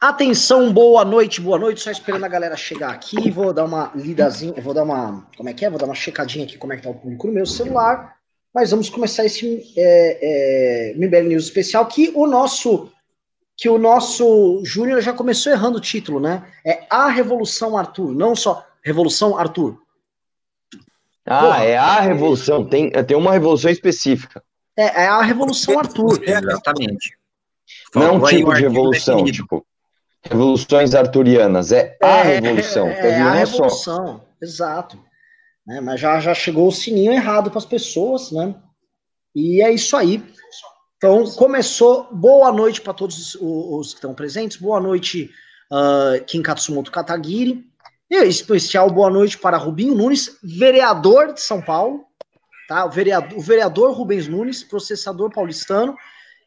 Atenção, boa noite, boa noite. Só esperando a galera chegar aqui. Vou dar uma lidazinha, vou dar uma. Como é que é? Vou dar uma checadinha aqui como é que tá o público no meu celular. Mas vamos começar esse é, é, MBL News especial que o nosso que o nosso Júnior já começou errando o título, né? É a Revolução Arthur, não só Revolução Arthur. Ah, Porra, é a revolução. Tem, tem uma revolução específica. É, é a Revolução Arthur. Exatamente. Não é um tipo de revolução, definido. tipo, revoluções arturianas. É a é, revolução. É, é a revolução, só. exato. Né, mas já, já chegou o sininho errado para as pessoas, né? E é isso aí. Então, começou. Boa noite para todos os, os, que estão presentes. Boa noite, uh, Kim Katsumoto Katagiri. E especial boa noite para Rubinho Nunes, vereador de São Paulo. Tá? O, vereador, o vereador Rubens Nunes, processador paulistano.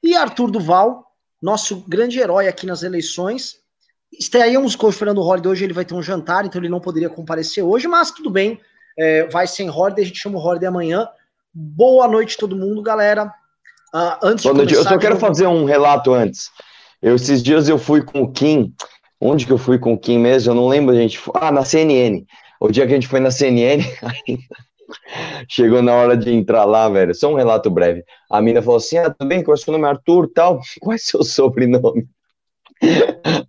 E Arthur Duval, nosso grande herói aqui nas eleições. Estaríamos com o Holliday hoje, ele vai ter um jantar, então ele não poderia comparecer hoje, mas tudo bem, é, vai sem Holliday, a gente chama o Holliday amanhã. Boa noite todo mundo, galera. Uh, antes Boa noite, eu só quero fazer um relato antes. Eu, esses dias eu fui com o Kim, onde que eu fui com o Kim mesmo? Eu não lembro, gente. Ah, na CNN. O dia que a gente foi na CNN, chegou na hora de entrar lá, velho. Só um relato breve. A mina falou assim: Ah, tudo bem? Qual é o seu nome? Arthur tal. Qual é seu sobrenome?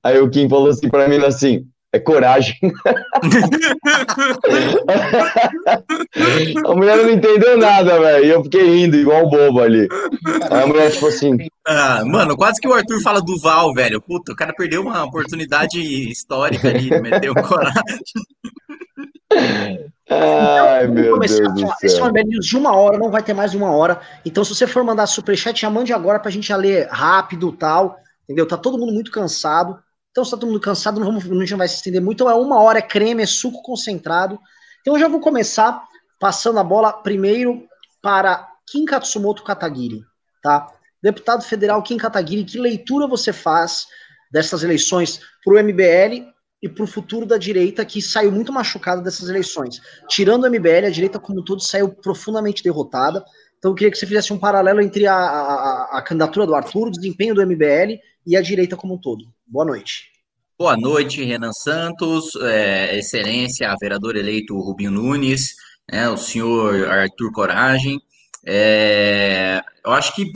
Aí o Kim falou assim pra mim assim: é coragem. a mulher não entendeu nada, velho. E eu fiquei rindo, igual um bobo ali. Aí a mulher, tipo assim. Ah, mano, quase que o Arthur fala do Val, velho. Puta, o cara perdeu uma oportunidade histórica ali, meteu coragem. Ai, então, meu Deus do céu. Esse é um News de uma hora, não vai ter mais de uma hora. Então, se você for mandar superchat, já mande agora pra gente já ler rápido tal. Entendeu? Tá todo mundo muito cansado. Então, se tá todo mundo cansado, não, vamos, não vai se estender muito. Então, é uma hora, é creme, é suco concentrado. Então, eu já vou começar passando a bola primeiro para Kim Katsumoto Katagiri, tá? Deputado federal Kim Katagiri, que leitura você faz dessas eleições para o MBL e para o futuro da direita, que saiu muito machucada dessas eleições? Tirando o MBL, a direita como um todo saiu profundamente derrotada. Então, eu queria que você fizesse um paralelo entre a, a, a candidatura do Arthur, o desempenho do MBL e a direita como um todo. Boa noite. Boa noite, Renan Santos, é, Excelência, vereador eleito Rubinho Nunes, né, o senhor Arthur Coragem. É, eu acho que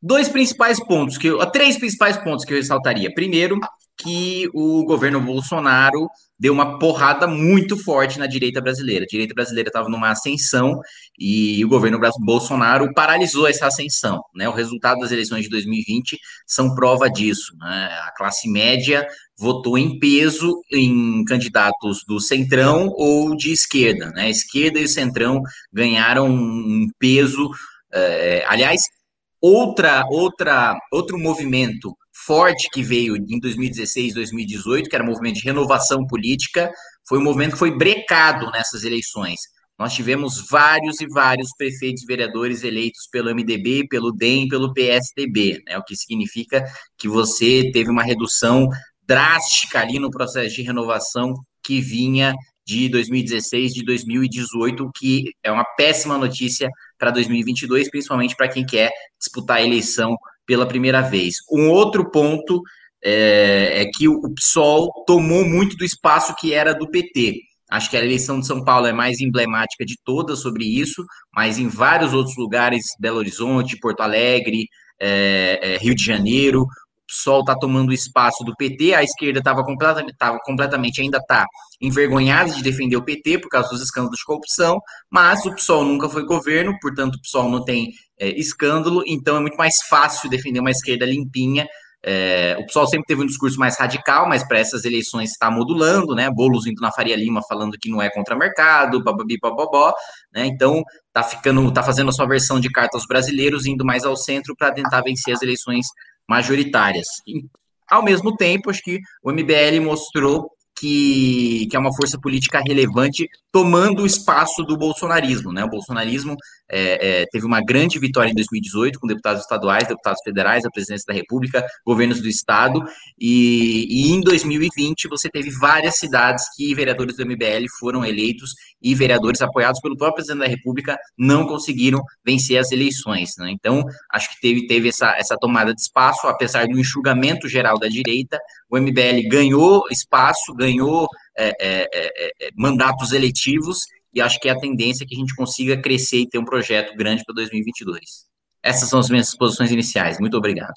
dois principais pontos, que eu, três principais pontos que eu ressaltaria. Primeiro, que o governo Bolsonaro deu uma porrada muito forte na direita brasileira. A direita brasileira estava numa ascensão e o governo Bolsonaro paralisou essa ascensão. Né? O resultado das eleições de 2020 são prova disso. Né? A classe média votou em peso em candidatos do centrão ou de esquerda. Né? A esquerda e o centrão ganharam um peso. É, aliás, outra, outra, outro movimento forte que veio em 2016, 2018, que era o movimento de renovação política, foi um movimento que foi brecado nessas eleições. Nós tivemos vários e vários prefeitos e vereadores eleitos pelo MDB, pelo DEM, pelo PSDB, né? o que significa que você teve uma redução drástica ali no processo de renovação que vinha de 2016, de 2018, o que é uma péssima notícia para 2022, principalmente para quem quer disputar a eleição pela primeira vez. Um outro ponto é, é, que o PSOL tomou muito do espaço que era do PT. Acho que a eleição de São Paulo é mais emblemática de todas sobre isso, mas em vários outros lugares, Belo Horizonte, Porto Alegre, é, é, Rio de Janeiro, PSOL está tomando o espaço do PT, a esquerda estava completamente, tava completamente, ainda está envergonhada de defender o PT por causa dos escândalos de corrupção, mas o PSOL nunca foi governo, portanto o PSOL não tem é, escândalo, então é muito mais fácil defender uma esquerda limpinha. É, o pessoal sempre teve um discurso mais radical, mas para essas eleições está modulando, né? Boulos indo na Faria Lima falando que não é contra mercado, bababi, bababó, né? Então tá ficando, tá fazendo a sua versão de carta aos brasileiros, indo mais ao centro para tentar vencer as eleições majoritárias. Ao mesmo tempo, acho que o MBL mostrou que, que é uma força política relevante, tomando o espaço do bolsonarismo. Né? O bolsonarismo é, é, teve uma grande vitória em 2018 com deputados estaduais, deputados federais, a presidência da República, governos do Estado, e, e em 2020 você teve várias cidades que vereadores do MBL foram eleitos e vereadores apoiados pelo próprio presidente da República não conseguiram vencer as eleições. Né? Então, acho que teve, teve essa, essa tomada de espaço, apesar do enxugamento geral da direita, o MBL ganhou espaço, ganhou é, é, é, é, mandatos eletivos, e acho que é a tendência que a gente consiga crescer e ter um projeto grande para 2022. Essas são as minhas posições iniciais. Muito obrigado.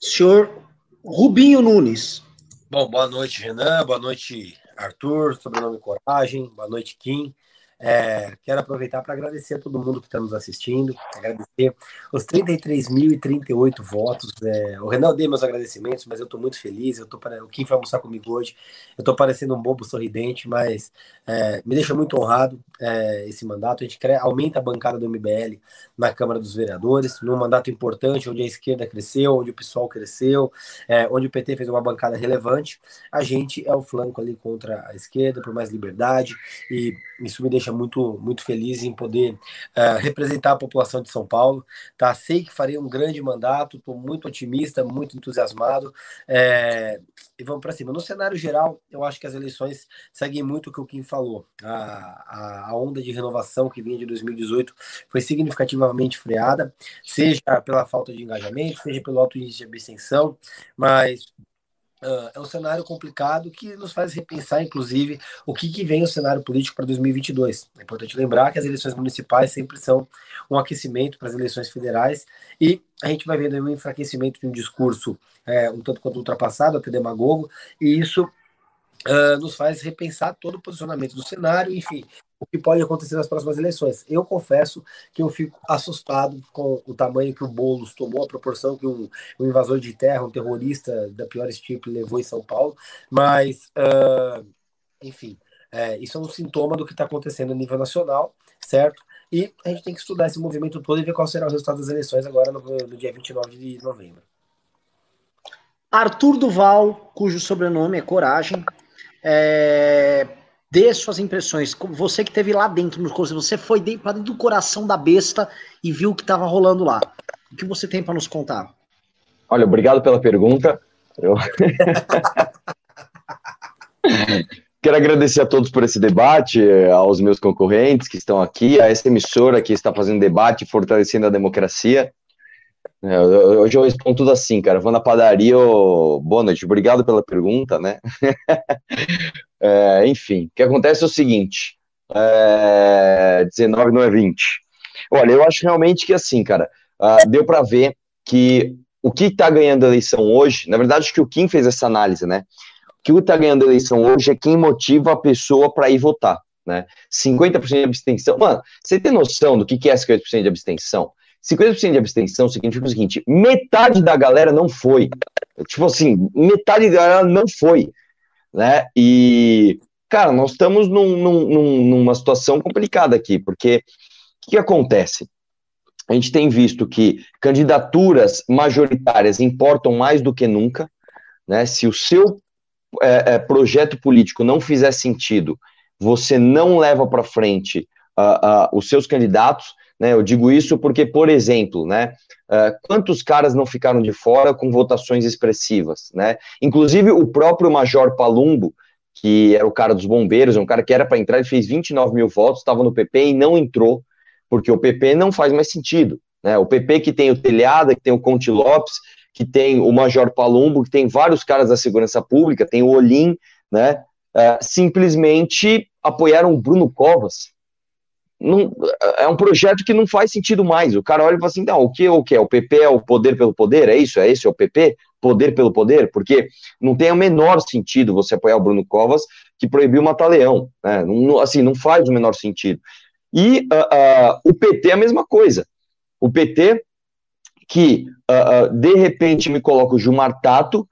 Senhor Rubinho Nunes. Bom, boa noite, Renan. Boa noite, Arthur. Sobrenome Coragem. Boa noite, Kim. É, quero aproveitar para agradecer a todo mundo que está nos assistindo, agradecer os 33.038 votos. É, o Renan deu meus agradecimentos, mas eu estou muito feliz. Eu tô para o Kim foi almoçar comigo hoje. Eu estou parecendo um bobo sorridente, mas é, me deixa muito honrado é, esse mandato. A gente quer, aumenta a bancada do MBL na Câmara dos Vereadores, num mandato importante, onde a esquerda cresceu, onde o PSOL cresceu, é, onde o PT fez uma bancada relevante. A gente é o flanco ali contra a esquerda, por mais liberdade, e isso me deixa muito, muito feliz em poder uh, representar a população de São Paulo. Tá? Sei que farei um grande mandato, estou muito otimista, muito entusiasmado. É, e vamos para cima. No cenário geral, eu acho que as eleições seguem muito o que o Kim falou. A, a, a onda de renovação que vinha de 2018 foi significativamente freada, seja pela falta de engajamento, seja pelo alto índice de abstenção, mas Uh, é um cenário complicado que nos faz repensar, inclusive, o que, que vem o cenário político para 2022. É importante lembrar que as eleições municipais sempre são um aquecimento para as eleições federais e a gente vai vendo um enfraquecimento de um discurso é, um tanto quanto ultrapassado, até demagogo, e isso uh, nos faz repensar todo o posicionamento do cenário, enfim, o que pode acontecer nas próximas eleições. Eu confesso que eu fico assustado com o tamanho que o Boulos tomou, a proporção que um, um invasor de terra, um terrorista da pior tipo levou em São Paulo, mas, uh, enfim, é, isso é um sintoma do que está acontecendo a nível nacional, certo? E a gente tem que estudar esse movimento todo e ver qual será o resultado das eleições agora no, no dia 29 de novembro. Arthur Duval, cujo sobrenome é Coragem, é, dê suas impressões. Você que teve lá dentro no curso, você foi para dentro do coração da besta e viu o que estava rolando lá. O que você tem para nos contar? Olha, obrigado pela pergunta. Eu... Quero agradecer a todos por esse debate, aos meus concorrentes que estão aqui, a essa emissora que está fazendo debate, fortalecendo a democracia. É, hoje eu respondo tudo assim, cara. Vou na padaria, oh, boa noite, obrigado pela pergunta, né? é, enfim, o que acontece é o seguinte: é, 19 não é 20. Olha, eu acho realmente que assim, cara, uh, deu para ver que o que está ganhando a eleição hoje, na verdade, acho que o Kim fez essa análise, né? O que está ganhando a eleição hoje é quem motiva a pessoa para ir votar, né? 50% de abstenção. Mano, você tem noção do que é 50% de abstenção? 50% de abstenção significa o seguinte: metade da galera não foi. Tipo assim, metade da galera não foi. Né? E, cara, nós estamos num, num, numa situação complicada aqui, porque o que, acontece? A gente tem visto que candidaturas majoritárias importam mais do que nunca. Né? Se o seu é, é, projeto político não fizer sentido, você não leva para frente uh, uh, os seus candidatos. Né? Eu digo isso porque, por exemplo, né, uh, quantos caras não ficaram de fora com votações expressivas? Né? Inclusive o próprio Major Palumbo, que era o cara dos bombeiros, um cara que era para entrar, ele fez 29 mil votos, estava no PP e não entrou, porque o PP não faz mais sentido. Né? O PP que tem o Telhada, que tem o Conte Lopes, que tem o Major Palumbo, que tem vários caras da segurança pública, tem o Olim, né? Uh, simplesmente apoiaram o Bruno Covas, não, é um projeto que não faz sentido mais. O cara olha e fala assim: não, o que, o que é? O PP é o poder pelo poder? É isso? É isso? É o PP? Poder pelo poder? Porque não tem o menor sentido você apoiar o Bruno Covas que proibiu matar leão. Né? Não, assim, não faz o menor sentido. E uh, uh, o PT é a mesma coisa. O PT que uh, de repente me coloca o Gilmar Tato,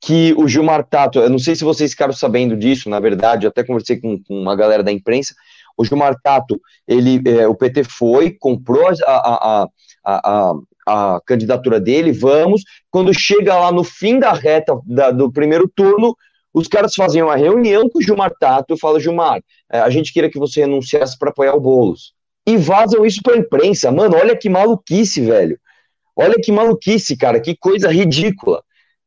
que o Gilmar Tato, eu não sei se vocês ficaram sabendo disso, na verdade, eu até conversei com, com uma galera da imprensa, o Gilmar Tato, ele, é, o PT foi, comprou a, a, a, a, candidatura dele, vamos. Quando chega lá no fim da reta da, do primeiro turno, os caras fazem uma reunião com o Gilmar Tato e falam: Gilmar, é, a gente queria que você renunciasse para apoiar o Boulos. E vazam isso para a imprensa. Mano, olha que maluquice, velho. Olha que maluquice, cara, que coisa ridícula.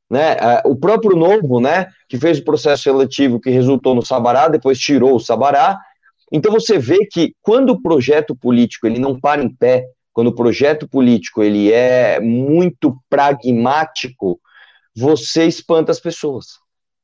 Né? É, o próprio Novo, né, que fez o processo seletivo que resultou no Sabará, depois tirou o Sabará, então você vê que quando o projeto político ele não para em pé, quando o projeto político ele é muito pragmático, você espanta as pessoas.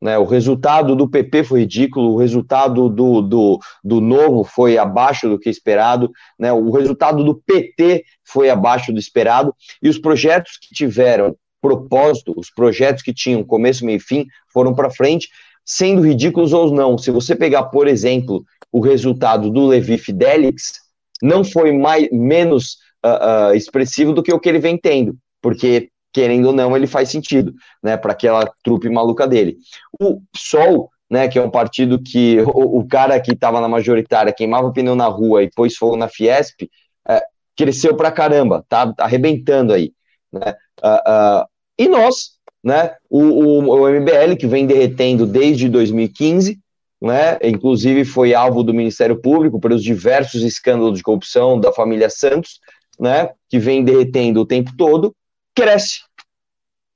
Né? O resultado do PP foi ridículo, o resultado do, do, do Novo foi abaixo do que esperado, né? o resultado do PT foi abaixo do esperado, e os projetos que tiveram propósito, os projetos que tinham começo, meio e fim, foram para frente, sendo ridículos ou não. Se você pegar, por exemplo, o resultado do Levi Fidelix, não foi mais, menos uh, uh, expressivo do que o que ele vem tendo, porque querendo ou não, ele faz sentido, né, para aquela trupe maluca dele. O PSOL, né, que é um partido que o, o cara que estava na majoritária queimava pneu na rua e pôs fogo na Fiesp, é, cresceu pra caramba, tá arrebentando aí, né, uh, uh, e nós, né, o, o, o MBL, que vem derretendo desde 2015, né, inclusive foi alvo do Ministério Público pelos diversos escândalos de corrupção da família Santos, né, que vem derretendo o tempo todo, cresce.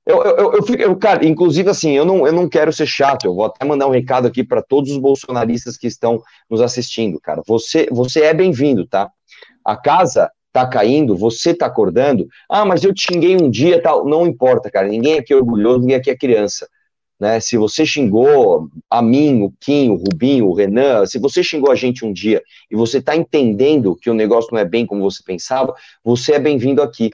Eu, eu, eu, fico, eu, cara, inclusive assim, eu não, eu não quero ser chato, eu vou até mandar um recado aqui para todos os bolsonaristas que estão nos assistindo, cara. Você, você é bem-vindo, tá? A casa tá caindo, você tá acordando. Ah, mas eu te xinguei um dia, tal. Não importa, cara. Ninguém aqui é orgulhoso, ninguém aqui é criança. Né? Se você xingou a mim, o Kim, o Rubinho, o Renan, se você xingou a gente um dia e você tá entendendo que o negócio não é bem como você pensava, você é bem-vindo aqui.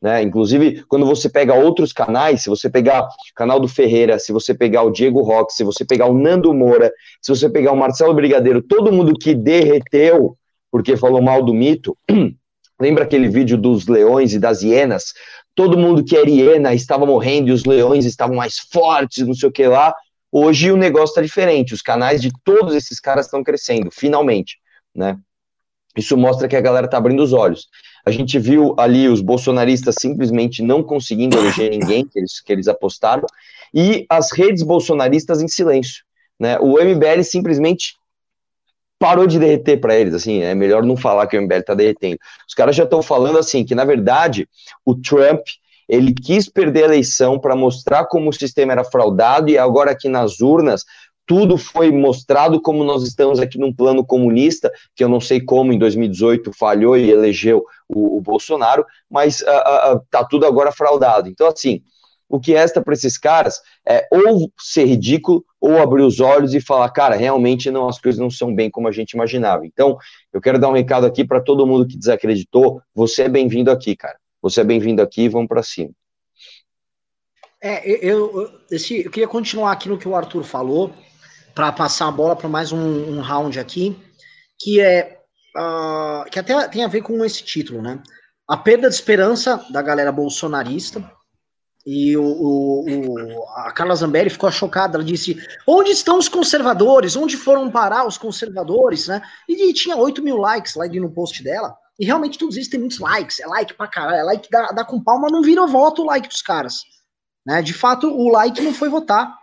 Né? Inclusive, quando você pega outros canais, se você pegar o canal do Ferreira, se você pegar o Diego Roque, se você pegar o Nando Moura, se você pegar o Marcelo Brigadeiro, todo mundo que derreteu porque falou mal do mito, lembra aquele vídeo dos leões e das hienas? Todo mundo que era hiena estava morrendo e os leões estavam mais fortes, não sei o que lá. Hoje o negócio está diferente, os canais de todos esses caras estão crescendo, finalmente, né? Isso mostra que a galera está abrindo os olhos. A gente viu ali os bolsonaristas simplesmente não conseguindo eleger ninguém que eles, que eles apostaram, e as redes bolsonaristas em silêncio. Né? O MBL simplesmente parou de derreter para eles, assim, é melhor não falar que o MBL está derretendo. Os caras já estão falando assim, que na verdade o Trump, ele quis perder a eleição para mostrar como o sistema era fraudado e agora aqui nas urnas tudo foi mostrado como nós estamos aqui num plano comunista, que eu não sei como em 2018 falhou e elegeu o, o Bolsonaro, mas uh, uh, tá tudo agora fraudado. Então, assim, o que resta para esses caras é ou ser ridículo ou abrir os olhos e falar, cara, realmente não, as coisas não são bem como a gente imaginava. Então, eu quero dar um recado aqui para todo mundo que desacreditou. Você é bem-vindo aqui, cara. Você é bem-vindo aqui, vamos para cima. É, eu, esse, eu queria continuar aqui no que o Arthur falou para passar a bola para mais um, um, round aqui, que é uh, que até tem a ver com esse título, né? A perda de esperança da galera bolsonarista. E o, o, o, a Carla Zambelli ficou chocada. Ela disse: Onde estão os conservadores? Onde foram parar os conservadores? Né? E, e tinha 8 mil likes lá no post dela. E realmente todos eles têm muitos likes. É like pra caralho. É like dá, dá com palma, não vira voto o like dos caras. Né? De fato, o like não foi votar.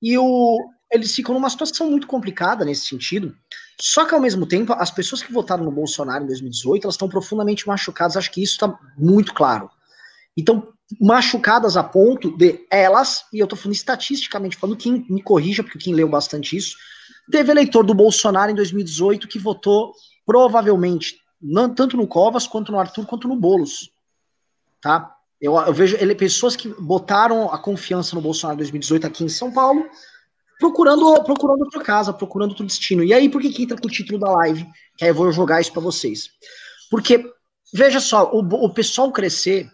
E o, eles ficam numa situação muito complicada nesse sentido. Só que ao mesmo tempo, as pessoas que votaram no Bolsonaro em 2018, elas estão profundamente machucadas. Acho que isso está muito claro. Então, machucadas a ponto de elas, e eu estou falando estatisticamente, falando quem me corrija, porque quem leu bastante isso, teve eleitor do Bolsonaro em 2018 que votou provavelmente, não, tanto no Covas, quanto no Arthur, quanto no Boulos. Tá? Eu, eu vejo ele, pessoas que botaram a confiança no Bolsonaro em 2018 aqui em São Paulo procurando, procurando outra casa, procurando outro destino. E aí, por que, que entra com o título da live? Que aí eu vou jogar isso para vocês. Porque, veja só, o, o pessoal crescer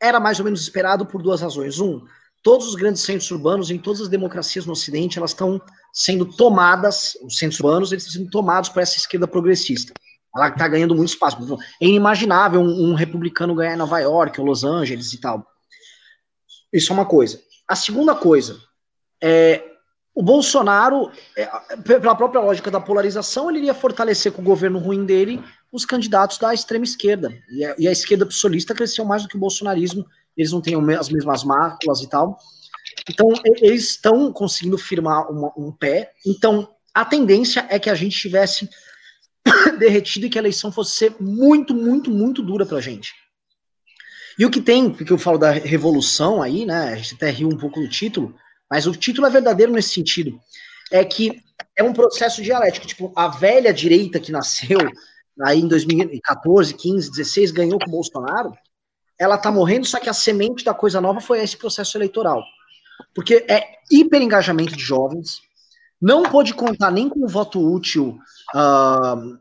era mais ou menos esperado por duas razões. Um, todos os grandes centros urbanos, em todas as democracias no Ocidente, elas estão sendo tomadas, os centros urbanos, eles estão sendo tomados por essa esquerda progressista. Ela está ganhando muito espaço. É inimaginável um, um republicano ganhar em Nova York ou Los Angeles e tal. Isso é uma coisa. A segunda coisa é o Bolsonaro, é, pela própria lógica da polarização, ele iria fortalecer com o governo ruim dele os candidatos da extrema esquerda. E a, e a esquerda psolista cresceu mais do que o bolsonarismo, eles não têm as mesmas máculas e tal. Então, eles estão conseguindo firmar uma, um pé. Então, a tendência é que a gente tivesse derretido e que a eleição fosse ser muito, muito, muito dura pra gente. E o que tem, porque eu falo da revolução aí, né? A gente até riu um pouco do título mas o título é verdadeiro nesse sentido. É que é um processo dialético. Tipo, a velha direita que nasceu aí em 2014, 15, 16, ganhou com o Bolsonaro, ela tá morrendo, só que a semente da coisa nova foi esse processo eleitoral. porque é hiper engajamento de jovens, não pode contar nem com o voto útil uh,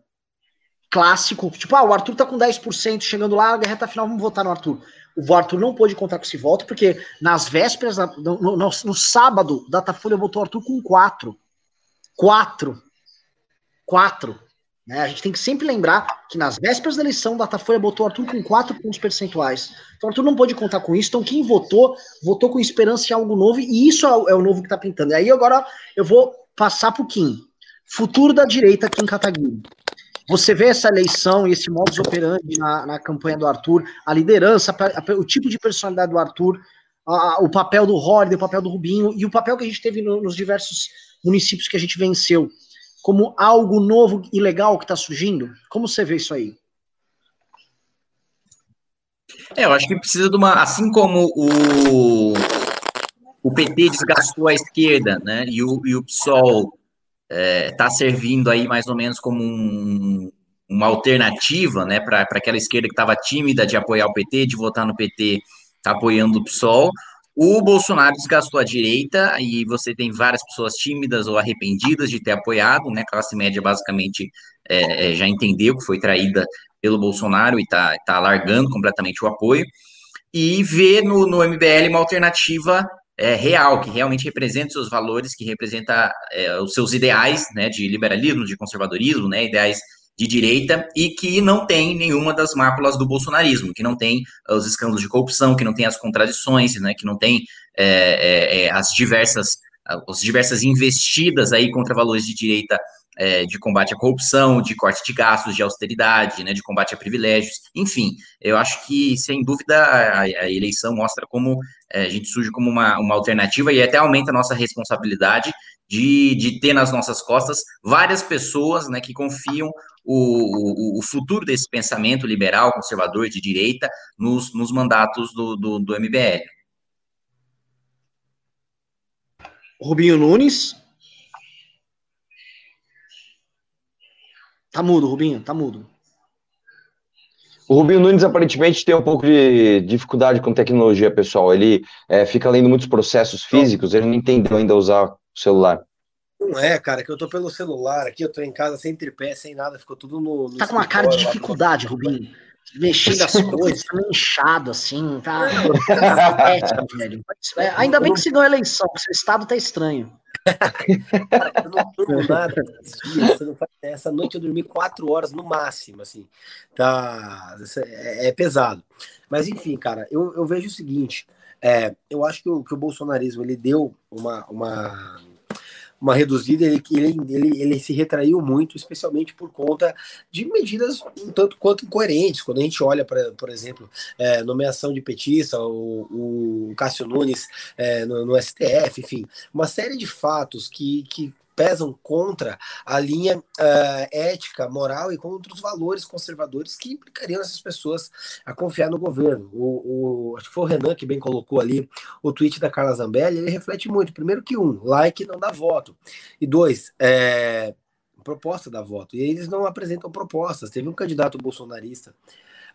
clássico, tipo, ah, o Arthur tá com 10%, chegando lá, a reta final, vamos votar no Arthur. O Arthur não pôde contar com esse voto, porque nas vésperas, no, no, no sábado, Datafolha votou o Arthur com 4. 4. 4. Né? A gente tem que sempre lembrar que nas vésperas da eleição, Datafolha botou o Arthur com 4 pontos percentuais. Então, o Arthur não pôde contar com isso. Então, quem votou, votou com esperança de algo novo, e isso é o, é o novo que está pintando. E aí, agora, eu vou passar para o Kim. Futuro da direita aqui em Cataguiri. Você vê essa eleição e esse modus operandi na, na campanha do Arthur, a liderança, o tipo de personalidade do Arthur, a, o papel do Horde, o papel do Rubinho e o papel que a gente teve no, nos diversos municípios que a gente venceu, como algo novo e legal que está surgindo? Como você vê isso aí? É, eu acho que precisa de uma. Assim como o, o PT desgastou a esquerda, né? E o, e o PSOL está é, tá servindo aí mais ou menos como um, uma alternativa né, para aquela esquerda que estava tímida de apoiar o PT, de votar no PT, está apoiando o PSOL. O Bolsonaro desgastou a direita e você tem várias pessoas tímidas ou arrependidas de ter apoiado, né? A classe média basicamente é, é, já entendeu que foi traída pelo Bolsonaro e está tá largando completamente o apoio. E vê no, no MBL uma alternativa é, real, que realmente representa os seus valores, que representa é, os seus ideais né, de liberalismo, de conservadorismo, né, ideais de direita, e que não tem nenhuma das máculas do bolsonarismo, que não tem os escândalos de corrupção, que não tem as contradições, né, que não tem é, é, é as diversas as diversas investidas aí contra valores de direita é, de combate à corrupção, de corte de gastos, de austeridade, né, de combate a privilégios, enfim, eu acho que, sem dúvida, a, a eleição mostra como é, a gente surge como uma, uma alternativa e até aumenta a nossa responsabilidade de, de ter nas nossas costas várias pessoas né, que confiam o, o, o futuro desse pensamento liberal, conservador, de direita, nos, nos mandatos do, do, do MBL. Rubinho Nunes, Tá mudo, Rubinho, tá mudo. O Rubinho Nunes aparentemente tem um pouco de dificuldade com tecnologia, pessoal. Ele é, fica lendo muitos processos físicos, ele não entendeu ainda usar o celular. Não é, cara, que eu tô pelo celular aqui, eu tô em casa sem tripé, sem nada, ficou tudo no. no tá com uma cara de dificuldade, Rubinho. Mexendo as coisas, tá inchado assim, tá. é, velho. Ainda bem que se ganhou a eleição, seu estado tá estranho. Cara, eu não durmo nada Essa noite eu dormi quatro horas no máximo, assim. Tá, é, é pesado. Mas enfim, cara, eu, eu vejo o seguinte. É, eu acho que o, que o bolsonarismo ele deu uma, uma uma reduzida, ele, ele, ele, ele se retraiu muito, especialmente por conta de medidas um tanto quanto incoerentes. Quando a gente olha, para, por exemplo, é, nomeação de petista, o, o Cássio Nunes é, no, no STF, enfim, uma série de fatos que, que pesam contra a linha uh, ética, moral e contra os valores conservadores que implicariam essas pessoas a confiar no governo. O, o, acho que foi o Renan que bem colocou ali o tweet da Carla Zambelli, ele reflete muito. Primeiro que um, like não dá voto. E dois, é, proposta dá voto. E eles não apresentam propostas. Teve um candidato bolsonarista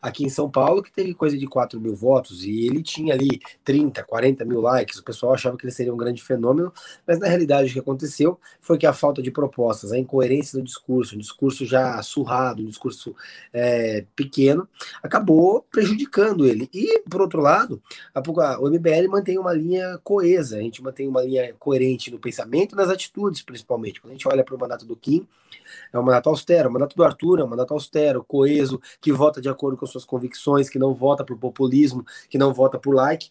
aqui em São Paulo, que teve coisa de 4 mil votos, e ele tinha ali 30, 40 mil likes. O pessoal achava que ele seria um grande fenômeno, mas na realidade o que aconteceu foi que a falta de propostas, a incoerência do discurso, um discurso já surrado, um discurso é, pequeno, acabou prejudicando ele. E, por outro lado, a, o MBL mantém uma linha coesa, a gente mantém uma linha coerente no pensamento e nas atitudes, principalmente. Quando a gente olha para o mandato do Kim, é um mandato austero, o mandato do Arthur é um mandato austero, coeso, que vota de acordo com suas convicções, que não vota por populismo, que não vota por like.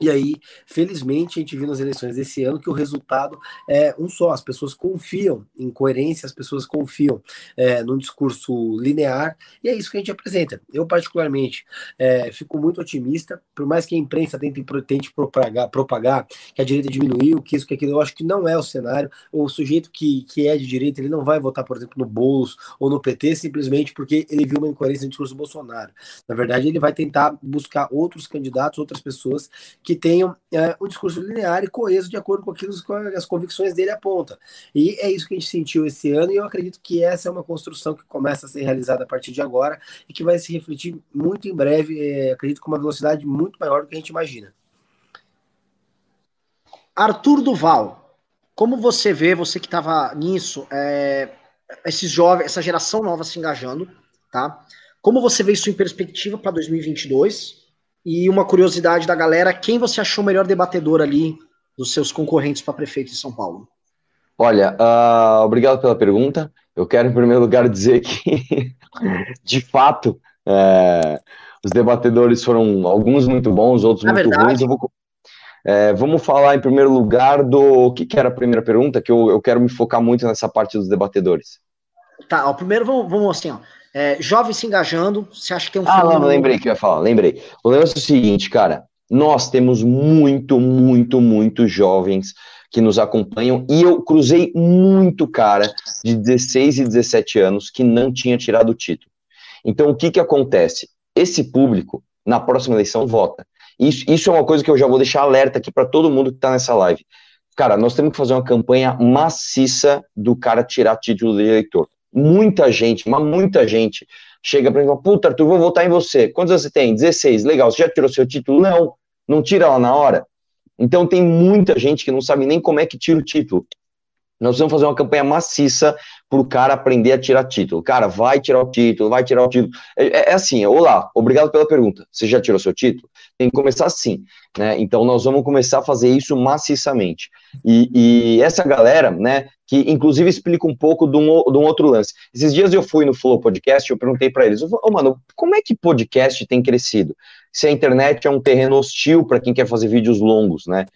E aí, felizmente, a gente viu nas eleições desse ano que o resultado é um só. As pessoas confiam em coerência, as pessoas confiam é, num discurso linear, e é isso que a gente apresenta. Eu, particularmente, é, fico muito otimista, por mais que a imprensa tente, tente propagar, propagar que a direita diminuiu, que isso, que aquilo, eu acho que não é o cenário. O sujeito que, que é de direita, ele não vai votar, por exemplo, no Boulos ou no PT, simplesmente porque ele viu uma incoerência no discurso do Bolsonaro. Na verdade, ele vai tentar buscar outros candidatos, outras pessoas que tenham é, um discurso linear e coeso de acordo com aquilo que as convicções dele apontam. E é isso que a gente sentiu esse ano, e eu acredito que essa é uma construção que começa a ser realizada a partir de agora e que vai se refletir muito em breve, é, acredito com uma velocidade muito maior do que a gente imagina. Arthur Duval, como você vê, você que estava nisso, é, esses jovens, essa geração nova se engajando, tá? Como você vê isso em perspectiva para 2022? E uma curiosidade da galera, quem você achou o melhor debatedor ali dos seus concorrentes para prefeito de São Paulo? Olha, uh, obrigado pela pergunta. Eu quero, em primeiro lugar, dizer que, de fato, é, os debatedores foram alguns muito bons, outros Na muito verdade, ruins. Eu vou, é, vamos falar, em primeiro lugar, do o que, que, era a primeira pergunta, que eu, eu quero me focar muito nessa parte dos debatedores. Tá, ó, primeiro vamos, vamos assim, ó. É, jovens se engajando, você acha que tem um Ah, não, não, lembrei que eu ia falar, lembrei. O negócio é o seguinte, cara, nós temos muito, muito, muito jovens que nos acompanham e eu cruzei muito cara de 16 e 17 anos que não tinha tirado o título. Então, o que que acontece? Esse público, na próxima eleição, vota. Isso, isso é uma coisa que eu já vou deixar alerta aqui para todo mundo que está nessa live. Cara, nós temos que fazer uma campanha maciça do cara tirar título de eleitor muita gente, mas muita gente chega para mim e fala, puta, Arthur, vou votar em você. Quantos você tem? 16, legal, você já tirou seu título? Não, não tira lá na hora. Então tem muita gente que não sabe nem como é que tira o título. Nós vamos fazer uma campanha maciça para o cara aprender a tirar título. Cara, vai tirar o título, vai tirar o título. É, é, é assim, olá, obrigado pela pergunta. Você já tirou seu título? Tem que começar assim, né? Então nós vamos começar a fazer isso maciçamente. E, e essa galera, né, que inclusive explica um pouco de um, de um, outro lance. Esses dias eu fui no Flow Podcast, eu perguntei para eles, oh, mano, como é que podcast tem crescido? Se a internet é um terreno hostil para quem quer fazer vídeos longos, né?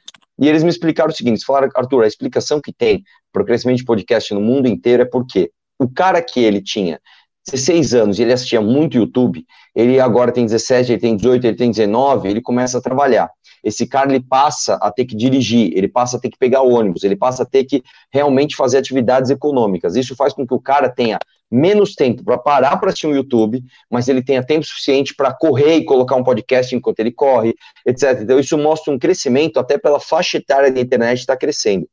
E eles me explicaram o seguinte: falaram, Arthur, a explicação que tem para o crescimento de podcast no mundo inteiro é porque o cara que ele tinha 16 anos ele assistia muito YouTube, ele agora tem 17, ele tem 18, ele tem 19, ele começa a trabalhar. Esse cara ele passa a ter que dirigir, ele passa a ter que pegar ônibus, ele passa a ter que realmente fazer atividades econômicas. Isso faz com que o cara tenha menos tempo para parar para assistir um YouTube, mas ele tenha tempo suficiente para correr e colocar um podcast enquanto ele corre, etc. Então isso mostra um crescimento até pela faixa etária da internet está crescendo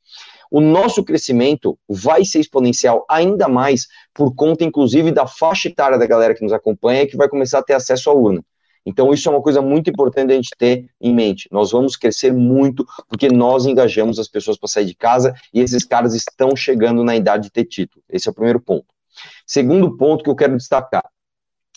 o nosso crescimento vai ser exponencial ainda mais por conta, inclusive, da faixa etária da galera que nos acompanha que vai começar a ter acesso à urna. Então, isso é uma coisa muito importante a gente ter em mente. Nós vamos crescer muito porque nós engajamos as pessoas para sair de casa e esses caras estão chegando na idade de ter título. Esse é o primeiro ponto. Segundo ponto que eu quero destacar.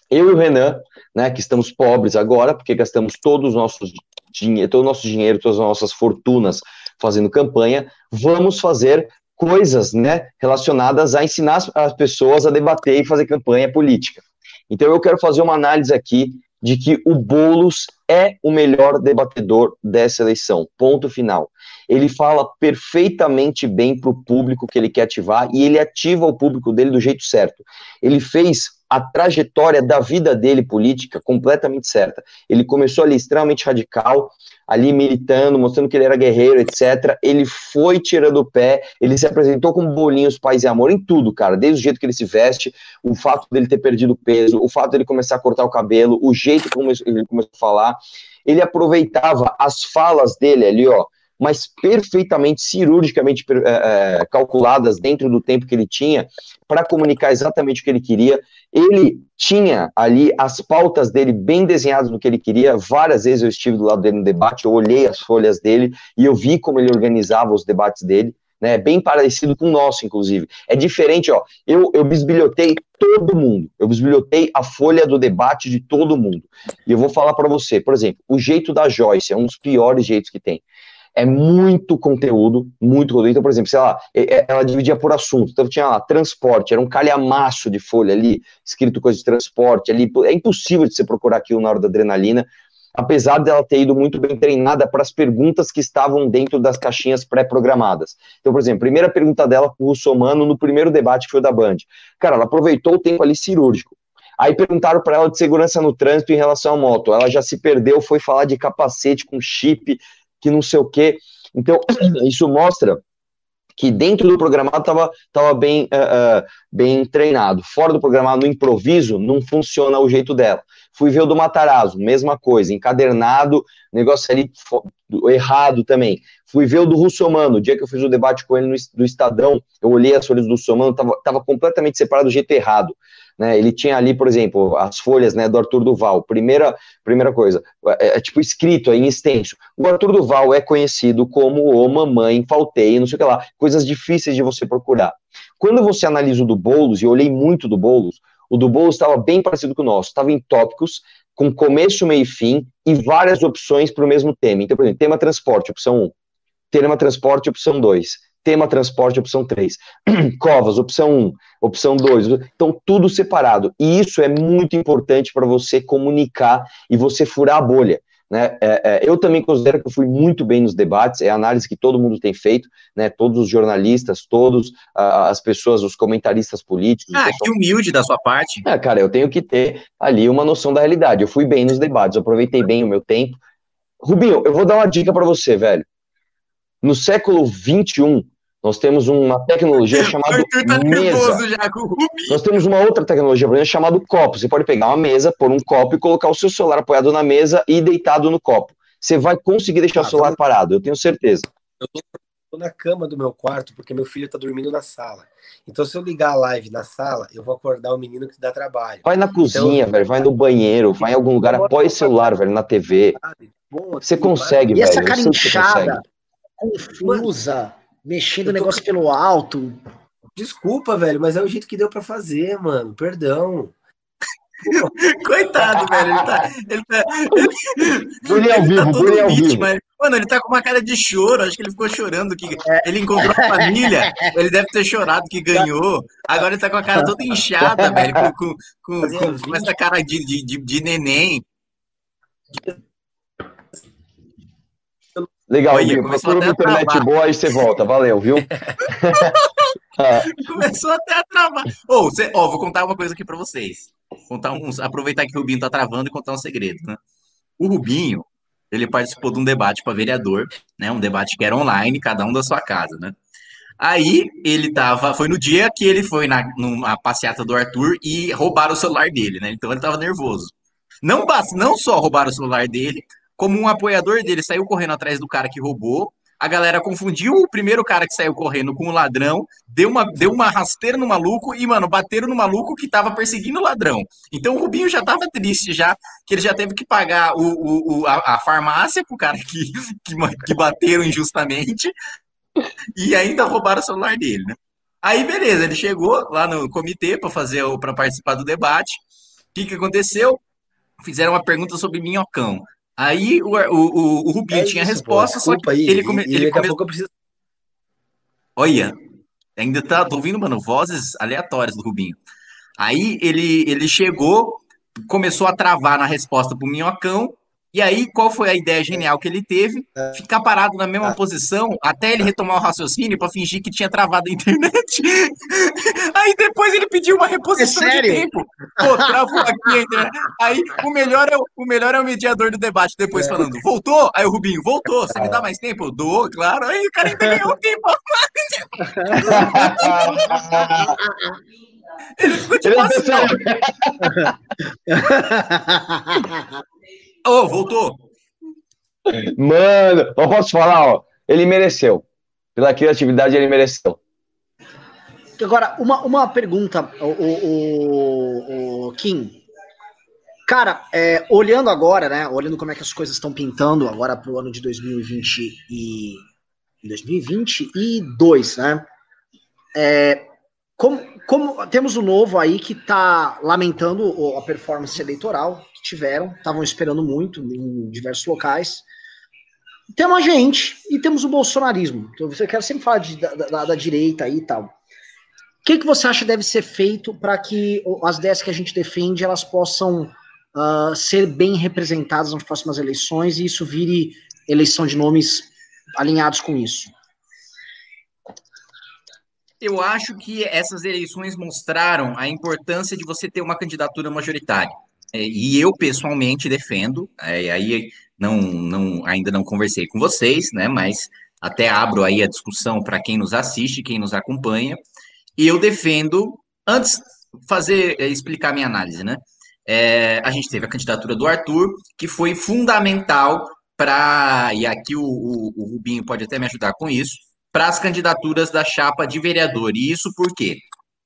Eu e o Renan, né, que estamos pobres agora, porque gastamos todos os nossos dinheiro, todo o nosso dinheiro, todas as nossas fortunas fazendo campanha, vamos fazer coisas né, relacionadas a ensinar as pessoas a debater e fazer campanha política. Então eu quero fazer uma análise aqui de que o Boulos é o melhor debatedor dessa eleição. Ponto final. Ele fala perfeitamente bem para o público que ele quer ativar e ele ativa o público dele do jeito certo. Ele fez a trajetória da vida dele política completamente certa. Ele começou ali extremamente radical, ali militando, mostrando que ele era guerreiro, etc. Ele foi tirando o pé, ele se apresentou como bolinhos, paz e amor em tudo, cara. Desde o jeito que ele se veste, o fato dele ter perdido peso, o fato dele começar a cortar o cabelo, o jeito como ele começou a falar. Ele aproveitava as falas dele ali, ó, mas perfeitamente, cirurgicamente é, calculadas dentro do tempo que ele tinha para comunicar exatamente o que ele queria. Ele tinha ali as pautas dele bem desenhadas do que ele queria. Várias vezes eu estive do lado dele no debate, eu olhei as folhas dele e eu vi como ele organizava os debates dele. Né, bem parecido com o nosso, inclusive. É diferente, ó. Eu, eu bisbilhotei todo mundo. Eu bisbilhotei a folha do debate de todo mundo. E eu vou falar para você, por exemplo, o jeito da Joyce é um dos piores jeitos que tem é muito conteúdo, muito conteúdo. Então, por exemplo, sei lá, ela dividia por assunto. Então, tinha lá, transporte, era um calhamaço de folha ali, escrito coisa de transporte ali. É impossível de você procurar aquilo na hora da adrenalina, apesar dela ter ido muito bem treinada para as perguntas que estavam dentro das caixinhas pré-programadas. Então, por exemplo, primeira pergunta dela para o Russomano no primeiro debate que foi da Band. Cara, ela aproveitou o tempo ali cirúrgico. Aí perguntaram para ela de segurança no trânsito em relação à moto. Ela já se perdeu, foi falar de capacete com chip, que não sei o quê. Então, isso mostra que dentro do programado estava tava bem, uh, uh, bem treinado. Fora do programado, no improviso, não funciona o jeito dela. Fui ver o do Matarazzo, mesma coisa, encadernado, negócio ali errado também. Fui ver o do Russomano, o dia que eu fiz o debate com ele no, do Estadão, eu olhei as folhas do Russomano, tava, tava completamente separado do jeito errado. Né, ele tinha ali, por exemplo, as folhas né, do Arthur Duval. Primeira, primeira coisa, é, é, tipo escrito aí em extenso. O Arthur Duval é conhecido como o Mamãe Faltei, não sei o que lá, coisas difíceis de você procurar. Quando você analisa o do Boulos, e eu olhei muito do Boulos, o do Boulos estava bem parecido com o nosso, estava em tópicos, com começo, meio e fim, e várias opções para o mesmo tema. Então, por exemplo, tema transporte, opção 1. Tema transporte, opção 2. Tema transporte, opção 3. Covas, opção 1. Opção 2. Então, tudo separado. E isso é muito importante para você comunicar e você furar a bolha. Né? É, é, eu também considero que eu fui muito bem nos debates, é a análise que todo mundo tem feito, né? todos os jornalistas, todos as pessoas, os comentaristas políticos. Ah, que humilde da sua parte. É, cara, eu tenho que ter ali uma noção da realidade. Eu fui bem nos debates, eu aproveitei bem o meu tempo. Rubinho, eu vou dar uma dica para você, velho. No século 21, nós temos uma tecnologia chamada tá mesa. Já com o Nós temos uma outra tecnologia chamada copo. Você pode pegar uma mesa, pôr um copo e colocar o seu celular apoiado na mesa e deitado no copo. Você vai conseguir deixar ah, o celular parado, eu tenho certeza. Eu tô na cama do meu quarto porque meu filho tá dormindo na sala. Então, se eu ligar a live na sala, eu vou acordar o menino que dá trabalho. Vai na cozinha, então, velho, vai no banheiro, vai em algum lugar, apoia o celular, velho, na TV. Você consegue, velho. E essa cara inchada, confusa mexendo o negócio tô... pelo alto. Desculpa, velho, mas é o jeito que deu para fazer, mano. Perdão. Coitado, velho. Ele tá. Ele tá. Ele, ao vivo, tá todo ao vivo. Mas, mano, ele tá com uma cara de choro. Acho que ele ficou chorando. que Ele encontrou a família. Ele deve ter chorado que ganhou. Agora ele tá com a cara toda inchada, velho. Com, com, com, com, com essa cara de, de, de, de neném. Legal, Olha, procura uma internet boa e você volta. Valeu, viu? começou até a travar. Oh, você, oh, vou contar uma coisa aqui para vocês. Contar uns, aproveitar que o Rubinho tá travando e contar um segredo, né? O Rubinho, ele participou de um debate para vereador, né? Um debate que era online, cada um da sua casa, né? Aí ele tava, foi no dia que ele foi na numa passeata do Arthur e roubaram o celular dele, né? Então ele tava nervoso. Não, não só roubaram o celular dele, como um apoiador dele saiu correndo atrás do cara que roubou, a galera confundiu o primeiro cara que saiu correndo com o ladrão, deu uma, deu uma rasteira no maluco e, mano, bateram no maluco que tava perseguindo o ladrão. Então o Rubinho já tava triste, já, que ele já teve que pagar o, o, a, a farmácia pro cara que, que, que bateram injustamente e ainda roubaram o celular dele, né? Aí, beleza, ele chegou lá no comitê para fazer para participar do debate. O que, que aconteceu? Fizeram uma pergunta sobre minhocão. Aí o, o, o Rubinho é tinha isso, resposta, pô, só que aí, ele, come, e, ele come... preciso... Olha, ainda tá, tô ouvindo, mano, vozes aleatórias do Rubinho. Aí ele, ele chegou, começou a travar na resposta pro Minhocão, e aí, qual foi a ideia genial que ele teve? Ficar parado na mesma posição até ele retomar o raciocínio para fingir que tinha travado a internet. Aí depois ele pediu uma reposição é de tempo. Pô, travou aqui a internet. Aí o melhor, é, o melhor é o mediador do debate depois é. falando, voltou? Aí o Rubinho, voltou. Você me dá mais tempo? Eu dou, claro. Aí o cara ainda ganhou tempo. ele ficou tipo assim, Ô, oh, voltou. Mano, eu posso falar, ó, ele mereceu. Pela criatividade, ele mereceu. Agora, uma, uma pergunta, o, o, o Kim. Cara, é, olhando agora, né? Olhando como é que as coisas estão pintando agora para o ano de 2020 e 2022, né? É, como, como temos o novo aí que está lamentando a performance eleitoral que tiveram, estavam esperando muito em diversos locais. Temos a gente e temos o bolsonarismo. Então, você quer sempre falar de, da, da, da, direita aí e tal. O que, que você acha deve ser feito para que as ideias que a gente defende elas possam uh, ser bem representadas nas próximas eleições e isso vire eleição de nomes alinhados com isso? Eu acho que essas eleições mostraram a importância de você ter uma candidatura majoritária. É, e eu pessoalmente defendo, é, aí não, não, ainda não conversei com vocês, né? Mas até abro aí a discussão para quem nos assiste, quem nos acompanha. E eu defendo, antes fazer é, explicar minha análise, né? É, a gente teve a candidatura do Arthur, que foi fundamental para, e aqui o, o, o Rubinho pode até me ajudar com isso, para as candidaturas da chapa de vereador. E isso por quê?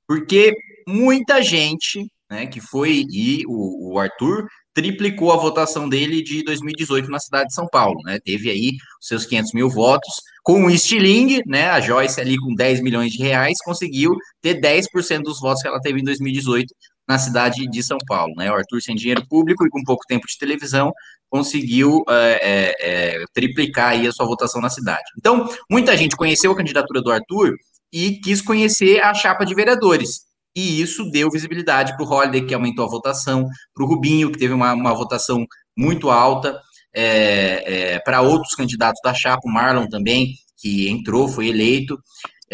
Porque muita gente, né, que foi, e o, o Arthur triplicou a votação dele de 2018 na cidade de São Paulo, né? Teve aí seus 500 mil votos. Com o Stiling, né? A Joyce ali com 10 milhões de reais conseguiu ter 10% dos votos que ela teve em 2018 na cidade de São Paulo, né? O Arthur sem dinheiro público e com pouco tempo de televisão conseguiu é, é, é, triplicar a sua votação na cidade. Então, muita gente conheceu a candidatura do Arthur e quis conhecer a chapa de vereadores. E isso deu visibilidade para o Holiday, que aumentou a votação, para o Rubinho, que teve uma, uma votação muito alta, é, é, para outros candidatos da chapa, o Marlon também, que entrou, foi eleito.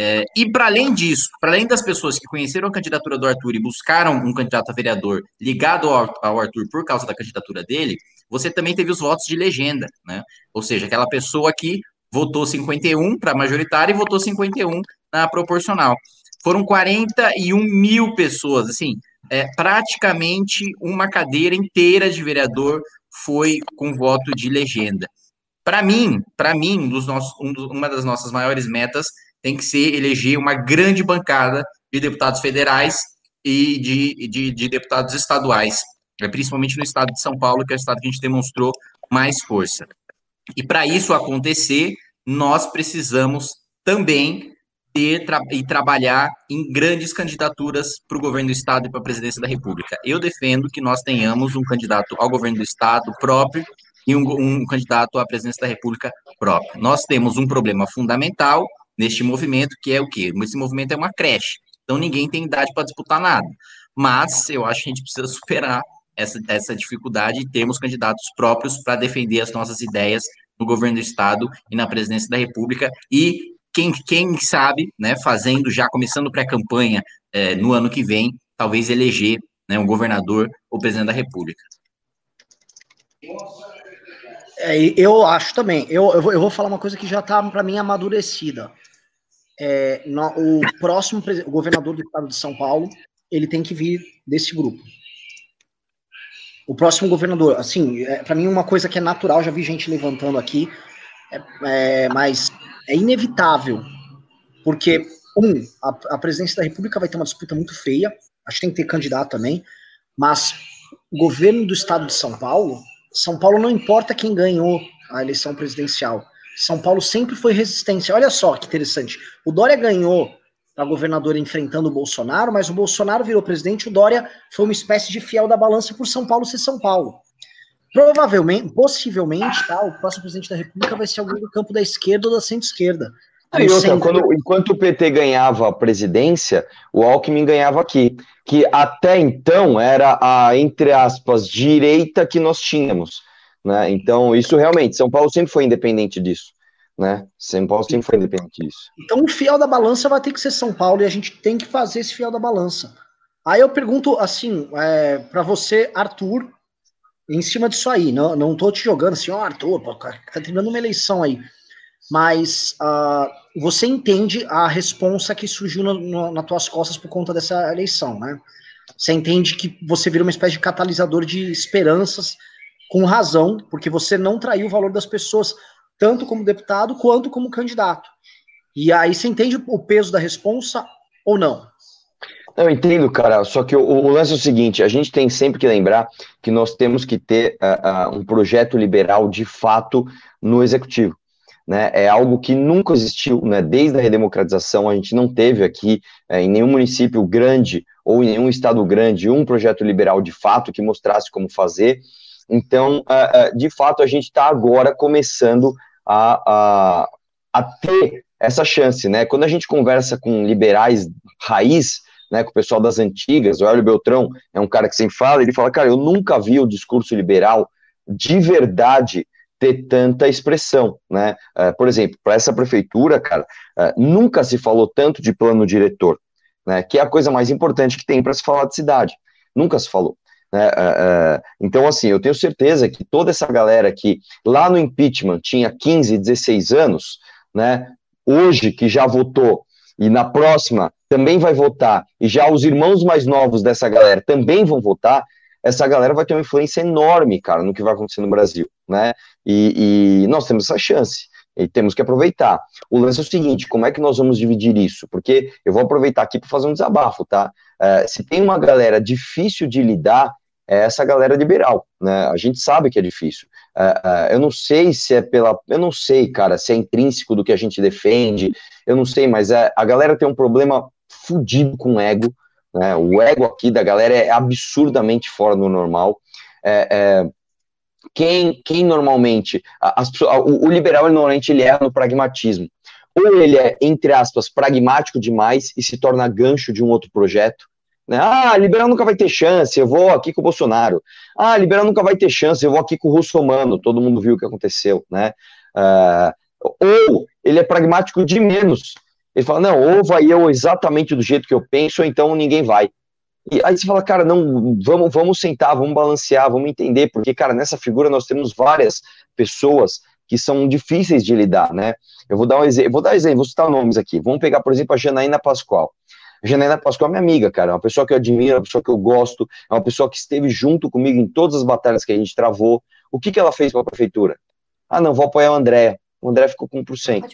É, e para além disso, para além das pessoas que conheceram a candidatura do Arthur e buscaram um candidato a vereador ligado ao, ao Arthur por causa da candidatura dele, você também teve os votos de legenda, né? Ou seja, aquela pessoa que votou 51 para majoritária e votou 51 na proporcional. Foram 41 mil pessoas, assim, é, praticamente uma cadeira inteira de vereador foi com voto de legenda. Para mim, para mim, um nossos, um uma das nossas maiores metas tem que ser eleger uma grande bancada de deputados federais e de, de, de deputados estaduais é, principalmente no estado de São Paulo, que é o estado que a gente demonstrou mais força. E para isso acontecer, nós precisamos também ter tra e trabalhar em grandes candidaturas para o governo do estado e para a presidência da República. Eu defendo que nós tenhamos um candidato ao governo do estado próprio e um, um candidato à presidência da República próprio. Nós temos um problema fundamental neste movimento, que é o quê? Esse movimento é uma creche. Então ninguém tem idade para disputar nada. Mas eu acho que a gente precisa superar essa, essa dificuldade e termos candidatos próprios para defender as nossas ideias no governo do Estado e na presidência da República. E quem, quem sabe, né, fazendo, já começando pré-campanha é, no ano que vem, talvez eleger né, um governador ou presidente da República. É, eu acho também. Eu, eu, vou, eu vou falar uma coisa que já está, para mim, amadurecida. É, no, o próximo o governador do estado de São Paulo, ele tem que vir desse grupo. O próximo governador, assim, é, para mim uma coisa que é natural, já vi gente levantando aqui, é, é, mas é inevitável, porque, um, a, a, presidência da República vai ter uma disputa muito feia, acho que tem que ter candidato também, mas o governo do estado de São Paulo, São Paulo não importa quem ganhou a eleição presidencial, São Paulo sempre foi resistência. Olha só que interessante, o Dória ganhou a governadora enfrentando o Bolsonaro, mas o Bolsonaro virou presidente, o Dória foi uma espécie de fiel da balança por São Paulo ser São Paulo. Provavelmente, possivelmente, tá, o próximo presidente da República vai ser alguém do campo da esquerda ou da centro-esquerda. Ah, outra, quando, enquanto o PT ganhava a presidência, o Alckmin ganhava aqui, que até então era a, entre aspas, direita que nós tínhamos. Né? Então, isso realmente, São Paulo sempre foi independente disso né? São Paulo sempre foi independente disso. Então o fiel da balança vai ter que ser São Paulo e a gente tem que fazer esse fiel da balança. Aí eu pergunto assim, é, para você, Arthur, em cima disso aí, não, não tô te jogando assim, ó, oh, Arthur, pô, tá terminando uma eleição aí. Mas uh, você entende a responsa que surgiu no, no, nas tuas costas por conta dessa eleição, né? Você entende que você vira uma espécie de catalisador de esperanças, com razão, porque você não traiu o valor das pessoas tanto como deputado quanto como candidato. E aí você entende o peso da responsa ou não? Eu entendo, cara. Só que o, o, lance é o seguinte: a gente tem sempre que lembrar que nós temos que ter uh, uh, um projeto liberal de fato no executivo. Né? É algo que nunca existiu, né? Desde a redemocratização, a gente não teve aqui uh, em nenhum município grande ou em nenhum estado grande um projeto liberal de fato que mostrasse como fazer. Então, de fato, a gente está agora começando a, a, a ter essa chance, né? Quando a gente conversa com liberais raiz, né, com o pessoal das antigas, o Hélio Beltrão é um cara que sempre fala, ele fala, cara, eu nunca vi o discurso liberal de verdade ter tanta expressão, né? Uh, por exemplo, para essa prefeitura, cara, uh, nunca se falou tanto de plano diretor, né? Que é a coisa mais importante que tem para se falar de cidade. Nunca se falou. Né? Uh, uh, então, assim, eu tenho certeza que toda essa galera que lá no impeachment tinha 15, 16 anos, né, hoje que já votou e na próxima também vai votar, e já os irmãos mais novos dessa galera também vão votar, essa galera vai ter uma influência enorme, cara, no que vai acontecer no Brasil. né? E, e nós temos essa chance e temos que aproveitar. O lance é o seguinte: como é que nós vamos dividir isso? Porque eu vou aproveitar aqui para fazer um desabafo, tá? É, se tem uma galera difícil de lidar, é essa galera liberal, né? A gente sabe que é difícil. É, é, eu não sei se é pela. Eu não sei, cara, se é intrínseco do que a gente defende, eu não sei, mas é, a galera tem um problema fudido com o ego. Né? O ego aqui da galera é absurdamente fora do normal. É, é, quem, quem normalmente. As, o, o, liberal, normalmente, ele é no pragmatismo. Ou ele é, entre aspas, pragmático demais e se torna gancho de um outro projeto. Né? Ah, liberal nunca vai ter chance, eu vou aqui com o Bolsonaro. Ah, liberal nunca vai ter chance, eu vou aqui com o Russomano. Todo mundo viu o que aconteceu, né? Uh, ou ele é pragmático de menos. Ele fala, não, ou vai eu exatamente do jeito que eu penso, ou então ninguém vai. E aí você fala, cara, não, vamos, vamos sentar, vamos balancear, vamos entender, porque, cara, nessa figura nós temos várias pessoas que são difíceis de lidar, né? Eu vou dar um exemplo, vou dar um exemplo, vou citar nomes aqui. Vamos pegar, por exemplo, a Janaína Pascoal. A Janaína Pascoal é minha amiga, cara, é uma pessoa que eu admiro, é uma pessoa que eu gosto, é uma pessoa que esteve junto comigo em todas as batalhas que a gente travou. O que, que ela fez para a prefeitura? Ah, não, vou apoiar o André. O André ficou com 1%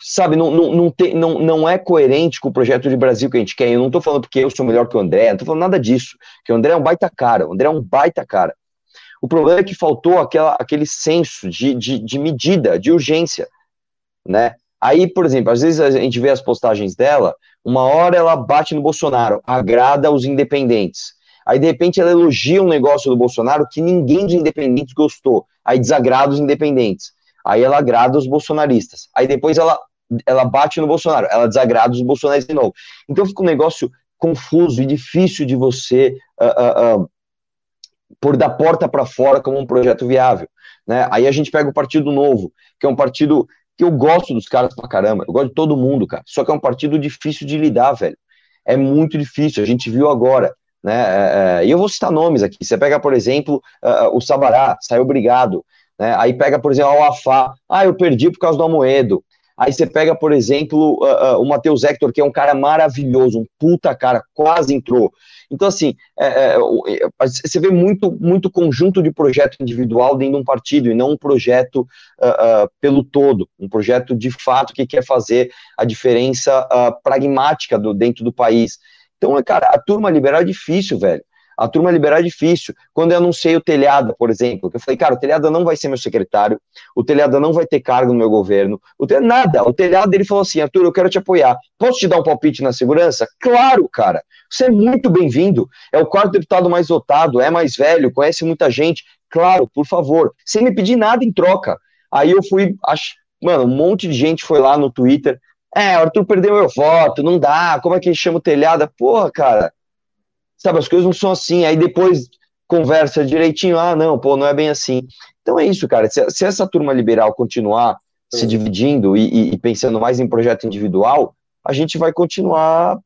sabe, não, não, não, tem, não, não é coerente com o projeto de Brasil que a gente quer. Eu não estou falando porque eu sou melhor que o André, não estou falando nada disso. Que o André é um baita cara, o André é um baita cara. O problema é que faltou aquela, aquele senso de, de, de medida, de urgência, né? Aí, por exemplo, às vezes a gente vê as postagens dela, uma hora ela bate no Bolsonaro, agrada os independentes. Aí, de repente, ela elogia um negócio do Bolsonaro que ninguém de independentes gostou. Aí desagrada os independentes. Aí ela agrada os bolsonaristas. Aí depois ela, ela bate no Bolsonaro, ela desagrada os bolsonaristas de novo. Então fica um negócio confuso e difícil de você uh, uh, uh, pôr da porta para fora como um projeto viável. Né? Aí a gente pega o Partido Novo, que é um partido que eu gosto dos caras pra caramba, eu gosto de todo mundo, cara. Só que é um partido difícil de lidar, velho. É muito difícil, a gente viu agora. Né? É, é, e eu vou citar nomes aqui. Você pega, por exemplo, o Sabará, saiu obrigado. Né? Aí pega, por exemplo, o Afá. Ah, eu perdi por causa do Amoedo. Aí você pega, por exemplo, uh, uh, o Matheus Hector, que é um cara maravilhoso, um puta cara, quase entrou. Então, assim, é, é, é, você vê muito, muito conjunto de projeto individual dentro de um partido, e não um projeto uh, pelo todo, um projeto de fato que quer fazer a diferença pragmática do, dentro do país. Então, cara, a turma liberal é difícil, velho. A turma liberal é difícil. Quando eu anunciei o Telhada, por exemplo, eu falei, cara, o Telhada não vai ser meu secretário, o Telhada não vai ter cargo no meu governo, o telhada, nada. O Telhada, ele falou assim, Arthur, eu quero te apoiar. Posso te dar um palpite na segurança? Claro, cara. Você é muito bem-vindo. É o quarto deputado mais votado, é mais velho, conhece muita gente. Claro, por favor. Sem me pedir nada em troca. Aí eu fui, acho, mano, um monte de gente foi lá no Twitter. É, Arthur perdeu meu voto, não dá. Como é que chama o telhada? Porra, cara Sabe, as coisas não são assim. Aí depois conversa direitinho, ah, não, pô, não é bem assim. Então é isso, cara. Se, se essa turma liberal continuar se dividindo e, e, pensando mais em projeto individual, a gente vai continuar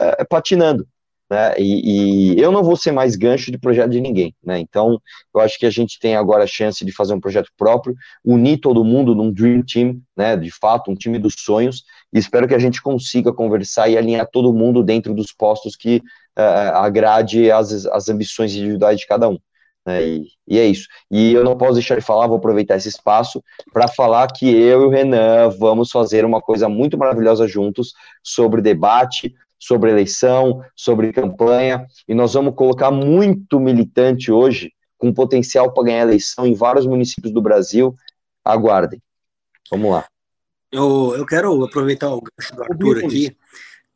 é, é, patinando. Né? E, e, eu não vou ser mais gancho de projeto de ninguém. Né? Então, eu acho que a gente tem agora a chance de fazer um projeto próprio, unir todo mundo num Dream Team, né? de fato, um time dos sonhos, e espero que a gente consiga conversar e alinhar todo mundo dentro dos postos que uh, agrade as, as ambições individuais de cada um. Né? E, e, é isso. E eu não posso deixar de falar, vou aproveitar esse espaço para falar que eu e o Renan vamos fazer uma coisa muito maravilhosa juntos sobre debate, sobre eleição, sobre campanha, e nós vamos colocar muito militante hoje, com potencial para ganhar eleição em vários municípios do Brasil. Aguardem. Vamos lá. Eu, eu quero aproveitar o gancho do Arthur aqui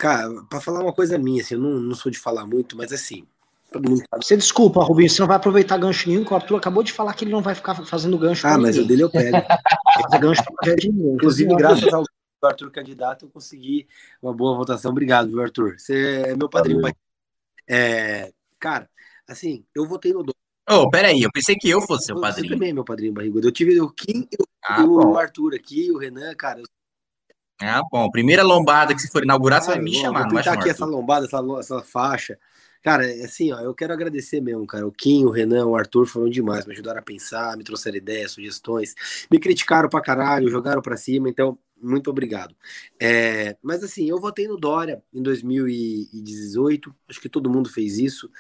Cara, para falar uma coisa minha, assim, eu não, não sou de falar muito, mas assim. Você desculpa, Rubinho, você não vai aproveitar gancho nenhum, que o Arthur acabou de falar que ele não vai ficar fazendo gancho. Ah, mas ninguém. o dele eu pego. gancho pra de ninguém. Inclusive, graças ao Arthur candidato, eu consegui uma boa votação. Obrigado, viu, Arthur? Você é meu padrinho. É, cara, assim, eu votei no Oh, peraí, eu pensei que eu fosse seu padrinho. Você também é meu padrinho barrigudo. Eu tive o Kim, ah, o Arthur aqui, o Renan, cara. Eu ah, bom. Primeira lombada que se for inaugurar, ah, você vai me chamar. Vou pintar aqui essa lombada, essa, essa faixa. Cara, é assim, ó, eu quero agradecer mesmo, cara. O Kim, o Renan, o Arthur foram demais, me ajudaram a pensar, me trouxeram ideias, sugestões, me criticaram pra caralho, jogaram pra cima. Então, muito obrigado. É, mas assim, eu votei no Dória em 2018, acho que todo mundo fez isso.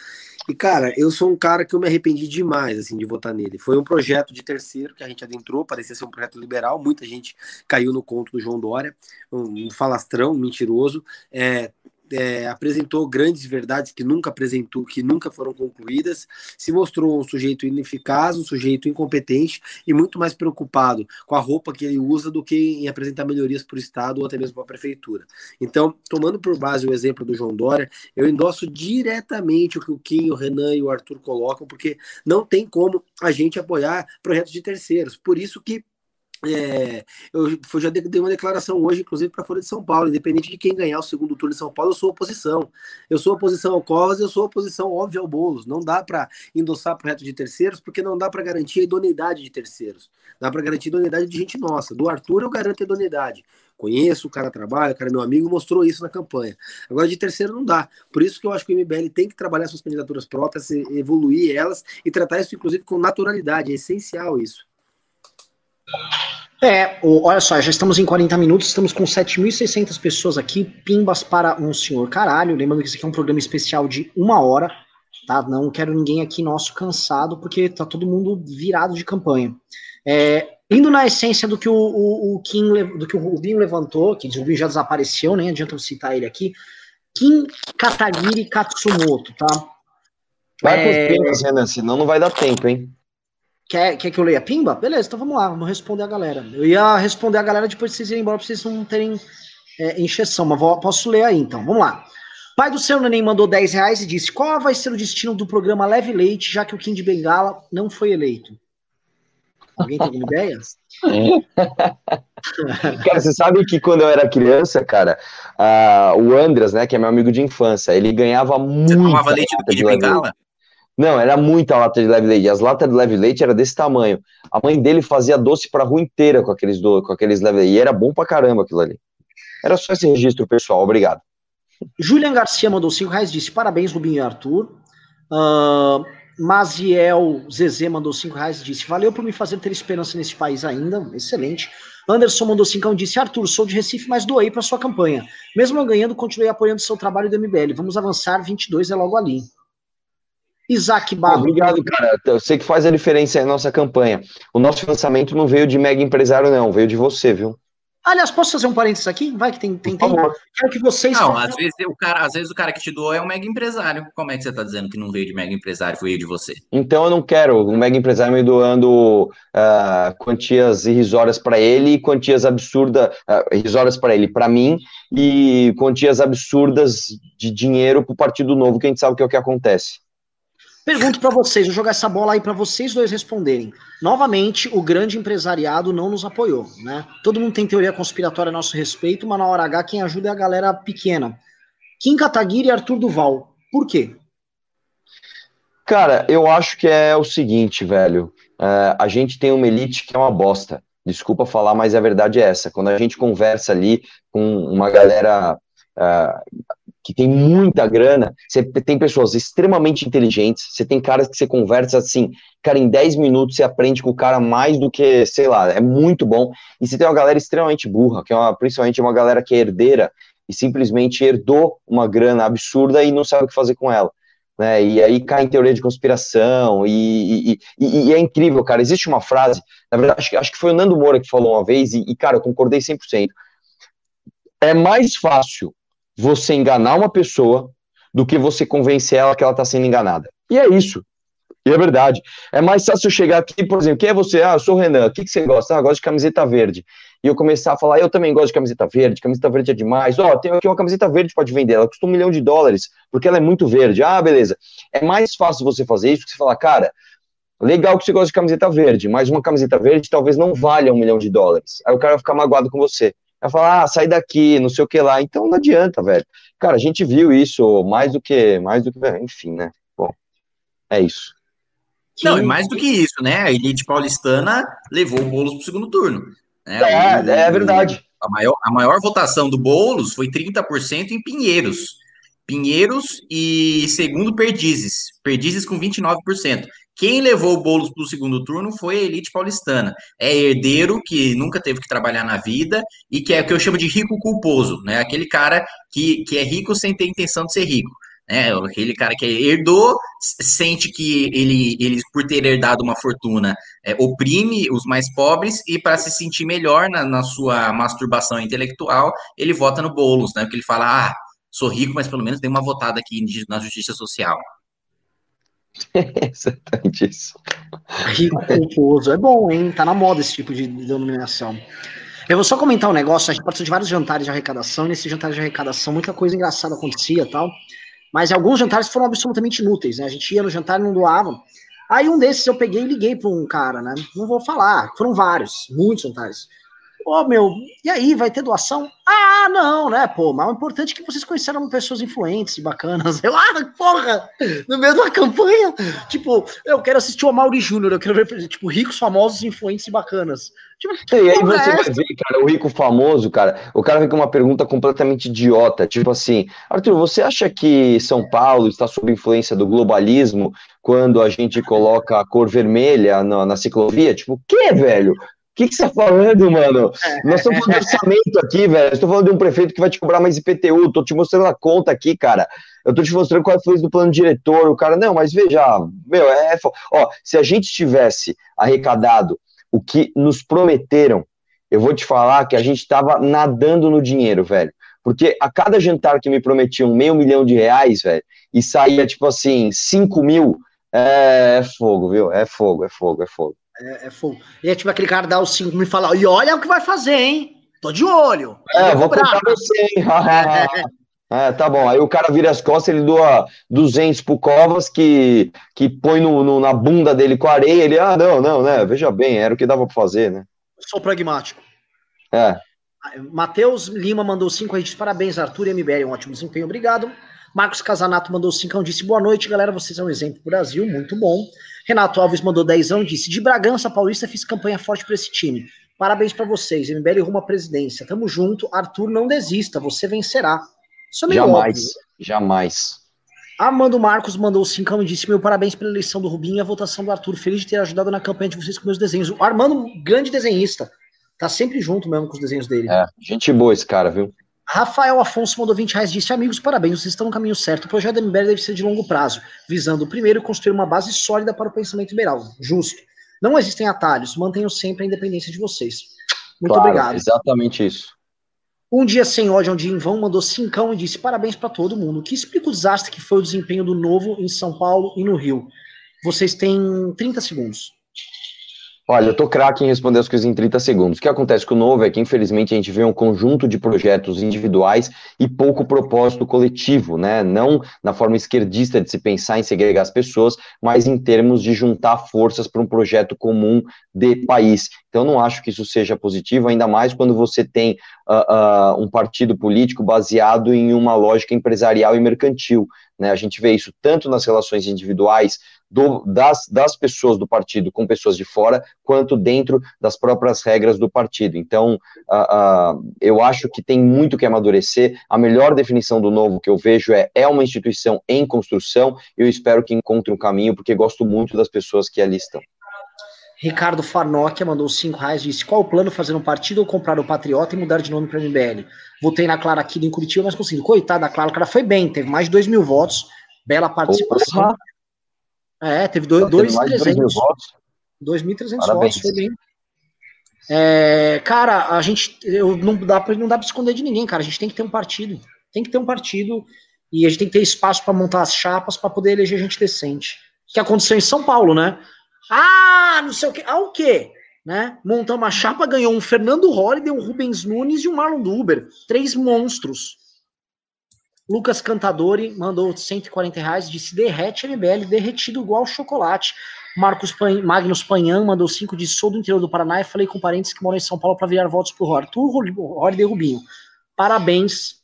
E, cara, eu sou um cara que eu me arrependi demais, assim, de votar nele. Foi um projeto de terceiro que a gente adentrou, parecia ser um projeto liberal, muita gente caiu no conto do João Dória, um, falastrão, um mentiroso. É, é, apresentou grandes verdades que nunca apresentou, que nunca foram concluídas, se mostrou um sujeito ineficaz, um sujeito incompetente e muito mais preocupado com a roupa que ele usa do que em apresentar melhorias para o Estado ou até mesmo para a Prefeitura. Então, tomando por base o exemplo do João Dória, eu endosso diretamente o que o Kim, o Renan e o Arthur colocam, porque não tem como a gente apoiar projetos de terceiros. Por isso que é, eu, já dei uma declaração hoje, inclusive, para a Folha de São Paulo. Independente de quem ganhar o segundo turno em São Paulo, eu sou oposição. Eu sou oposição ao Covas, eu sou oposição óbvia ao Boulos. Não dá para endossar projeto de terceiros, porque não dá para garantir a idoneidade de terceiros. Dá para garantir a idoneidade de gente nossa. Do Arthur, eu garanto a idoneidade. Conheço, o cara trabalha, o cara é meu amigo, mostrou isso na campanha. Agora, de terceiro, não dá. Por isso que eu acho que o MBL tem que trabalhar suas candidaturas próprias, evoluir elas e tratar isso, inclusive, com naturalidade. É essencial isso. É, olha só, já estamos em 40 minutos, estamos com 7.600 pessoas aqui, pimbas para um senhor caralho. Lembrando que esse aqui é um programa especial de uma hora, tá? Não quero ninguém aqui nosso cansado, porque tá todo mundo virado de campanha. É, indo na essência do que o, o, o Kim, do que o Rubinho levantou, que o Rubinho já desapareceu, nem adianta eu citar ele aqui. Kim Katagiri Katsumoto, tá? Vai é... com os penas, Renan, senão não vai dar tempo, hein? Quer, quer que eu leia Pimba? Beleza, então vamos lá, vamos responder a galera. Eu ia responder a galera depois de vocês irem embora, pra vocês não terem é, encheção, mas vou, posso ler aí então. Vamos lá. Pai do seu neném mandou 10 reais e disse: Qual vai ser o destino do programa Leve Leite, já que o Kim de Bengala não foi eleito? Alguém tem alguma ideia? cara, você sabe que quando eu era criança, cara, uh, o Andras, né, que é meu amigo de infância, ele ganhava muito. Você tomava leite do Kim de Bengala? Não, era muita lata de leve leite. As latas de leve leite era desse tamanho. A mãe dele fazia doce para a rua inteira com aqueles, do, com aqueles leve leite. E era bom pra caramba aquilo ali. Era só esse registro, pessoal. Obrigado. Julian Garcia mandou 5 reais disse: Parabéns, Rubinho e Arthur. Uh, Maziel Zezé mandou 5 reais disse: Valeu por me fazer ter esperança nesse país ainda. Excelente. Anderson mandou 5 disse: Arthur, sou de Recife, mas doei para sua campanha. Mesmo não ganhando, continuei apoiando seu trabalho do MBL. Vamos avançar, 22 é logo ali. Isaac Barro. Obrigado, cara. Eu sei que faz a diferença aí na nossa campanha. O nosso lançamento não veio de mega empresário, não, veio de você, viu? Aliás, posso fazer um parênteses aqui? Vai que tem, tem tempo. Quero que vocês. Não, às vezes, o cara, às vezes o cara que te doou é um mega empresário. Como é que você está dizendo que não veio de mega empresário, veio de você? Então eu não quero um mega empresário me doando uh, quantias irrisórias para ele e quantias absurdas, uh, irrisórias para ele, para mim, e quantias absurdas de dinheiro para o Partido Novo, que a gente sabe que é o que acontece. Pergunto para vocês, vou jogar essa bola aí para vocês dois responderem. Novamente, o grande empresariado não nos apoiou, né? Todo mundo tem teoria conspiratória a nosso respeito, mas na hora H quem ajuda é a galera pequena. Kim Kataguiri e Arthur Duval. Por quê? Cara, eu acho que é o seguinte, velho. É, a gente tem uma elite que é uma bosta. Desculpa falar, mas a verdade é essa. Quando a gente conversa ali com uma galera uh, que tem muita grana, você tem pessoas extremamente inteligentes, você tem caras que você conversa assim, cara, em 10 minutos você aprende com o cara mais do que, sei lá, é muito bom. E você tem uma galera extremamente burra, que é uma, principalmente uma galera que é herdeira e simplesmente herdou uma grana absurda e não sabe o que fazer com ela. Né, e aí cai em teoria de conspiração, e, e, e, e, é incrível, cara. Existe uma frase, na verdade, acho, acho que foi o Nando Moura que falou uma vez, e, cara, eu concordei 100%. É mais fácil você enganar uma pessoa do que você convencer ela que ela está sendo enganada. E é isso. E é verdade. É mais fácil eu chegar aqui, por exemplo, quem é você? Ah, eu sou o Renan. O que, que você gosta? Ah, eu gosto de camiseta verde. E eu começar a falar, eu também gosto de camiseta verde, camiseta verde é demais. Ó, oh, tem aqui uma camiseta verde pode vender, ela custa um milhão de dólares, porque ela é muito verde. Ah, beleza. É mais fácil você fazer isso que você falar, cara, legal que você gosta de camiseta verde, mas uma camiseta verde talvez não valha um milhão de dólares. Aí o cara vai ficar magoado com você. Vai falar, ah, sai daqui, não sei o que lá. Então não adianta, velho. Cara, a gente viu isso mais do que, mais do que, enfim, né? Bom, é isso. Não, e mais do que isso, né? A elite paulistana levou o Boulos para o segundo turno. Né? É, o, é verdade. A maior, a maior votação do Boulos foi 30% em Pinheiros. Pinheiros e segundo Perdizes. Perdizes com 29%. Quem levou o Boulos para o segundo turno foi a elite paulistana. É herdeiro que nunca teve que trabalhar na vida e que é o que eu chamo de rico culposo, né? Aquele cara que, que é rico sem ter intenção de ser rico. Né? Aquele cara que herdou, sente que ele, ele por ter herdado uma fortuna, é, oprime os mais pobres e para se sentir melhor na, na, sua masturbação intelectual, ele vota no Boulos, né? Porque ele fala, ah, sou rico, mas pelo menos dei uma votada aqui na justiça social. Exatamente isso. Rico. É bom, hein? Tá na moda esse tipo de denominação. Eu vou só comentar um negócio. A gente participou de vários jantares de arrecadação. E nesses jantares de arrecadação, muita coisa engraçada acontecia tal. Mas alguns jantares foram absolutamente inúteis, né? A gente ia no jantar e não doava. Aí um desses eu peguei e liguei para um cara, né? Não vou falar, foram vários, muitos jantares. Ô, oh, meu, e aí, vai ter doação? Ah, não, né, pô, mas o importante é que vocês conheceram pessoas influentes e bacanas. Eu, ah, porra, no meio uma campanha, tipo, eu quero assistir o Mauri Júnior, eu quero ver, tipo, ricos, famosos, influentes e bacanas. Tipo, e aí você é vai ver, cara, o rico famoso, cara, o cara vem com uma pergunta completamente idiota, tipo assim, Arthur, você acha que São Paulo está sob influência do globalismo quando a gente coloca a cor vermelha na, na ciclovia? Tipo, o que, velho? Que, que você está falando, mano? Nós estamos falando de orçamento aqui, velho. Estou falando de um prefeito que vai te cobrar mais IPTU. Tô te mostrando a conta aqui, cara. Eu tô te mostrando qual foi do plano diretor. O cara, não, mas veja, meu, é. Ó, se a gente tivesse arrecadado o que nos prometeram, eu vou te falar que a gente estava nadando no dinheiro, velho. Porque a cada jantar que me prometiam meio milhão de reais, velho, e saía, tipo assim, cinco mil, é, é fogo, viu? É fogo, é fogo, é fogo. É, é fogo. E é tipo aquele cara dá os cinco me fala, e olha o que vai fazer, hein? Tô de olho. É, vou cobrar você, hein? É, tá bom. Aí o cara vira as costas, ele doa 200 pro Covas, que, que põe no, no, na bunda dele com areia. Ele, ah, não, não, né? Veja bem, era o que dava pra fazer, né? Sou pragmático. É. Matheus Lima mandou 5 aí, parabéns, Arthur e MBL, um ótimo desempenho, obrigado. Marcos Casanato mandou 5 disse boa noite, galera, vocês são um exemplo pro Brasil, muito bom. Renato Alves mandou 10 anos, disse: De Bragança Paulista fiz campanha forte para esse time. Parabéns para vocês. MBL rumo à presidência. Tamo junto. Arthur, não desista. Você vencerá. Isso é meio jamais, óbvio. jamais. Amando Marcos mandou 5 e disse: Meu parabéns pela eleição do Rubinho e a votação do Arthur. Feliz de ter ajudado na campanha de vocês com meus desenhos. O Armando, grande desenhista. Tá sempre junto mesmo com os desenhos dele. É, gente boa esse cara, viu? Rafael Afonso mandou 20 reais disse: Amigos, parabéns, vocês estão no caminho certo. O projeto da MBL deve ser de longo prazo, visando, primeiro, construir uma base sólida para o pensamento liberal. Justo. Não existem atalhos, mantenham sempre a independência de vocês. Muito claro, obrigado. Exatamente isso. Um dia sem ódio, um dia em vão, mandou cincão e disse: Parabéns para todo mundo. Que explica o desastre que foi o desempenho do Novo em São Paulo e no Rio. Vocês têm 30 segundos. Olha, eu tô craque em responder as coisas em 30 segundos. O que acontece com o Novo é que, infelizmente, a gente vê um conjunto de projetos individuais e pouco propósito coletivo, né? Não na forma esquerdista de se pensar em segregar as pessoas, mas em termos de juntar forças para um projeto comum de país. Então, não acho que isso seja positivo, ainda mais quando você tem uh, uh, um partido político baseado em uma lógica empresarial e mercantil. Né? A gente vê isso tanto nas relações individuais do, das, das pessoas do partido com pessoas de fora, quanto dentro das próprias regras do partido. Então, uh, eu acho que tem muito que amadurecer. A melhor definição do novo que eu vejo é é uma instituição em construção. Eu espero que encontre um caminho, porque gosto muito das pessoas que ali estão. Ricardo Farnock mandou 5 reais disse: Qual o plano fazer um partido ou comprar o Patriota e mudar de nome para MBL? Votei na Clara aqui em Curitiba, mas consegui. Coitada da Clara, o cara foi bem, teve mais de 2 mil votos, bela participação. Opa. É, teve 2.300 votos. 2.300 votos, foi bem. É, cara, a gente eu, não dá para não dá para esconder de ninguém, cara. A gente tem que ter um partido, tem que ter um partido e a gente tem que ter espaço para montar as chapas para poder eleger gente decente. Que aconteceu em São Paulo, né? Ah, não sei o que. Ah, o quê? Né? Montar uma chapa, ganhou um Fernando Holliday, um Rubens Nunes e um Marlon Duber. Três monstros. Lucas Cantadori mandou 140 reais, disse derrete MBL, derretido igual chocolate. Marcos Pan, Magnus Panhan mandou 5 de sou do interior do Paraná e falei com parentes que moram em São Paulo para virar votos pro Arthur Holliday Rubinho. Parabéns,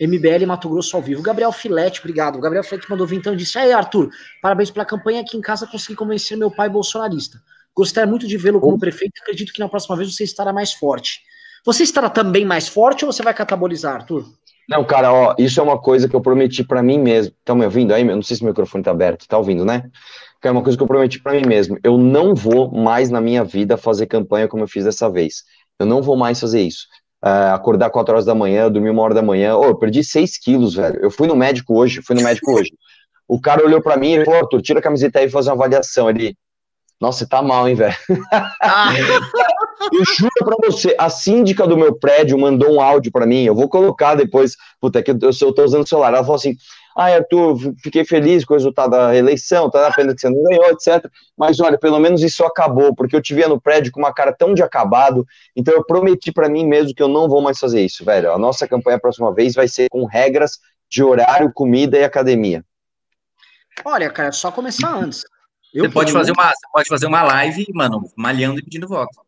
MBL Mato Grosso ao vivo. Gabriel Filete, obrigado. O Gabriel Filete mandou vir então e disse: Aí, Arthur, parabéns pela campanha. Aqui em casa consegui convencer meu pai bolsonarista. Gostaria muito de vê-lo como prefeito. Acredito que na próxima vez você estará mais forte. Você estará também mais forte ou você vai catabolizar, Arthur? Não, cara, ó, isso é uma coisa que eu prometi para mim mesmo. Estão me ouvindo aí? Eu não sei se o microfone tá aberto. Tá ouvindo, né? que é uma coisa que eu prometi para mim mesmo. Eu não vou mais na minha vida fazer campanha como eu fiz dessa vez. Eu não vou mais fazer isso. Uh, acordar 4 horas da manhã, dormir uma hora da manhã. Oh, eu perdi 6 quilos, velho. Eu fui no médico hoje, fui no médico hoje. O cara olhou para mim e falou: Arthur, tira a camiseta aí e fazer uma avaliação. Ele, nossa, você tá mal, hein, velho? Ah. eu juro pra você, a síndica do meu prédio mandou um áudio para mim. Eu vou colocar depois, puta, que eu, eu tô usando o celular. Ela falou assim: ah, Arthur, fiquei feliz com o resultado da eleição, tá na pena que você não ganhou, etc. Mas olha, pelo menos isso acabou, porque eu te via no prédio com uma cara tão de acabado, então eu prometi para mim mesmo que eu não vou mais fazer isso, velho. A nossa campanha a próxima vez vai ser com regras de horário, comida e academia. Olha, cara, é só começar antes. Eu você pode fazer uma, pode fazer uma live, mano, malhando e pedindo voto.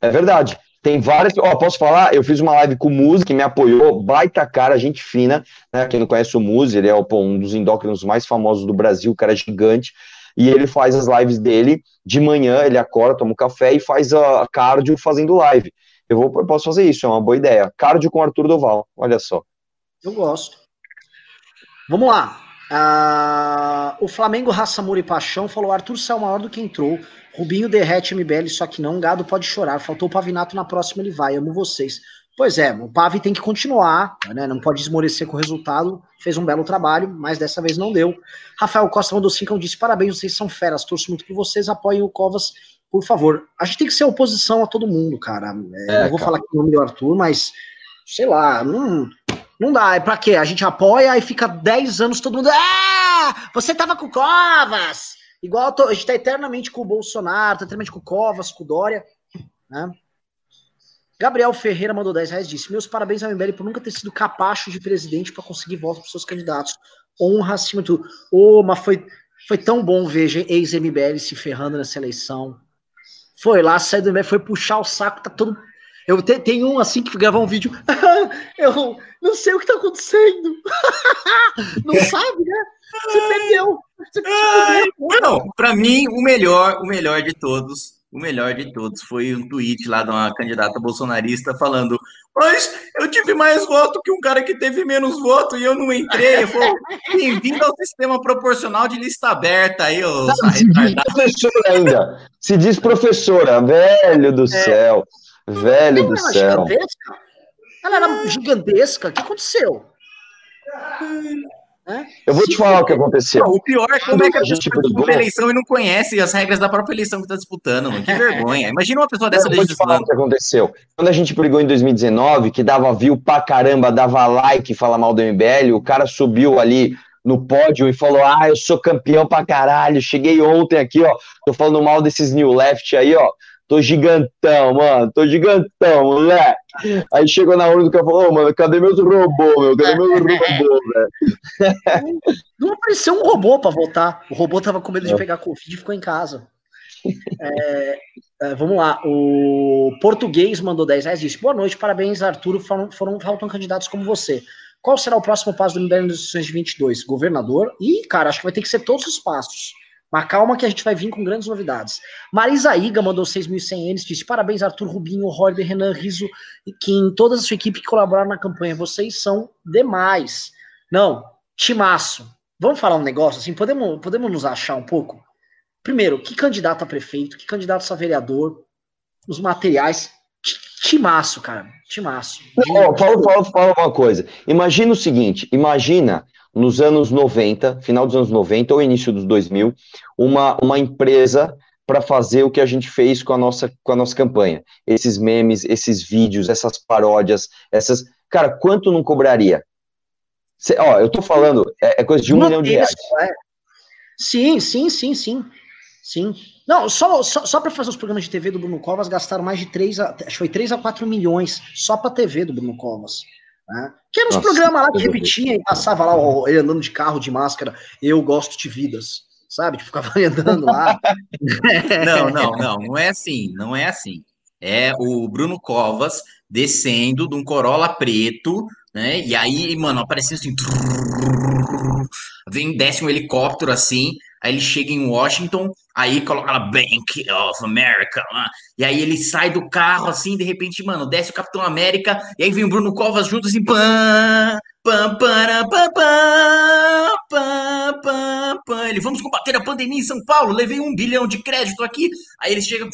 É verdade. Tem várias. Ó, posso falar? Eu fiz uma live com o Muzi, que me apoiou, baita cara, gente fina. Né? Quem não conhece o Muzi, ele é pô, um dos endócrinos mais famosos do Brasil, o cara é gigante. E ele faz as lives dele de manhã, ele acorda, toma um café e faz a cardio fazendo live. Eu, vou, eu posso fazer isso, é uma boa ideia. Cardio com Arthur Doval, olha só. Eu gosto. Vamos lá. Uh, o Flamengo Raça Amor e Paixão falou: Arthur saiu maior do que entrou. Rubinho derrete MBL, só que não, gado pode chorar. Faltou o Pavinato na próxima, ele vai. Amo vocês. Pois é, o Pavi tem que continuar, né? Não pode esmorecer com o resultado. Fez um belo trabalho, mas dessa vez não deu. Rafael Costa mandou cinco disse: parabéns, vocês são feras. Torço muito por vocês, apoiem o Covas, por favor. A gente tem que ser oposição a todo mundo, cara. É, é, não vou cara. falar aqui o nome do Arthur, mas sei lá, não, não dá. É pra quê? A gente apoia e fica 10 anos todo mundo. Ah! Você tava com o Covas! Igual a gente tá eternamente com o Bolsonaro, tá eternamente com o Covas, com o Dória, né? Gabriel Ferreira mandou 10 reais disse: Meus parabéns ao MBL por nunca ter sido capacho de presidente para conseguir votos para seus candidatos. Honra acima de tudo. Ô, oh, mas foi, foi tão bom ver ex-MBL se ferrando nessa eleição. Foi lá, saiu do MBL, foi puxar o saco, tá todo. Eu te, tenho um assim que gravou um vídeo. eu não sei o que tá acontecendo. não sabe, né? Você perdeu. Ai, não, para mim, o melhor, o melhor de todos, o melhor de todos foi um tweet lá de uma candidata bolsonarista falando: Mas eu tive mais voto que um cara que teve menos voto e eu não entrei. Bem-vindo ao sistema proporcional de lista aberta aí, ô. Se diz professora ainda. Se diz professora, velho do é. céu. Velho do céu. Gigantesca? Ela era gigantesca. O que aconteceu? Eu vou te falar o que aconteceu. Não, o pior é como é que a gente disputa eleição e não conhece as regras da própria eleição que está disputando, mano. Que vergonha. Imagina uma pessoa dessa. Eu vou te falar o que aconteceu. Quando a gente brigou em 2019, que dava view pra caramba, dava like fala mal do MBL, o cara subiu ali no pódio e falou: Ah, eu sou campeão pra caralho. Cheguei ontem aqui, ó. Tô falando mal desses New Left aí, ó. Tô gigantão, mano. Tô gigantão, moleque. Aí chegou na hora do cara e falou, oh, mano, cadê meus robôs, meu? Cadê meus robôs, velho? Não apareceu um robô pra voltar. O robô tava com medo de é. pegar Covid e ficou em casa. É, é, vamos lá. O português mandou 10 reais e disse: Boa noite, parabéns, Arturo. Foram, foram, faltam candidatos como você. Qual será o próximo passo do MBL nas eleições de 22? Governador? Ih, cara, acho que vai ter que ser todos os passos. Mas calma que a gente vai vir com grandes novidades. Marisa Iga mandou 6.100 Ns, disse parabéns Arthur Rubinho, Roger, Renan Riso e Kim, toda a sua equipe que colaboraram na campanha. Vocês são demais. Não, timaço. Vamos falar um negócio assim? Podemos, podemos nos achar um pouco? Primeiro, que candidato a prefeito, que candidato a vereador, os materiais. Timaço, cara. Timaço. Não, fala, fala, fala uma coisa. Imagina o seguinte: imagina nos anos 90, final dos anos 90 ou início dos 2000, uma, uma empresa para fazer o que a gente fez com a nossa com a nossa campanha. Esses memes, esses vídeos, essas paródias, essas, cara, quanto não cobraria? Cê, ó, eu tô falando, é, é coisa de um milhão de reais. É. Sim, sim, sim, sim. Sim. Não, só, só, só para fazer os programas de TV do Bruno Covas gastaram mais de 3 a, acho que foi 3 a 4 milhões só para TV do Bruno Covas. Né? Que eram os programas lá que repetia e passava lá ele andando de carro de máscara. Eu gosto de vidas, sabe? Que ficava andando lá. não, não, não, não é assim, não é assim. É o Bruno Covas descendo de um Corolla preto, né? E aí, mano, aparecia assim. Vem, desce um helicóptero assim, Aí ele chega em Washington, aí coloca lá Bank of America, lá, e aí ele sai do carro assim, de repente, mano, desce o Capitão América, e aí vem o Bruno Covas junto assim, pam, pam, pam, pam, pam, pam. Ele, vamos combater a pandemia em São Paulo. Levei um bilhão de crédito aqui. Aí eles chegam,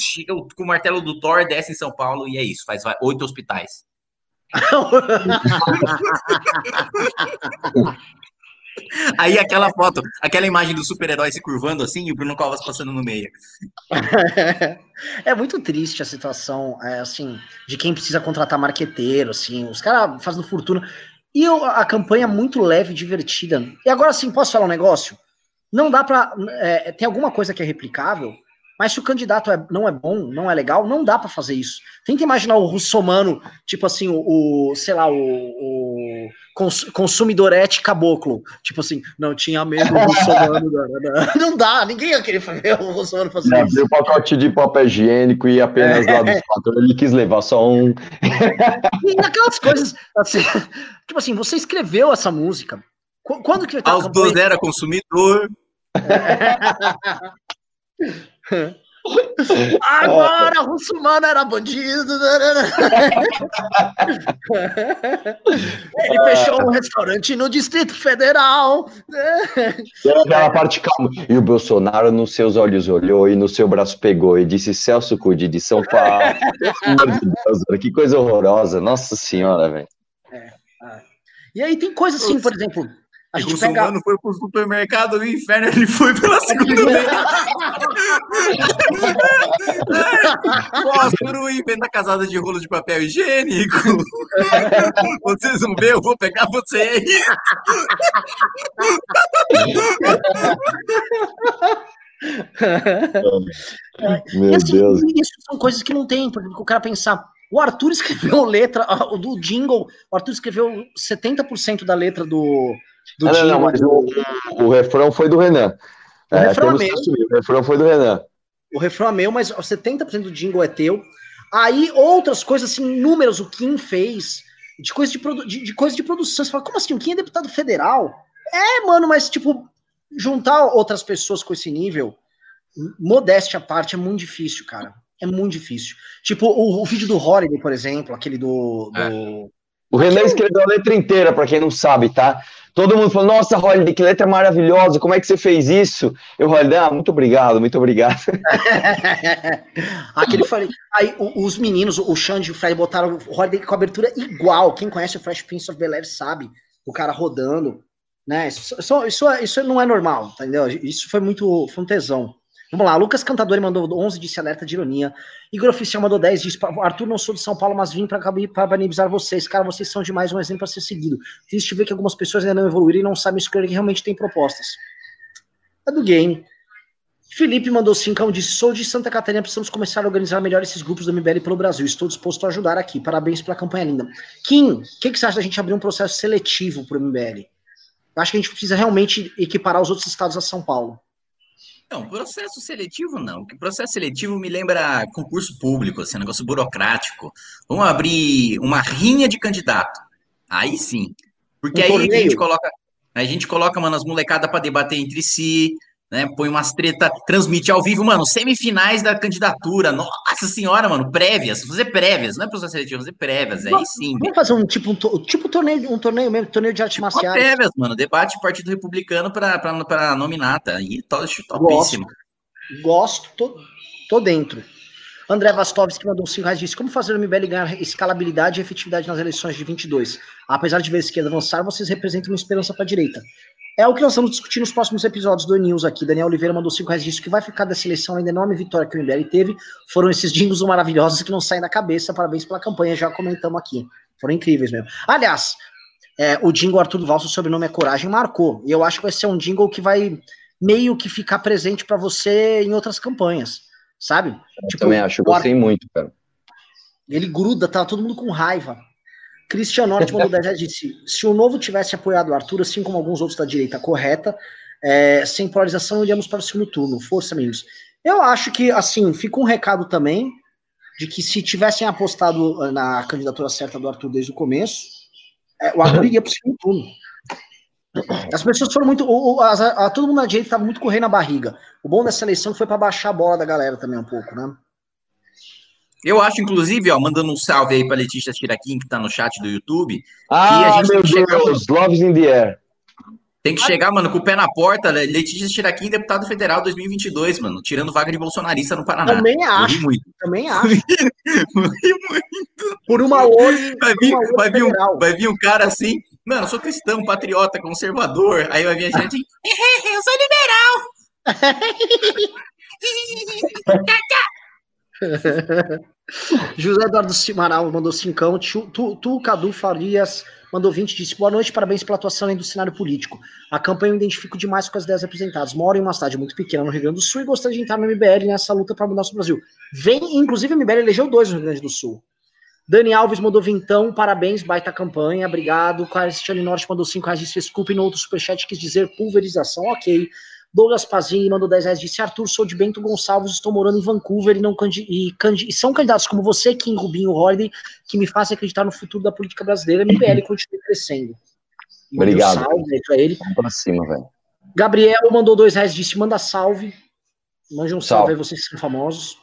chegam com o martelo do Thor, desce em São Paulo e é isso. Faz oito hospitais. Aí aquela foto, aquela imagem do super-herói se curvando assim e o Bruno Covas passando no meio. É muito triste a situação, é, assim, de quem precisa contratar marqueteiro, assim, os caras fazendo fortuna. E eu, a campanha muito leve e divertida. E agora, sim, posso falar um negócio? Não dá pra. É, tem alguma coisa que é replicável, mas se o candidato é, não é bom, não é legal, não dá para fazer isso. Tenta imaginar o russomano, tipo assim, o, o sei lá, o, o cons, consumidorete caboclo. Tipo assim, não tinha medo do russomano. não dá, ninguém ia querer fazer o russomano fazer não, isso. o pacote de papel higiênico e apenas é. lá do quatro, ele quis levar só um. e aquelas coisas, assim, tipo assim, você escreveu essa música. Quando que Aos dois era consumidor. Agora o Russumano era bandido. Ele fechou um restaurante no Distrito Federal. aquela parte calma. E o Bolsonaro nos seus olhos olhou e no seu braço pegou e disse: Celso cuide de São Paulo. Que coisa horrorosa. Nossa Senhora, velho. É, é. E aí tem coisa assim, por exemplo. A gente o pega... foi pro supermercado do inferno, ele foi pela segunda vez. Fósforo e venda casada de rolo de papel higiênico. Vocês vão ver, eu vou pegar vocês. Meu assim, Deus. Isso são coisas que não tem, porque o cara pensar. O Arthur escreveu letra, o do jingle, o Arthur escreveu 70% da letra do, do não, não, mas o, o, refrão foi do Renan. O, é, refrão, é meu. o refrão foi do Renan. O refrão é meu, mas 70% do jingle é teu. Aí outras coisas, assim, números, o Kim fez, de coisa de, de, de, coisa de produção. Você fala, como assim? O Kim é deputado federal? É, mano, mas tipo, juntar outras pessoas com esse nível, modéstia à parte, é muito difícil, cara. É muito difícil. Tipo, o, o vídeo do Holiday, por exemplo, aquele do. do... É. O Renan escreveu a letra inteira, para quem não sabe, tá? Todo mundo falou, nossa, Holiday, que letra maravilhosa, como é que você fez isso? Eu, Holiday, ah, muito obrigado, muito obrigado. Aquele falei, aí os meninos, o Xande e o Fred botaram o Holiday com abertura igual, quem conhece o Fresh Prince of Bel-Air sabe, o cara rodando, né, isso, isso, isso não é normal, entendeu? Isso foi muito, foi um tesão. Vamos lá, Lucas Cantador mandou 11, disse alerta de ironia. Igor Oficial mandou 10, disse: Arthur, não sou de São Paulo, mas vim para parabenizar vocês. Cara, vocês são demais um exemplo a ser seguido. Triste ver que algumas pessoas ainda não evoluíram e não sabem escolher que realmente tem propostas. É do game. Felipe mandou 5, disse: Sou de Santa Catarina, precisamos começar a organizar melhor esses grupos do MBL pelo Brasil. Estou disposto a ajudar aqui. Parabéns pela campanha linda. Kim, o que, que você acha da gente abrir um processo seletivo para o MBL? Eu acho que a gente precisa realmente equiparar os outros estados a São Paulo. Não, processo seletivo não. O processo seletivo me lembra concurso público, assim, negócio burocrático. Vamos abrir uma rinha de candidato. Aí sim. Porque um aí torneio. a gente coloca, a gente coloca, mano, as molecadas para debater entre si, né? Põe umas treta, transmite ao vivo, mano, semifinais da candidatura. Nossa senhora, mano, prévias, fazer prévias, não é processo seletivo, fazer prévias, aí sim. Vamos fazer um tipo, um, tipo torneio, um torneio mesmo, torneio de artes marciais. Prévias, mano, debate Partido Republicano para nominata. Aí, topíssimo. Gosto, gosto tô, tô dentro. André Vastovski mandou 5 reais disse: Como fazer o MBL ganhar escalabilidade e efetividade nas eleições de 22? Apesar de ver a esquerda avançar, vocês representam uma esperança para a direita. É o que nós vamos discutir nos próximos episódios do News aqui. Daniel Oliveira mandou 5 reais disse que vai ficar dessa eleição ainda enorme vitória que o MBL teve. Foram esses jingles maravilhosos que não saem da cabeça. Parabéns pela campanha, já comentamos aqui. Foram incríveis mesmo. Aliás, é, o jingle Arthur Duval, seu sobrenome é Coragem, marcou. E eu acho que vai ser um jingle que vai meio que ficar presente para você em outras campanhas, sabe? Eu tipo, também acho, eu gostei muito, cara. Ele gruda, tá todo mundo com raiva. Cristian Norte mandou já disse: se o novo tivesse apoiado o Arthur, assim como alguns outros da direita correta, é, sem polarização, iríamos para o segundo turno. Força, amigos. Eu acho que, assim, fica um recado também de que se tivessem apostado na candidatura certa do Arthur desde o começo, é, o Arthur iria para o segundo turno. As pessoas foram muito. O, a, a, todo mundo na direita estava muito correndo na barriga. O bom dessa eleição foi para baixar a bola da galera também um pouco, né? Eu acho, inclusive, ó, mandando um salve aí para Letícia Tiraquim, que está no chat do YouTube. Ah, meu Deus. Loves in the Air. Tem que chegar, mano, com o pé na porta. Letícia Tiraquim, deputado federal 2022, mano. Tirando vaga de bolsonarista no Paraná. Também acho. Muito. Também acho. muito. Por uma hoje. Vai vir, vai, vir um, vai vir um cara assim. Mano, eu sou cristão, patriota, conservador. Aí vai vir a gente. eu sou liberal. José Eduardo Simaral mandou cincão. Tu, tu, tu, Cadu Farias mandou 20 disse: Boa noite, parabéns pela atuação do cenário político. A campanha eu identifico demais com as ideias apresentadas. Moro em uma cidade muito pequena no Rio Grande do Sul e gostaria de entrar no MBL nessa luta para mudar o Brasil. Vem, inclusive, o MBL elegeu dois no Rio Grande do Sul. Dani Alves mandou vintão, parabéns, baita campanha, obrigado. Cristiane Norte mandou 5 reais, disse desculpe no outro superchat, quis dizer pulverização, ok. Douglas Pazini mandou 10 reais, disse Arthur, sou de Bento Gonçalves, estou morando em Vancouver e, não e, e são candidatos como você, Kim Rubinho, Holiday, que me fazem acreditar no futuro da política brasileira. MBL continue crescendo. Obrigado. Salve pra ele. Vamos pra cima, velho. Gabriel mandou dois reais, disse manda salve. Mande um salve, salve aí, vocês que são famosos.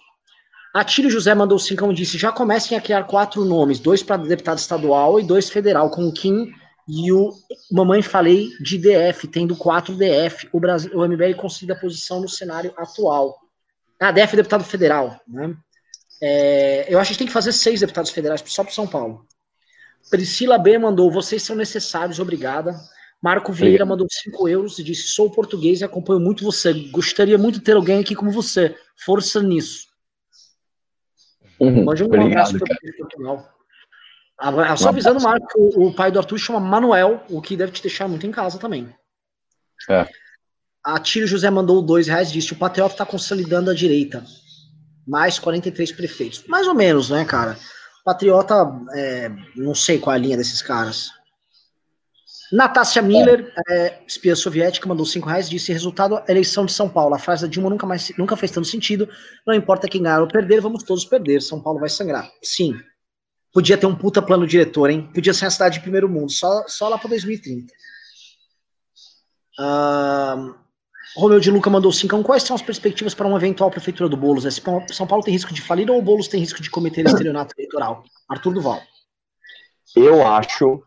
Atílio José mandou cinco e disse: já comecem a criar quatro nomes, dois para deputado estadual e dois federal, com o Kim e o Mamãe Falei de DF, tendo 4 DF. O, Brasil, o MBL consolida a posição no cenário atual. Ah, DF é deputado federal. Né? É, eu acho que a gente tem que fazer seis deputados federais só para São Paulo. Priscila B mandou: vocês são necessários, obrigada. Marco Vieira mandou 5 euros e disse: sou português e acompanho muito você. Gostaria muito de ter alguém aqui como você. Força nisso. Uhum, Mande um obrigado, abraço para Portugal. Agora, só avisando, Marco, o, o pai do Arthur chama Manuel, o que deve te deixar muito em casa também. É. A Tiro José mandou dois reais disse: o Patriota está consolidando a direita. Mais 43 prefeitos. Mais ou menos, né, cara? Patriota, é, não sei qual é a linha desses caras. Natácia Miller, é, espia soviética, mandou 5 reais, disse: resultado, eleição de São Paulo. A frase da Dilma nunca, mais, nunca fez tanto sentido. Não importa quem ganhar ou perder, vamos todos perder. São Paulo vai sangrar. Sim, Podia ter um puta plano diretor, hein? Podia ser a cidade de primeiro mundo, só, só lá para 2030. Uh, Romeu de Luca mandou 5. Quais são as perspectivas para uma eventual prefeitura do Boulos? São Paulo tem risco de falir ou o Boulos tem risco de cometer estelionato eleitoral? Arthur Duval. Eu acho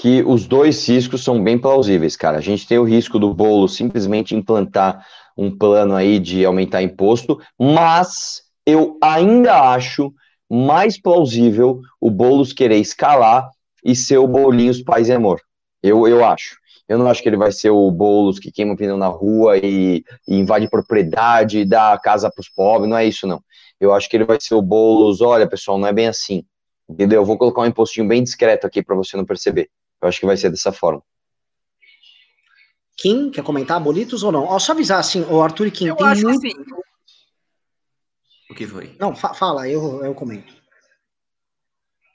que os dois riscos são bem plausíveis, cara. A gente tem o risco do Boulos simplesmente implantar um plano aí de aumentar imposto, mas eu ainda acho mais plausível o Boulos querer escalar e ser o Bolinhos Paz e Amor. Eu, eu acho. Eu não acho que ele vai ser o Boulos que queima pneu na rua e, e invade propriedade, dá casa para os pobres, não é isso não. Eu acho que ele vai ser o Boulos, olha pessoal, não é bem assim. Entendeu? Eu vou colocar um impostinho bem discreto aqui para você não perceber. Eu acho que vai ser dessa forma. Kim, quer comentar bolitos ou não? Ó, só avisar assim, o Arthur e Kim, eu tem acho muito... Assim, o que foi? Não, fa fala, eu, eu comento.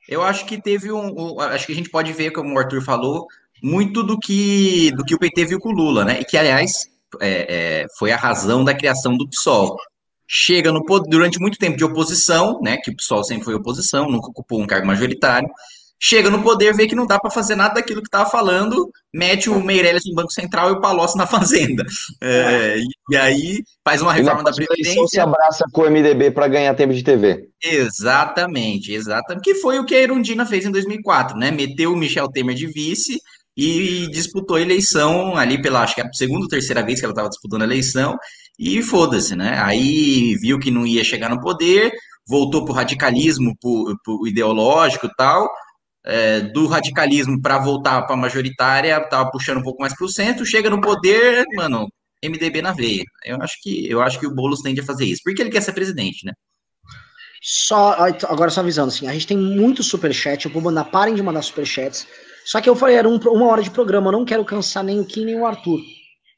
Eu acho que teve um, um, Acho que a gente pode ver, como o Arthur falou, muito do que, do que o PT viu com o Lula, né? E que, aliás, é, é, foi a razão da criação do PSOL. Chega no durante muito tempo de oposição, né? Que o PSOL sempre foi oposição, nunca ocupou um cargo majoritário chega no poder, vê que não dá para fazer nada daquilo que estava falando, mete o Meirelles no Banco Central e o Palocci na Fazenda. É, e, e, aí faz uma reforma da Previdência. se abraça com o MDB para ganhar tempo de TV. Exatamente, exatamente. Que foi o que a Erundina fez em 2004, né? Meteu o Michel Temer de vice e disputou a eleição ali pela, acho que é a segunda ou terceira vez que ela estava disputando a eleição, e foda-se, né? Aí viu que não ia chegar no poder, voltou pro radicalismo pro, pro ideológico e tal, é, do radicalismo para voltar para a majoritária, estava puxando um pouco mais para o centro, chega no poder, mano, MDB na veia. Eu acho que eu acho que o Boulos tende a fazer isso, porque ele quer ser presidente, né? Só agora só avisando assim, a gente tem muito superchat, eu vou mandar, parem de mandar superchats. Só que eu falei, era um, uma hora de programa, eu não quero cansar nem o Kim nem o Arthur. O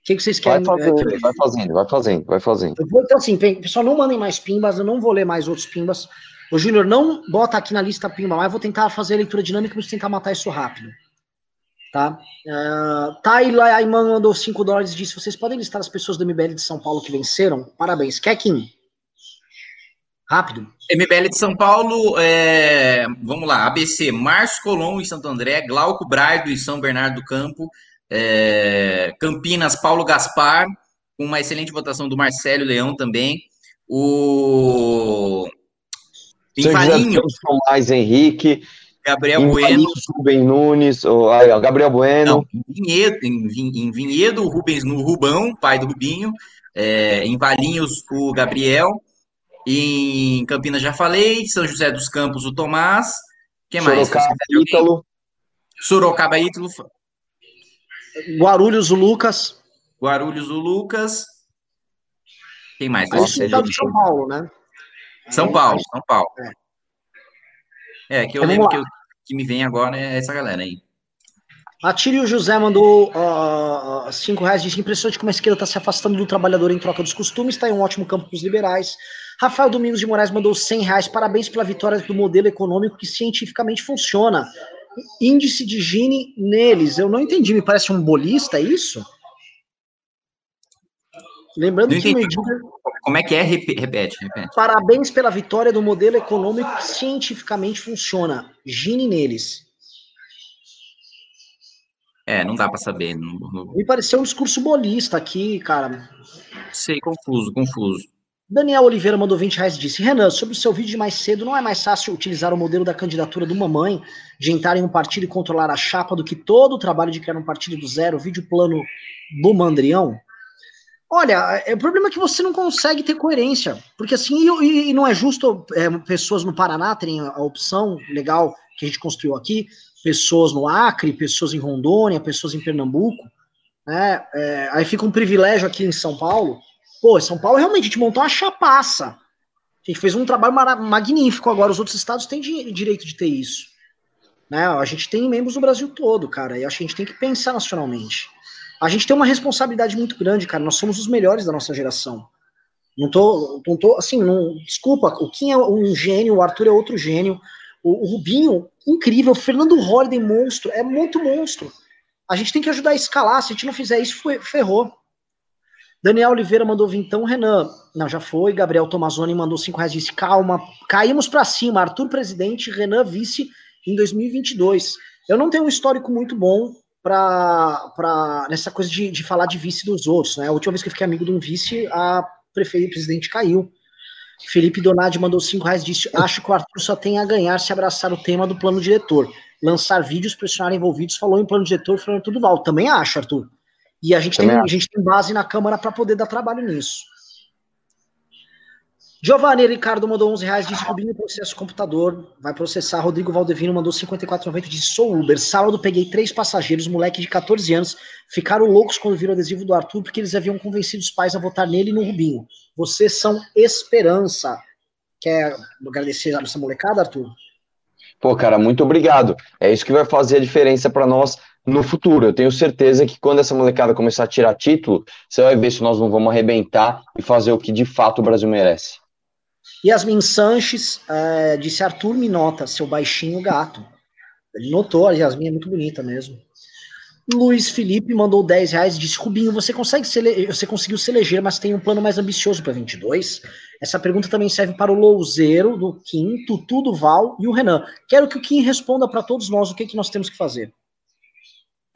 que, que vocês querem? Vai, fazer, é, vai fazendo, vai fazendo, vai fazendo. Vou, então, assim, pessoal, não mandem mais pimbas, eu não vou ler mais outros pimbas. O Júnior, não bota aqui na lista Pimba, mas vou tentar fazer a leitura dinâmica para tentar matar isso rápido. Tá? Uh, Taylor Ayman mandou 5 dólares e disse: Vocês podem listar as pessoas do MBL de São Paulo que venceram? Parabéns. Kekin. Rápido. MBL de São Paulo, é, vamos lá. ABC, Márcio Colom em Santo André, Glauco Braido em São Bernardo do Campo, é, Campinas, Paulo Gaspar, uma excelente votação do Marcelo Leão também. O tem Farinho. Mais Henrique. Gabriel em Bueno. Rubem Nunes, ou, ah, Gabriel Bueno. Não, em Vinhedo, em, em Vinhedo, o Rubens no Rubão, pai do Rubinho. É, em Valinhos, o Gabriel. Em Campinas já falei. São José dos Campos, o Tomás. Quem mais? Sorocaba, Ítalo. Sorocaba, Ítalo. Guarulhos, o Lucas. Guarulhos, o Lucas. Quem mais? Aí São Paulo, né? São Paulo, São Paulo. É, é que eu então, lembro que, eu, que me vem agora é essa galera aí. Atílio José mandou uh, cinco reais, disse impressionante como a esquerda está se afastando do trabalhador em troca dos costumes, está em um ótimo campo para os liberais. Rafael Domingos de Moraes mandou 100 reais, parabéns pela vitória do modelo econômico que cientificamente funciona. Índice de Gini neles, eu não entendi, me parece um bolista, é isso? Lembrando que medida... Como é que é? Repete, repete. Parabéns pela vitória do modelo econômico que cientificamente funciona. Gine neles. É, não dá para saber. Não, Me pareceu um discurso bolista aqui, cara. Sei, confuso, confuso. Daniel Oliveira mandou 20 reais e disse: Renan, sobre o seu vídeo de mais cedo, não é mais fácil utilizar o modelo da candidatura do mamãe, de entrar em um partido e controlar a chapa, do que todo o trabalho de criar um partido do zero, vídeo plano do Mandrião? Olha, é, o problema é que você não consegue ter coerência, porque assim, e, e não é justo é, pessoas no Paraná terem a opção legal que a gente construiu aqui, pessoas no Acre, pessoas em Rondônia, pessoas em Pernambuco, né? É, aí fica um privilégio aqui em São Paulo. Pô, São Paulo realmente a gente montou uma chapaça. A gente fez um trabalho magnífico agora, os outros estados têm direito de ter isso. Né? A gente tem membros do Brasil todo, cara, e acho que a gente tem que pensar nacionalmente a gente tem uma responsabilidade muito grande, cara. Nós somos os melhores da nossa geração. Não tô, não tô assim, não, desculpa, o Kim é um gênio, o Arthur é outro gênio, o, o Rubinho, incrível, o Fernando Holliday, monstro, é muito monstro. A gente tem que ajudar a escalar, se a gente não fizer isso, ferrou. Daniel Oliveira mandou vintão, Renan, não, já foi, Gabriel Tomazoni mandou cinco reais, disse, calma, caímos para cima, Arthur presidente, Renan vice em 2022. Eu não tenho um histórico muito bom, para nessa coisa de, de falar de vice dos outros. Né? A última vez que eu fiquei amigo de um vice, a prefeita presidente caiu. Felipe Donadi mandou cinco reais disse: Acho que o Arthur só tem a ganhar se abraçar o tema do plano diretor. Lançar vídeos, pressionar envolvidos, falou em plano diretor, falou em tudo val. Também acho, Arthur. E a gente, tem, a gente tem base na Câmara para poder dar trabalho nisso. Giovanni Ricardo mandou 11 reais, disse Rubinho processo computador, vai processar. Rodrigo Valdevino mandou 54,90, disse sou Uber. Sábado peguei três passageiros, moleque de 14 anos, ficaram loucos quando viram o adesivo do Arthur, porque eles haviam convencido os pais a votar nele e no Rubinho. Vocês são esperança. Quer agradecer a nossa molecada, Arthur? Pô, cara, muito obrigado. É isso que vai fazer a diferença para nós no futuro. Eu tenho certeza que quando essa molecada começar a tirar título, você vai ver se nós não vamos arrebentar e fazer o que de fato o Brasil merece. Yasmin Sanches é, disse: Arthur me nota, seu baixinho gato. Ele notou, a Yasmin é muito bonita mesmo. Luiz Felipe mandou 10 reais e disse: Rubinho, você, consegue se você conseguiu se eleger, mas tem um plano mais ambicioso para 22? Essa pergunta também serve para o Louzeiro, do Kim, Tutu do Val e o Renan. Quero que o Kim responda para todos nós o que, que nós temos que fazer.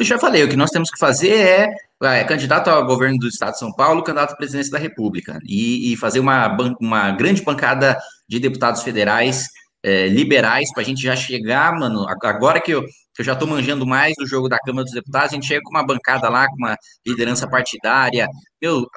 Eu já falei, o que nós temos que fazer é é, candidato ao governo do Estado de São Paulo, candidato à presidência da República, e, e fazer uma, uma grande bancada de deputados federais é, liberais para a gente já chegar, mano. Agora que eu, que eu já estou manjando mais do jogo da Câmara dos Deputados, a gente chega com uma bancada lá, com uma liderança partidária. Meu,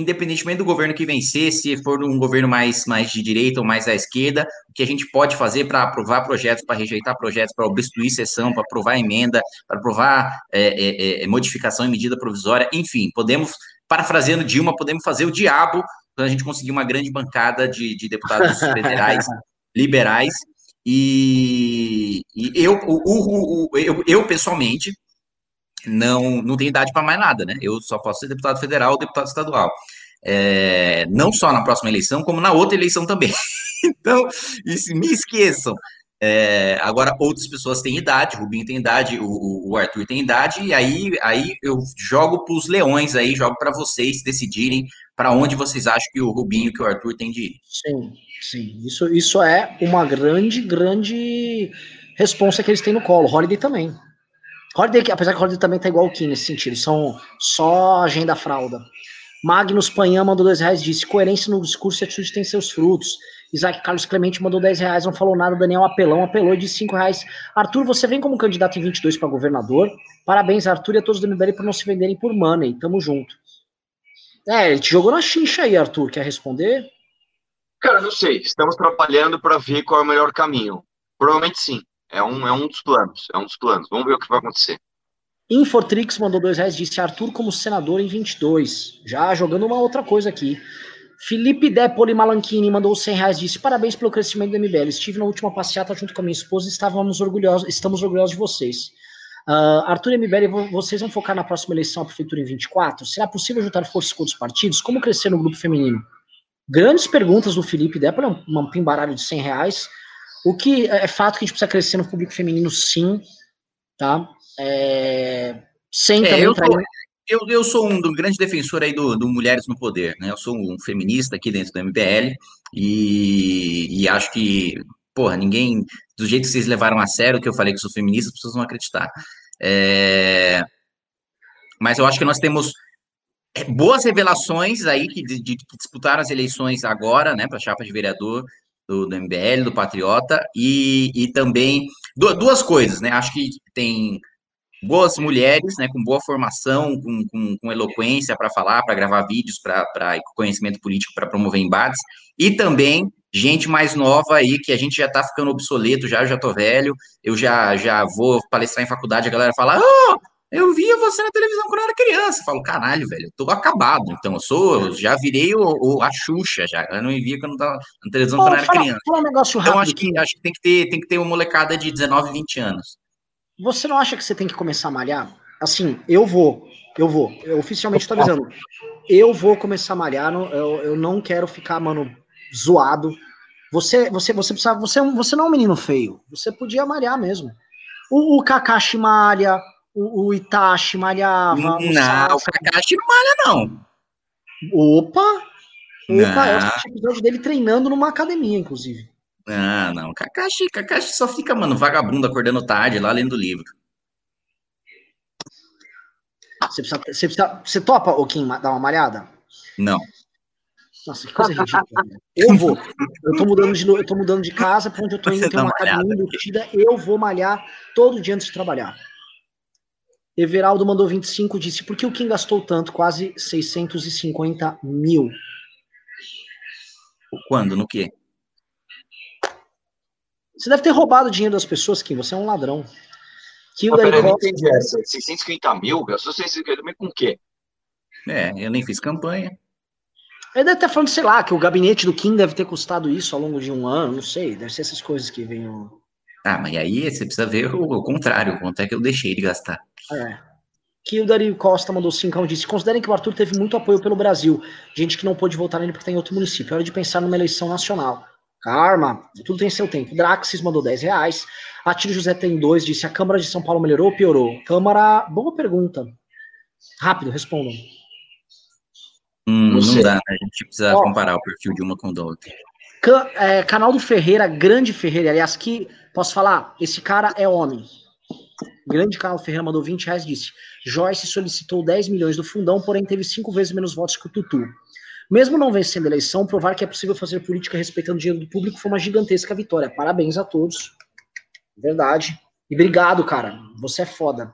independentemente do governo que vencer, se for um governo mais, mais de direita ou mais à esquerda, o que a gente pode fazer para aprovar projetos, para rejeitar projetos, para obstruir sessão, para aprovar emenda, para aprovar é, é, é, modificação em medida provisória, enfim, podemos, parafraseando Dilma, podemos fazer o diabo quando a gente conseguir uma grande bancada de, de deputados federais liberais. E, e eu, o, o, o, eu, eu, pessoalmente, não, não tenho idade para mais nada, né? Eu só posso ser deputado federal ou deputado estadual. É, não só na próxima eleição, como na outra eleição também. então, isso, me esqueçam. É, agora, outras pessoas têm idade, o Rubinho tem idade, o, o Arthur tem idade, e aí, aí eu jogo para os leões aí, jogo para vocês decidirem para onde vocês acham que o Rubinho que o Arthur tem de ir. Sim, sim. Isso, isso é uma grande, grande resposta que eles têm no colo. Holiday também. Holiday, apesar que o também tá igual o Kim nesse sentido, são só agenda fralda. Magnus Panhã mandou dois reais, disse: coerência no discurso e atitude tem seus frutos. Isaac Carlos Clemente mandou 10 reais, não falou nada. Daniel Apelão apelou de 5 reais. Arthur, você vem como candidato em 22 para governador. Parabéns, Arthur, e a todos do MBL por não se venderem por money. Tamo junto. É, ele te jogou na xincha aí, Arthur. Quer responder? Cara, não sei. Estamos trabalhando para ver qual é o melhor caminho. Provavelmente sim. É um, é um dos planos. É um dos planos. Vamos ver o que vai acontecer. Infortrix mandou dois reais, disse Arthur como senador em 22. Já jogando uma outra coisa aqui. Felipe Depoli Malanchini mandou 100 reais, disse parabéns pelo crescimento do MBL. Estive na última passeata junto com a minha esposa e estávamos orgulhosos, estamos orgulhosos de vocês. Uh, Arthur e MBL, vocês vão focar na próxima eleição à prefeitura em 24? Será possível juntar forças com outros partidos? Como crescer no grupo feminino? Grandes perguntas do Felipe Depoli, um pimbaralho de 100 reais. O que é fato que a gente precisa crescer no público feminino, sim, tá? É, sem é, eu, eu, eu, sou um, grande defensor aí do, do, Mulheres no Poder, né? Eu sou um feminista aqui dentro do MBL e, e acho que, porra, ninguém, do jeito que vocês levaram a sério que eu falei que sou feminista, as pessoas vão acreditar. É, mas eu acho que nós temos é, boas revelações aí que, de, de, que disputaram as eleições agora, né, para a chapa de vereador do, do MBL, do Patriota, e, e também duas coisas, né? Acho que tem boas mulheres, né, com boa formação, com, com, com eloquência para falar, para gravar vídeos, para conhecimento político, para promover embates, e também gente mais nova aí, que a gente já está ficando obsoleto, já, já tô velho, eu já, já vou palestrar em faculdade, a galera fala, oh, eu via você na televisão quando eu era criança. Eu falo, caralho, velho, eu tô acabado. Então, eu sou, eu já virei o, o, a Xuxa, já. Eu não via quando tava na televisão quando eu era criança. Fala um negócio então, acho que, acho que tem que ter, tem que ter uma molecada de 19, 20 anos. Você não acha que você tem que começar a malhar? Assim, eu vou, eu vou. Eu oficialmente tô avisando. Eu vou começar a malhar, eu, eu não quero ficar, mano, zoado. Você, você, você precisa, você, você não é um menino feio. Você podia malhar mesmo. O, o Kakashi malha, o, o Itachi malhava. Não, o, o Kakashi não malha, não. Opa! Opa, é o episódio dele treinando numa academia, inclusive. Ah, não. Kakashi, Kakashi só fica, mano, vagabundo acordando tarde lá lendo livro. Você, precisa, você, precisa, você topa, ô Kim, dar uma malhada? Não. Nossa, que coisa ridícula. Eu vou. Eu tô mudando de, eu tô mudando de casa para onde eu tô indo, tem uma academia embutida. Eu vou malhar todo dia antes de trabalhar. Everaldo mandou 25, disse, por que o Kim gastou tanto? Quase 650 mil. Quando? No quê? Você deve ter roubado o dinheiro das pessoas, Kim. Você é um ladrão. Kim, daí, eu não entendi essa. 650 mil? Gastou 650 mil com o quê? É, eu nem fiz campanha. Ele deve estar falando, sei lá, que o gabinete do Kim deve ter custado isso ao longo de um ano, não sei. Deve ser essas coisas que vêm. Ah, mas aí você precisa ver o, o contrário, quanto é que eu deixei de gastar. É. Que o Dario Costa mandou 5 disse: Considerem que o Arthur teve muito apoio pelo Brasil. Gente que não pôde votar nele porque está em outro município. É hora de pensar numa eleição nacional. Karma, tudo tem seu tempo. Draxis mandou 10 reais. Atiro José tem dois, disse: a Câmara de São Paulo melhorou ou piorou? Câmara, boa pergunta. Rápido, respondam. Hum, não dá, né? A gente precisa Ó, comparar o perfil de uma com a outra. Can, é, canal do Ferreira, grande Ferreira. Aliás, que posso falar? Esse cara é homem. Grande canal Ferreira mandou 20 reais, disse: Joyce solicitou 10 milhões do fundão, porém teve cinco vezes menos votos que o Tutu. Mesmo não vencendo a eleição, provar que é possível fazer política respeitando o dinheiro do público foi uma gigantesca vitória. Parabéns a todos. Verdade. E obrigado, cara. Você é foda.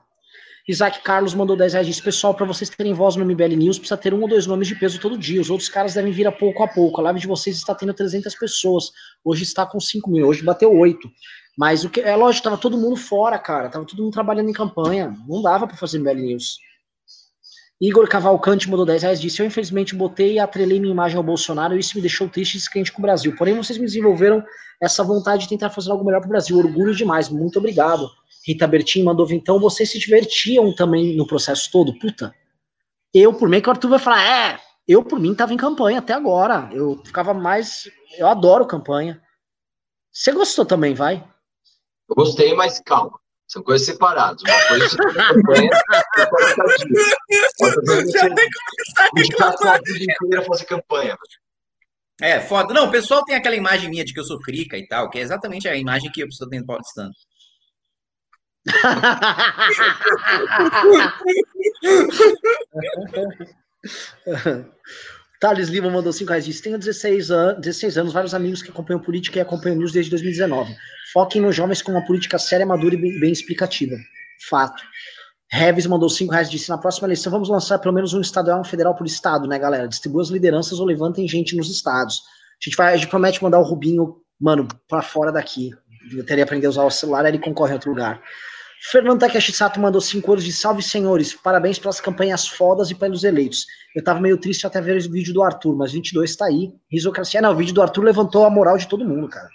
Isaac Carlos mandou 10 reais. Disse, pessoal, para vocês terem voz no MBL News, precisa ter um ou dois nomes de peso todo dia. Os outros caras devem vir a pouco a pouco. A live de vocês está tendo 300 pessoas. Hoje está com 5 mil. Hoje bateu 8. Mas o que é lógico, tava todo mundo fora, cara. Tava todo mundo trabalhando em campanha. Não dava para fazer MBL News. Igor Cavalcante mandou 10 reais, disse, eu infelizmente botei e atrelei minha imagem ao Bolsonaro e isso me deixou triste e descrente com o Brasil. Porém, vocês me desenvolveram essa vontade de tentar fazer algo melhor para o Brasil. Orgulho demais, muito obrigado. Rita Bertin mandou, então vocês se divertiam também no processo todo? Puta, eu por mim que o Arthur vai falar, é, eu por mim tava em campanha até agora. Eu ficava mais, eu adoro campanha. Você gostou também, vai? Eu gostei, mas calma. São coisas separadas. Uma coisa campanha, outra coisa tem que a vida inteira fazer campanha. É, foda. Não, o pessoal tem aquela imagem minha de que eu sou crica e tal, que é exatamente a imagem que eu preciso ter no paulistano. Thales Lima mandou 5 reais. Disse: Tenho 16 anos, 16 anos, vários amigos que acompanham política e acompanham news desde 2019. Foquem nos jovens com uma política séria, madura e bem, bem explicativa. Fato. Reves mandou 5 reais. Disse: Na próxima eleição vamos lançar pelo menos um estadual e um federal por estado, né, galera? Distribua as lideranças ou levantem gente nos estados. A gente, vai, a gente promete mandar o Rubinho, mano, pra fora daqui. Eu teria aprender a usar o celular, ele concorre em outro lugar. Fernando Takeshi Sato mandou 5 euros de salve, senhores. Parabéns pelas campanhas fodas e pelos eleitos. Eu tava meio triste até ver o vídeo do Arthur, mas 22 tá aí. Risocracia, não, o vídeo do Arthur levantou a moral de todo mundo, cara.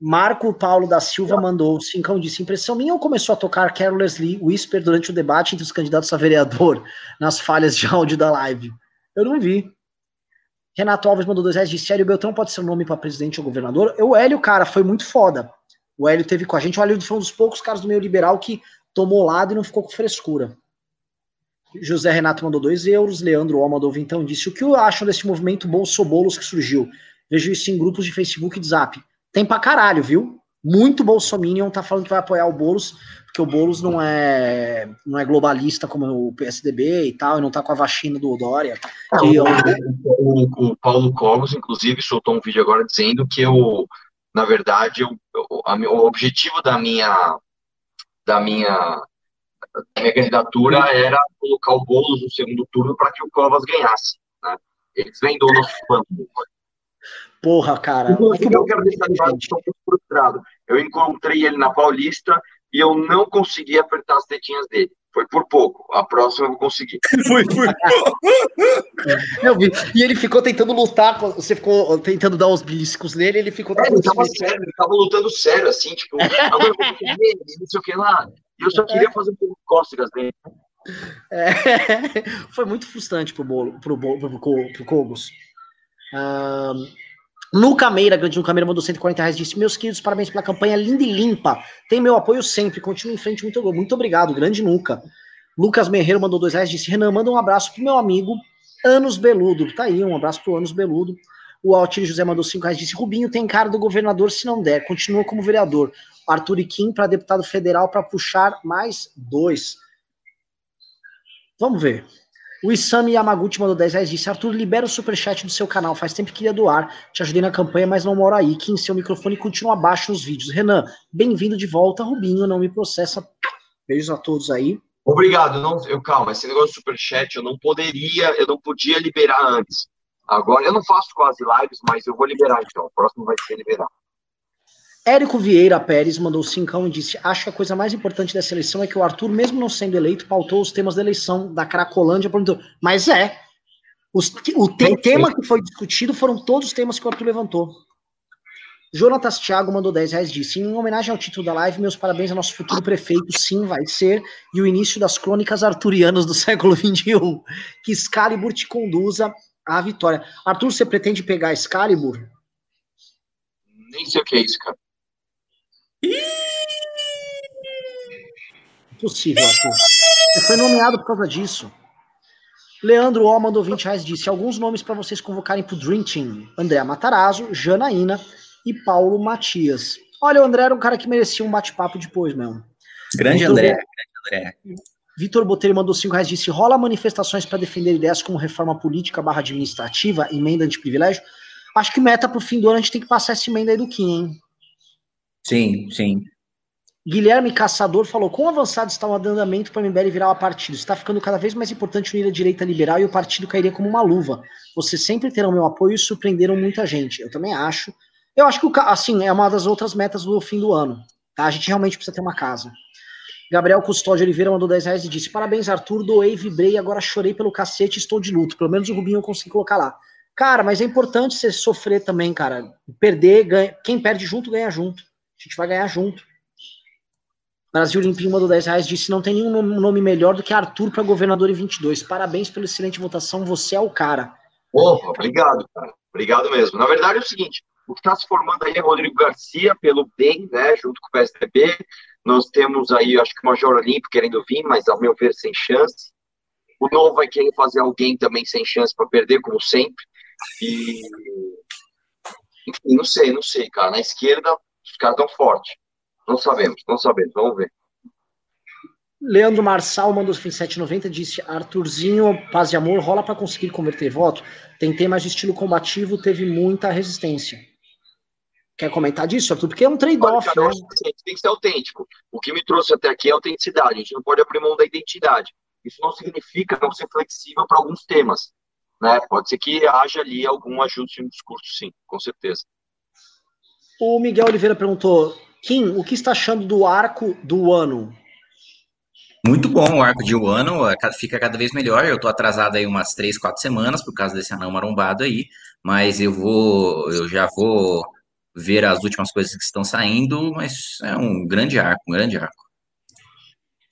Marco Paulo da Silva mandou 5 disse: impressão minha ou começou a tocar Carelessly Whisper durante o debate entre os candidatos a vereador nas falhas de áudio da live? Eu não vi. Renato Alves mandou dois reais, disse: Hélio Beltrão pode ser um nome para presidente ou governador? O Hélio, cara, foi muito foda. O Hélio teve com a gente. O Hélio foi um dos poucos caras do meio liberal que tomou lado e não ficou com frescura. José Renato mandou 2 euros. Leandro O mandou então disse: O que acham desse movimento Bolsobolos que surgiu? Vejo isso em grupos de Facebook e de Zap. Tem pra caralho, viu? Muito Bolsominion tá falando que vai apoiar o Boulos, porque o Boulos não é, não é globalista como o PSDB e tal, e não tá com a vacina do Dória. É, o, o, o, Paulo Cogos, inclusive, soltou um vídeo agora dizendo que eu na verdade, eu, eu, a, o objetivo da minha, da minha, minha candidatura era colocar o Boulos no segundo turno para que o Covas ganhasse. Né? Eles vêm do nosso plano. Porra, cara. Eu, eu quero deixar claro que estou muito frustrado. Eu encontrei ele na Paulista e eu não consegui apertar as tetinhas dele. Foi por pouco. A próxima eu vou conseguir. Foi por pouco. eu vi. E ele ficou tentando lutar. Você ficou tentando dar os beliscos nele, ele ficou. É, ele tava sério, ele tava lutando sério, assim, tipo, agora eu vou não sei o que lá. E eu só queria fazer um pouco de cócegas dele. É, foi muito frustrante pro bolo, pro, bolo, pro, pro, pro Cogos. Um, Luca Meira, grande Luca Meira, mandou 140 reais, disse, meus queridos, parabéns pela campanha linda e limpa, tem meu apoio sempre, continue em frente, muito, muito obrigado, grande Luca. Lucas Merreiro mandou dois reais, disse, Renan, manda um abraço pro meu amigo Anos Beludo, tá aí, um abraço pro Anos Beludo. O Altir José mandou cinco reais, disse, Rubinho tem cara do governador se não der, continua como vereador. Arthur Kim para deputado federal para puxar mais dois. Vamos ver. O Isami Yamaguchi mandou 10 reais disse: Arthur, libera o superchat do seu canal. Faz tempo que queria doar. Te ajudei na campanha, mas não moro aí. Que em seu microfone continua abaixo nos vídeos. Renan, bem-vindo de volta. Rubinho, não me processa. Beijos a todos aí. Obrigado. Não, eu calma, esse negócio do superchat eu não poderia, eu não podia liberar antes. Agora eu não faço quase lives, mas eu vou liberar então. O próximo vai ser liberado. Érico Vieira Pérez mandou cincão e disse: Acho que a coisa mais importante dessa eleição é que o Arthur, mesmo não sendo eleito, pautou os temas da eleição da Cracolândia. Perguntou, mas é. Os, o te, tema que foi discutido foram todos os temas que o Arthur levantou. Jonatas Thiago mandou 10 reais disse: Em homenagem ao título da live, meus parabéns ao nosso futuro prefeito, sim, vai ser, e o início das crônicas arturianas do século XXI. Que Excalibur te conduza à vitória. Arthur, você pretende pegar Excalibur? Nem sei o que é isso, cara. Impossível, Arthur. Você foi nomeado por causa disso. Leandro O mandou 20 reais disse alguns nomes para vocês convocarem pro Dream Team. André Matarazzo, Janaína e Paulo Matias. Olha, o André era um cara que merecia um bate-papo depois mesmo. Grande Vitor André, grande André. Vitor Botelho mandou 5 reais disse: rola manifestações para defender ideias como reforma política barra administrativa, emenda de privilégio. Acho que meta pro fim do ano a gente tem que passar essa emenda aí do Kim, hein? Sim, sim. Guilherme Caçador falou: quão avançado está o andamento para o MBL virar uma partido? Está ficando cada vez mais importante unir a direita liberal e o partido cairia como uma luva. Vocês sempre terão meu apoio e surpreenderam muita gente. Eu também acho. Eu acho que, assim, é uma das outras metas do fim do ano. Tá? A gente realmente precisa ter uma casa. Gabriel Custódio Oliveira mandou 10 reais e disse: Parabéns, Arthur. Doei, vibrei, agora chorei pelo cacete estou de luto. Pelo menos o Rubinho eu consegui colocar lá. Cara, mas é importante você sofrer também, cara. Perder, ganha. Quem perde junto, ganha junto. A gente vai ganhar junto. Brasil Limpinho mandou 10 reais, disse: não tem nenhum nome melhor do que Arthur para governador em 22. Parabéns pela excelente votação, você é o cara. Opa, obrigado, cara. Obrigado mesmo. Na verdade é o seguinte: o que está se formando aí é Rodrigo Garcia, pelo bem, né, junto com o PSDB. Nós temos aí, acho que o Major Olímpio querendo vir, mas ao meu ver, sem chance. O Novo vai querer fazer alguém também sem chance para perder, como sempre. E. Enfim, não sei, não sei, cara. Na esquerda, os caras tão fortes. Não sabemos, não sabemos, vamos ver. Leandro Marçal mandou 790, disse Arthurzinho, paz e amor, rola para conseguir converter voto. Tentei, mas de estilo combativo teve muita resistência. Quer comentar disso, Arthur? Porque é um trade-off, né? Assim, tem que ser autêntico. O que me trouxe até aqui é autenticidade. A gente não pode abrir mão da identidade. Isso não significa não ser flexível para alguns temas. Né? Pode ser que haja ali algum ajuste no discurso, sim, com certeza. O Miguel Oliveira perguntou: Kim, o que está achando do arco do ano? Muito bom o arco de Wano, fica cada vez melhor. Eu tô atrasado aí umas três, quatro semanas por causa desse anão marombado aí, mas eu vou, eu já vou ver as últimas coisas que estão saindo, mas é um grande arco, um grande arco.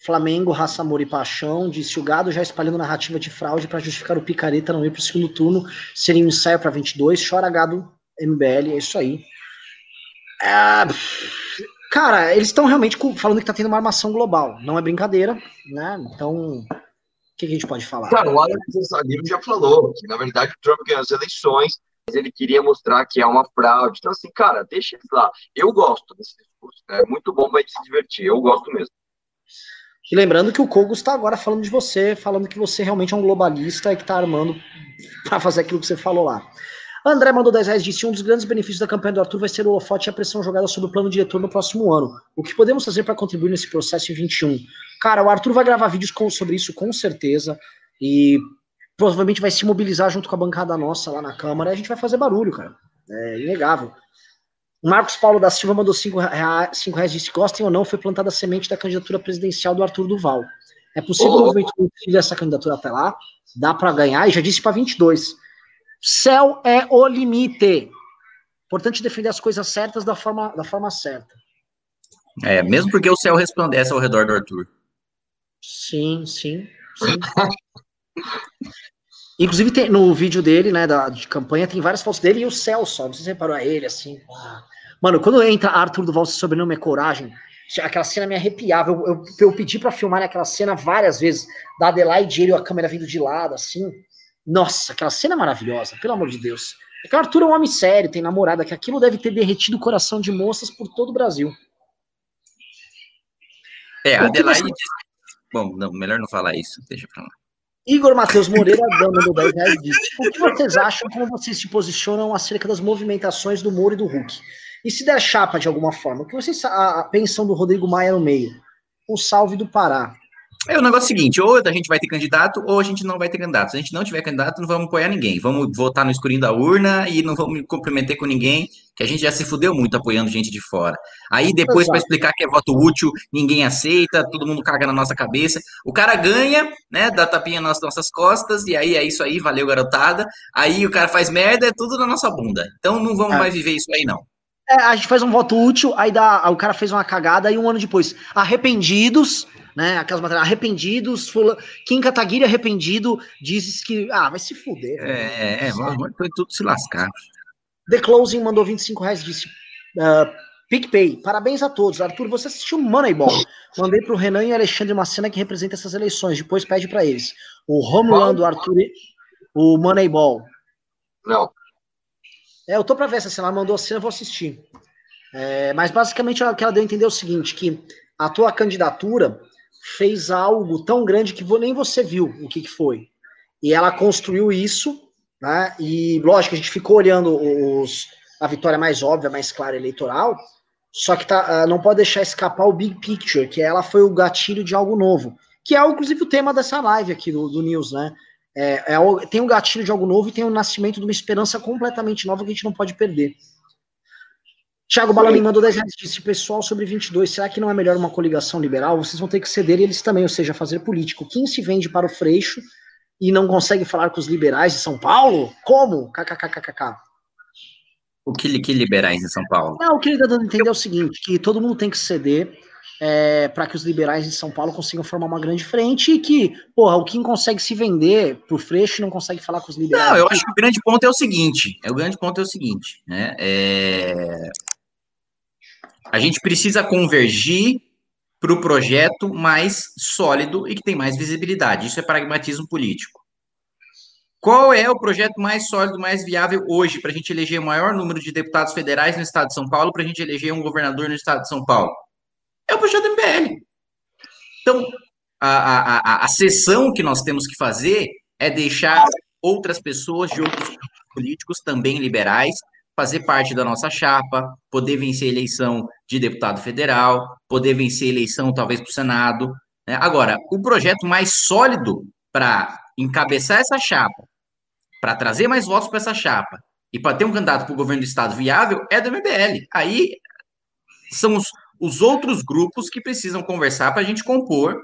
Flamengo, raça, amor e paixão, disse o gado já espalhando narrativa de fraude para justificar o picareta não ir para o segundo turno, seria um ensaio para 22, chora gado, MBL, é isso aí. É, Cara, eles estão realmente falando que tá tendo uma armação global. Não é brincadeira, né? Então, o que, que, a gente pode falar? Cara, o Alex já falou que, na verdade, o Trump ganhou as eleições, mas ele queria mostrar que é uma fraude. Então, assim, cara, deixa eles lá. Eu gosto desse discurso. É muito bom pra gente se divertir. Eu gosto mesmo. E lembrando que o Kogos está agora falando de você, falando que você realmente é um globalista e que está armando para fazer aquilo que você falou lá. André mandou 10 reais disse: um dos grandes benefícios da campanha do Arthur vai ser o holofote e a pressão jogada sobre o plano diretor no próximo ano. O que podemos fazer para contribuir nesse processo em 21? Cara, o Arthur vai gravar vídeos com, sobre isso com certeza. E provavelmente vai se mobilizar junto com a bancada nossa lá na Câmara. E a gente vai fazer barulho, cara. É inegável. O Marcos Paulo da Silva mandou 5 reais, cinco reais disse: gostem ou não, foi plantada a semente da candidatura presidencial do Arthur Duval. É possível oh. o movimento essa candidatura até lá? Dá para ganhar? E já disse para 22. Céu é o limite. Importante defender as coisas certas da forma, da forma certa. É, mesmo porque o céu resplandece ao redor do Arthur. Sim, sim, sim. Inclusive, tem, no vídeo dele, né, da, de campanha, tem várias fotos dele e o céu só. Não sei se você reparou a ele, assim. Mano, quando entra Arthur Duval, seu sobrenome é Coragem, aquela cena me arrepiava. Eu, eu, eu pedi para filmar aquela cena várias vezes, da Adelaide e ele, a câmera vindo de lado, assim. Nossa, aquela cena é maravilhosa, pelo amor de Deus. É que o Arthur é um homem sério, tem namorada, que aquilo deve ter derretido o coração de moças por todo o Brasil. É, a Adelaide. Você... Bom, não, melhor não falar isso, deixa pra lá. Igor Matheus Moreira, dando do 10 reais, disse: O que vocês acham, como vocês se posicionam acerca das movimentações do Moro e do Hulk? E se der chapa de alguma forma, o que vocês pensam do Rodrigo Maia no meio? Um salve do Pará. É o negócio seguinte, ou a gente vai ter candidato, ou a gente não vai ter candidato. Se a gente não tiver candidato, não vamos apoiar ninguém. Vamos votar no escurinho da urna e não vamos comprometer com ninguém, que a gente já se fudeu muito apoiando gente de fora. Aí depois, para explicar que é voto útil, ninguém aceita, todo mundo caga na nossa cabeça. O cara ganha, né, dá tapinha nas nossas costas, e aí é isso aí, valeu, garotada. Aí o cara faz merda, é tudo na nossa bunda. Então não vamos é. mais viver isso aí, não. É, a gente faz um voto útil, aí dá, o cara fez uma cagada, e um ano depois, arrependidos né? Aquelas matérias arrependidos, fula... Kim Kataguiri arrependido, dizes que. Ah, vai se fuder. É, é, foi tudo se lascar. The Closing mandou 25 reais, disse. Uh, PicPay, parabéns a todos. Arthur, você assistiu Moneyball. Mandei pro Renan e Alexandre uma cena que representa essas eleições. Depois pede para eles. O Romulo, Arthur, o Moneyball. Não. É, eu tô pra ver essa cena. Ela mandou a cena, eu vou assistir. É, mas basicamente o que ela deu a entender é o seguinte: que a tua candidatura fez algo tão grande que nem você viu o que, que foi. E ela construiu isso, né? E lógico, a gente ficou olhando os, a vitória mais óbvia, mais clara eleitoral, só que tá, ah, não pode deixar escapar o big picture, que ela foi o gatilho de algo novo, que é inclusive o tema dessa live aqui do, do News, né? É, é, tem um gatilho de algo novo e tem o um nascimento de uma esperança completamente nova que a gente não pode perder. Thiago Balani mandou 10 reais disse, pessoal, sobre 22, será que não é melhor uma coligação liberal? Vocês vão ter que ceder eles também, ou seja, fazer político. Quem se vende para o Freixo e não consegue falar com os liberais de São Paulo? Como? KKKKK. O que, que liberais em São Paulo? Não, o que ele está dando a entender é o seguinte, que todo mundo tem que ceder é, para que os liberais em São Paulo consigam formar uma grande frente e que, porra, o Kim consegue se vender pro Freixo e não consegue falar com os liberais. Não, eu acho que o grande ponto é o seguinte, é, o grande ponto é o seguinte, né, é a gente precisa convergir para o projeto mais sólido e que tem mais visibilidade. Isso é pragmatismo político. Qual é o projeto mais sólido, mais viável hoje para a gente eleger o maior número de deputados federais no estado de São Paulo, para a gente eleger um governador no estado de São Paulo? É o projeto do MBL. Então, a, a, a, a sessão que nós temos que fazer é deixar outras pessoas de outros políticos também liberais fazer parte da nossa chapa, poder vencer a eleição de deputado federal, poder vencer a eleição talvez para o Senado. Né? Agora, o projeto mais sólido para encabeçar essa chapa, para trazer mais votos para essa chapa e para ter um candidato para o governo do estado viável é do MBL. Aí são os, os outros grupos que precisam conversar para a gente compor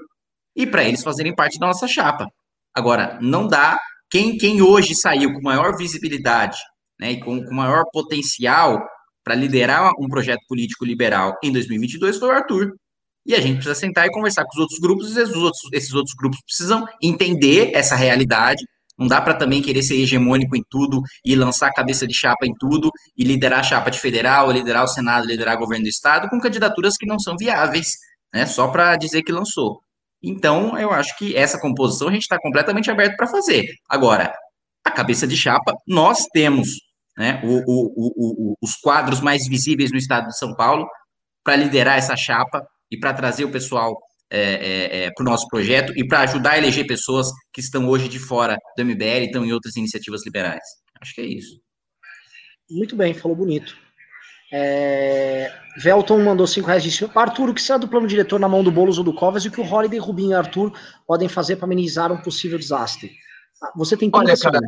e para eles fazerem parte da nossa chapa. Agora, não dá. Quem, quem hoje saiu com maior visibilidade né, e com, com maior potencial para liderar um projeto político liberal em 2022 foi o Arthur. E a gente precisa sentar e conversar com os outros grupos, e esses outros, esses outros grupos precisam entender essa realidade. Não dá para também querer ser hegemônico em tudo e lançar a cabeça de chapa em tudo e liderar a chapa de federal, liderar o Senado, liderar o governo do Estado com candidaturas que não são viáveis, né, só para dizer que lançou. Então, eu acho que essa composição a gente está completamente aberto para fazer. Agora, a cabeça de chapa, nós temos né, o, o, o, os quadros mais visíveis no estado de São Paulo para liderar essa chapa e para trazer o pessoal é, é, é, para o nosso projeto e para ajudar a eleger pessoas que estão hoje de fora do MBL e estão em outras iniciativas liberais. Acho que é isso. Muito bem, falou bonito. É... Velton mandou 5 reais e disse: Arthur, o que será do plano diretor na mão do Boulos ou do Covas e o que o Holiday, Rubinho e Arthur podem fazer para amenizar um possível desastre? Ah, você tem Olha, cara,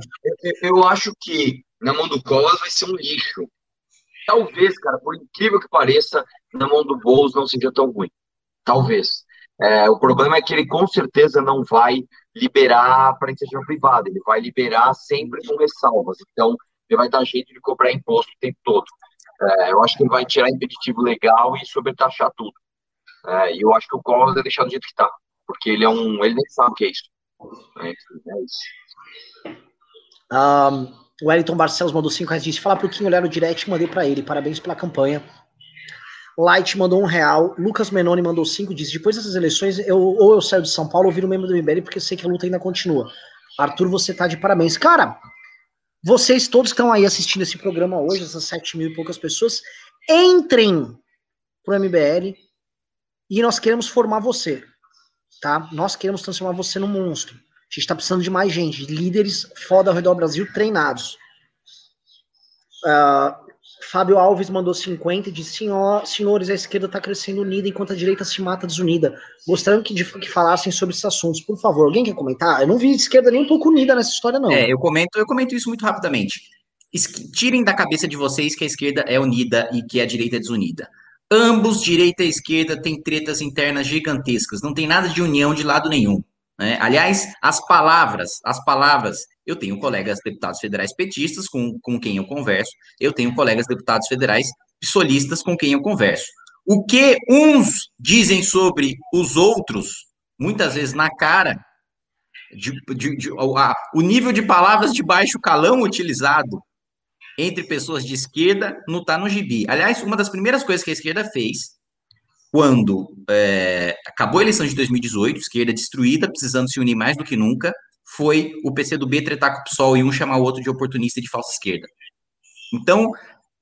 eu, eu acho que na mão do Covas vai ser um lixo. Talvez, cara, por incrível que pareça, na mão do Boulos não seja tão ruim. Talvez. É, o problema é que ele com certeza não vai liberar para iniciativa privada, ele vai liberar sempre com ressalvas. Então, ele vai dar jeito de cobrar imposto o tempo todo. É, eu acho que ele vai tirar impeditivo legal e sobretaxar tudo. É, e eu acho que o Collor vai deixar do jeito que está, porque ele é um. ele nem sabe o que é isso. É, é isso. Um, o Wellington Barcelos mandou 5 reais disse: Fala pro Kim olhar o direct mandei para ele. Parabéns pela campanha. Light mandou um real. Lucas Menoni mandou cinco. Diz: Depois dessas eleições, eu, ou eu saio de São Paulo ou viro membro do MBL, porque sei que a luta ainda continua. Arthur, você tá de parabéns. Cara, vocês todos que estão aí assistindo esse programa hoje, essas sete mil e poucas pessoas, entrem pro MBL e nós queremos formar você, tá? Nós queremos transformar você num monstro. A gente tá precisando de mais gente, de líderes foda ao redor do Brasil treinados. Uh, Fábio Alves mandou 50 e disse: Senhor, senhores, a esquerda está crescendo unida enquanto a direita se mata desunida. Gostaram que, que falassem sobre esses assuntos. Por favor, alguém quer comentar? Eu não vi esquerda nem um pouco unida nessa história, não. É, eu comento, eu comento isso muito rapidamente. tirem da cabeça de vocês que a esquerda é unida e que a direita é desunida. Ambos, direita e esquerda, têm tretas internas gigantescas. Não tem nada de união de lado nenhum. Né? Aliás, as palavras, as palavras eu tenho colegas deputados federais petistas com, com quem eu converso, eu tenho colegas deputados federais solistas com quem eu converso. O que uns dizem sobre os outros, muitas vezes na cara, de, de, de, a, o nível de palavras de baixo calão utilizado entre pessoas de esquerda não está no gibi. Aliás, uma das primeiras coisas que a esquerda fez quando é, acabou a eleição de 2018, esquerda destruída, precisando se unir mais do que nunca, foi o PCdoB tretar com o PSOL e um chamar o outro de oportunista de falsa esquerda. Então,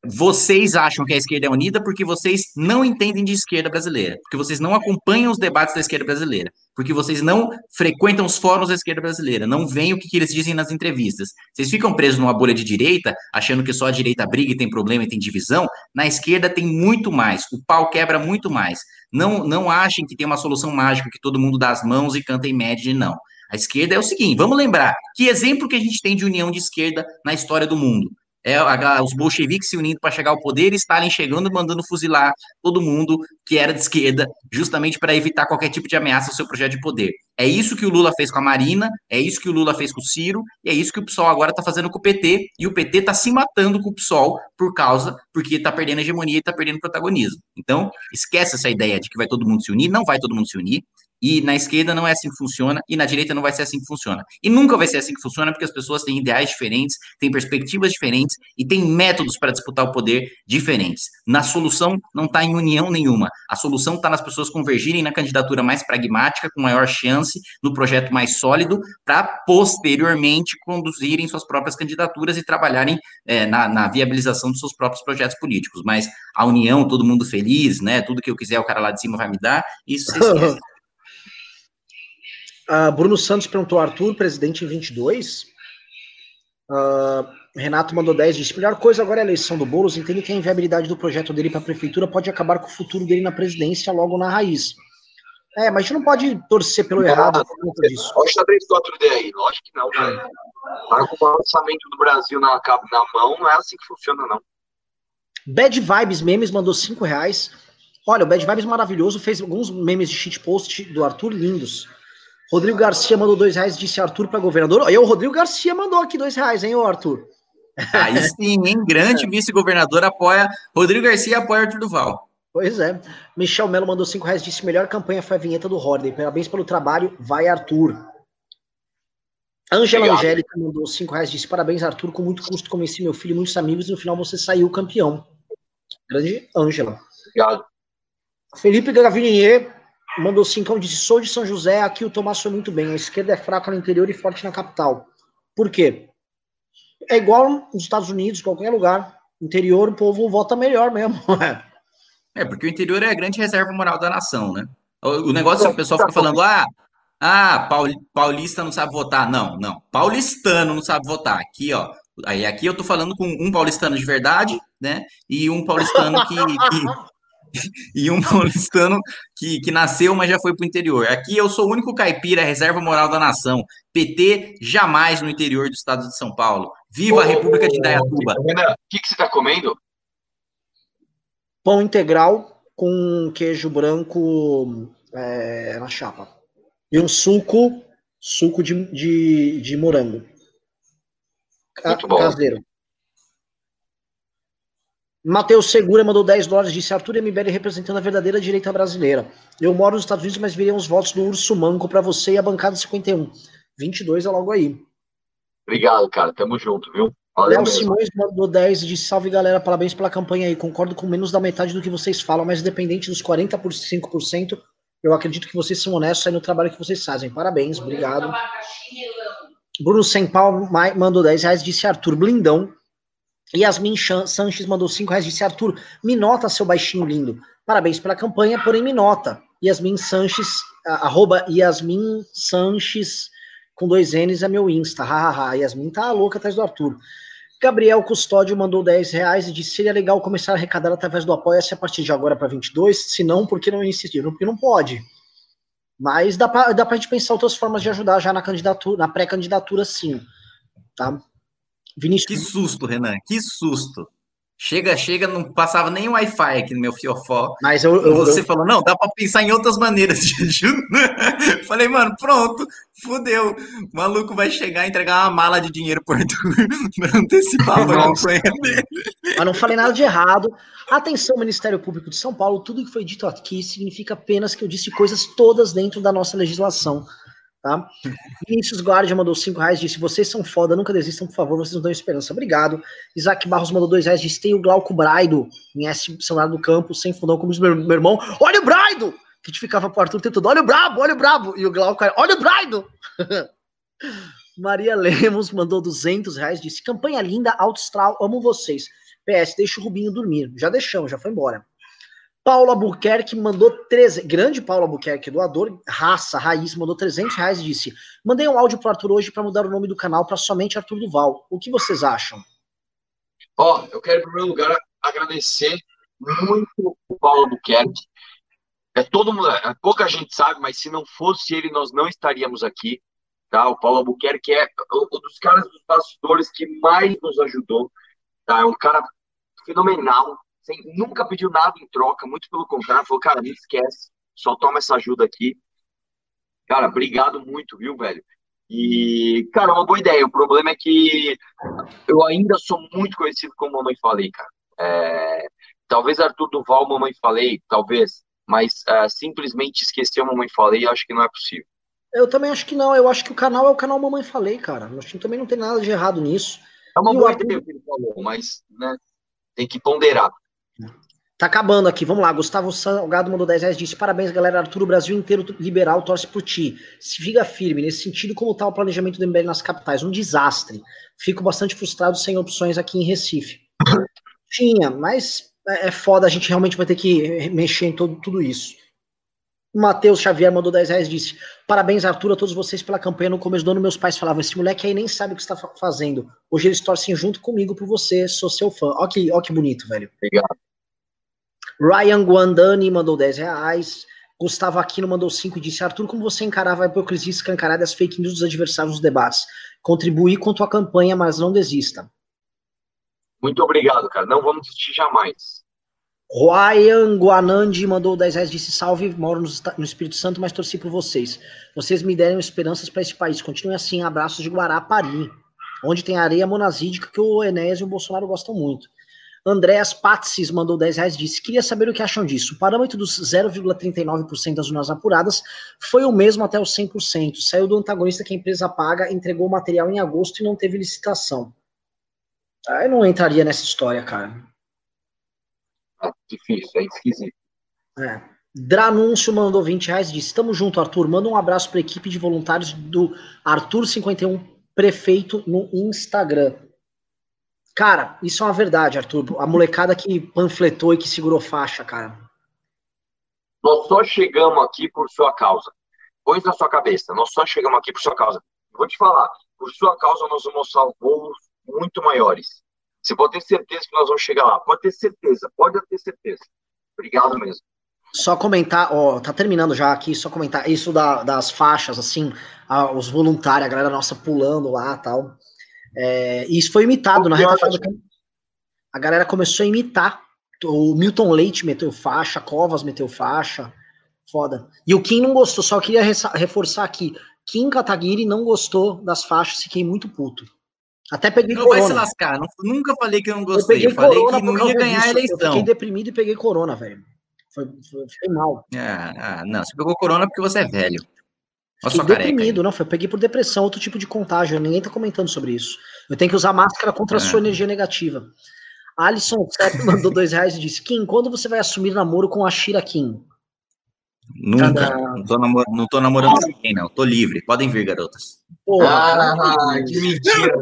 vocês acham que a esquerda é unida porque vocês não entendem de esquerda brasileira, porque vocês não acompanham os debates da esquerda brasileira, porque vocês não frequentam os fóruns da esquerda brasileira, não veem o que, que eles dizem nas entrevistas. Vocês ficam presos numa bolha de direita, achando que só a direita briga e tem problema e tem divisão. Na esquerda tem muito mais, o pau quebra muito mais. Não, não achem que tem uma solução mágica que todo mundo dá as mãos e canta em média, não. A esquerda é o seguinte, vamos lembrar, que exemplo que a gente tem de união de esquerda na história do mundo? É os bolcheviques se unindo para chegar ao poder Stalin chegando e mandando fuzilar todo mundo que era de esquerda, justamente para evitar qualquer tipo de ameaça ao seu projeto de poder. É isso que o Lula fez com a Marina, é isso que o Lula fez com o Ciro, e é isso que o PSOL agora está fazendo com o PT, e o PT está se matando com o PSOL por causa, porque está perdendo hegemonia e está perdendo protagonismo. Então, esquece essa ideia de que vai todo mundo se unir, não vai todo mundo se unir. E na esquerda não é assim que funciona, e na direita não vai ser assim que funciona. E nunca vai ser assim que funciona, porque as pessoas têm ideais diferentes, têm perspectivas diferentes e têm métodos para disputar o poder diferentes. Na solução não está em união nenhuma. A solução está nas pessoas convergirem na candidatura mais pragmática, com maior chance, no projeto mais sólido, para posteriormente conduzirem suas próprias candidaturas e trabalharem é, na, na viabilização dos seus próprios projetos políticos. Mas a união, todo mundo feliz, né? Tudo que eu quiser, o cara lá de cima vai me dar, isso se esquece. Uh, Bruno Santos perguntou: Arthur, presidente em 22? Uh, Renato mandou 10, disse: melhor coisa agora é a eleição do Boulos. Entende que a inviabilidade do projeto dele para a prefeitura pode acabar com o futuro dele na presidência logo na raiz. É, mas a gente não pode torcer pelo não, errado por conta disso. Olha o xadrez do outro aí. Lógico que não, cara. Tá com o lançamento do Brasil na, na mão, não é assim que funciona, não. Bad Vibes Memes mandou 5 reais. Olha, o Bad Vibes maravilhoso fez alguns memes de shitpost do Arthur lindos. Rodrigo Garcia mandou dois reais, disse Arthur para governador. E o Rodrigo Garcia mandou aqui dois reais, hein, Arthur? Aí sim, hein? Grande vice-governador apoia. Rodrigo Garcia apoia Arthur Duval. Pois é. Michel Melo mandou cinco reais, disse melhor campanha foi a vinheta do Horden. Parabéns pelo trabalho, vai Arthur. Ângela Angélica mandou cinco reais, disse parabéns Arthur, com muito custo convenci meu filho e muitos amigos e no final você saiu campeão. Grande Ângela. Obrigado. Felipe Gravinier mandou cinco, disse sou de São José, aqui o Tomás foi muito bem, a esquerda é fraca no interior e forte na capital. Por quê? É igual nos Estados Unidos, qualquer lugar. Interior, o povo vota melhor mesmo. É, porque o interior é a grande reserva moral da nação, né? O, negócio é que o pessoal fica falando, ah, ah, paulista não sabe votar. Não, não. Paulistano não sabe votar. Aqui, ó. Aí aqui eu tô falando com um paulistano de verdade, né? E um paulistano que, que e um paulistano que, que nasceu, mas já foi para o interior. Aqui eu sou o único caipira, reserva moral da nação. PT jamais no interior do estado de São Paulo. Viva a República de Indaiatuba. O que, que você está comendo? Pão integral com queijo branco é, na chapa. E um suco, suco de, de, de morango. Muito bom. Caseiro. Matheus Segura mandou 10 dólares, disse Arthur MBL representando a verdadeira direita brasileira. Eu moro nos Estados Unidos, mas virei os votos do Urso Manco para você e a bancada 51. 22 é logo aí. Obrigado, cara. Tamo junto, viu? Léo Simões mandou 10 de salve galera, parabéns pela campanha aí. Concordo com menos da metade do que vocês falam, mas independente dos 45%, eu acredito que vocês são honestos aí no trabalho que vocês fazem. Parabéns, obrigado. Bruno Sempal mandou 10 reais, disse Arthur Blindão. Yasmin Sanches mandou 5 reais, disse Arthur, me nota seu baixinho lindo. Parabéns pela campanha, porém me nota. Yasmin Sanches, arroba Yasmin Sanches com dois N's é meu Insta. Hahaha. Yasmin tá louca atrás do Arthur. Gabriel Custódio mandou 10 reais e disse: seria legal começar a arrecadar através do Apoia-se a partir de agora para 22. Se não, por que não insistir? Porque não pode. Mas dá para dá pra gente pensar outras formas de ajudar já na candidatura, na pré-candidatura, sim. Tá? Vinícius. Que susto, Renan, que susto. Chega, chega, não passava nem Wi-Fi aqui no meu fiofó. Mas eu, eu você eu... falou, não, dá para pensar em outras maneiras de ajuda. Falei, mano, pronto, fudeu. O maluco vai chegar e entregar uma mala de dinheiro por para antecipar a campanha dele. Mas não falei nada de errado. Atenção, Ministério Público de São Paulo, tudo que foi dito aqui significa apenas que eu disse coisas todas dentro da nossa legislação. Tá? Vinícius Guardia mandou 5 reais, disse: Vocês são foda, nunca desistam, por favor, vocês não dão esperança. Obrigado. Isaac Barros mandou 2 reais, disse: Tem o Glauco Braido em S celular do campo, sem fundão, como diz meu, meu irmão. Olha o Braido! Que te ficava pro Arthur tentando: Olha o brabo, olha o brabo! E o Glauco, olha o Braido! Maria Lemos mandou 200 reais, disse: Campanha linda, alto amo vocês. PS, deixa o Rubinho dormir. Já deixamos, já foi embora. Paula Buquerque mandou 13. Grande Paula Buquerque, doador, raça, raiz, mandou 300 reais e disse: Mandei um áudio pro Arthur hoje para mudar o nome do canal para somente Arthur Duval. O que vocês acham? Ó, oh, eu quero, em primeiro lugar, agradecer muito o Paulo Buquerque. É todo mundo, é, pouca gente sabe, mas se não fosse ele, nós não estaríamos aqui. Tá? O Paulo Albuquerque é um dos caras dos bastidores que mais nos ajudou. Tá? É um cara fenomenal, sem, nunca pediu nada em troca, muito pelo contrário, falou, cara, me esquece, só toma essa ajuda aqui. Cara, obrigado muito, viu, velho? E, cara, é uma boa ideia. O problema é que eu ainda sou muito conhecido como Mamãe Falei, cara. É, talvez Arthur Duval, Mamãe Falei, talvez, mas é, simplesmente esquecer o Mamãe Falei, eu acho que não é possível. Eu também acho que não. Eu acho que o canal é o canal Mamãe Falei, cara. Acho que também não tem nada de errado nisso. É uma boa ideia que ele falou, mas né, tem que ponderar. Tá acabando aqui, vamos lá. Gustavo Salgado mandou 10 reais, disse: Parabéns, galera. Arthur, o Brasil inteiro liberal torce por ti. Se fica firme. Nesse sentido, como tá o planejamento do MBL nas capitais? Um desastre. Fico bastante frustrado sem opções aqui em Recife. Tinha, mas é, é foda, a gente realmente vai ter que mexer em todo, tudo isso. Matheus Xavier mandou 10 reais disse: Parabéns, Arthur, a todos vocês pela campanha. No começo do ano, meus pais falavam: Esse moleque aí nem sabe o que está fazendo. Hoje eles torcem junto comigo por você, sou seu fã. Ó que, ó que bonito, velho. Obrigado. Ryan Guandani mandou 10 reais. Gustavo Aquino mandou 5 e disse: Arthur, como você encarava a hipocrisia escancarada e as fake news dos adversários nos debates? Contribuir com tua campanha, mas não desista. Muito obrigado, cara. Não vamos desistir jamais. Ryan Guanandi mandou 10 reais, disse salve, moro no, Espírito Santo, mas torci por vocês. Vocês me deram esperanças para esse país. Continue assim, abraços de Guarapari, onde tem areia monazídica que o Enéas e o Bolsonaro gostam muito. Andréas Patsis mandou 10 reais, disse, queria saber o que acham disso. O parâmetro dos 0,39% das urnas apuradas foi o mesmo até os 100%. Saiu do antagonista que a empresa paga, entregou o material em agosto e não teve licitação. Ah, eu não entraria nessa história, cara. É difícil, é esquisito. É. Dranúncio mandou 20 reais e disse: Estamos junto, Arthur. Manda um abraço para a equipe de voluntários do Arthur51 Prefeito no Instagram. Cara, isso é uma verdade, Arthur. A molecada que panfletou e que segurou faixa, cara. Nós só chegamos aqui por sua causa. Põe na sua cabeça, nós só chegamos aqui por sua causa. Vou te falar, por sua causa nós vamos mostrar voos muito maiores. Você pode ter certeza que nós vamos chegar lá. Pode ter certeza, pode ter certeza. Obrigado mesmo. Só comentar, ó, tá terminando já aqui, só comentar isso da, das faixas, assim, a, os voluntários, a galera nossa pulando lá tal. É, isso foi imitado na reta final do A galera começou a imitar. O Milton Leite meteu faixa, Covas meteu faixa. Foda. E o Kim não gostou, só queria reforçar aqui. Kim Kataguiri não gostou das faixas, fiquei muito puto. Até peguei não corona. Não vai se lascar. Não, nunca falei que eu não gostei. Eu, eu falei que não ia ganhar disso. a eleição. Eu fiquei deprimido e peguei corona, velho. Foi, foi, fiquei mal. Ah, ah, não, você pegou corona porque você é velho. Fiquei deprimido, não, foi, eu peguei por depressão, outro tipo de contágio, ninguém tá comentando sobre isso. Eu tenho que usar máscara contra a sua é. energia negativa. Alisson mandou dois reais e disse: Kim, quando você vai assumir namoro com a Shira Kim? Nunca. Cada... Não, tô namor... não tô namorando com ninguém, não. Tô livre. Podem vir, garotas. Porra, ah, que mentira.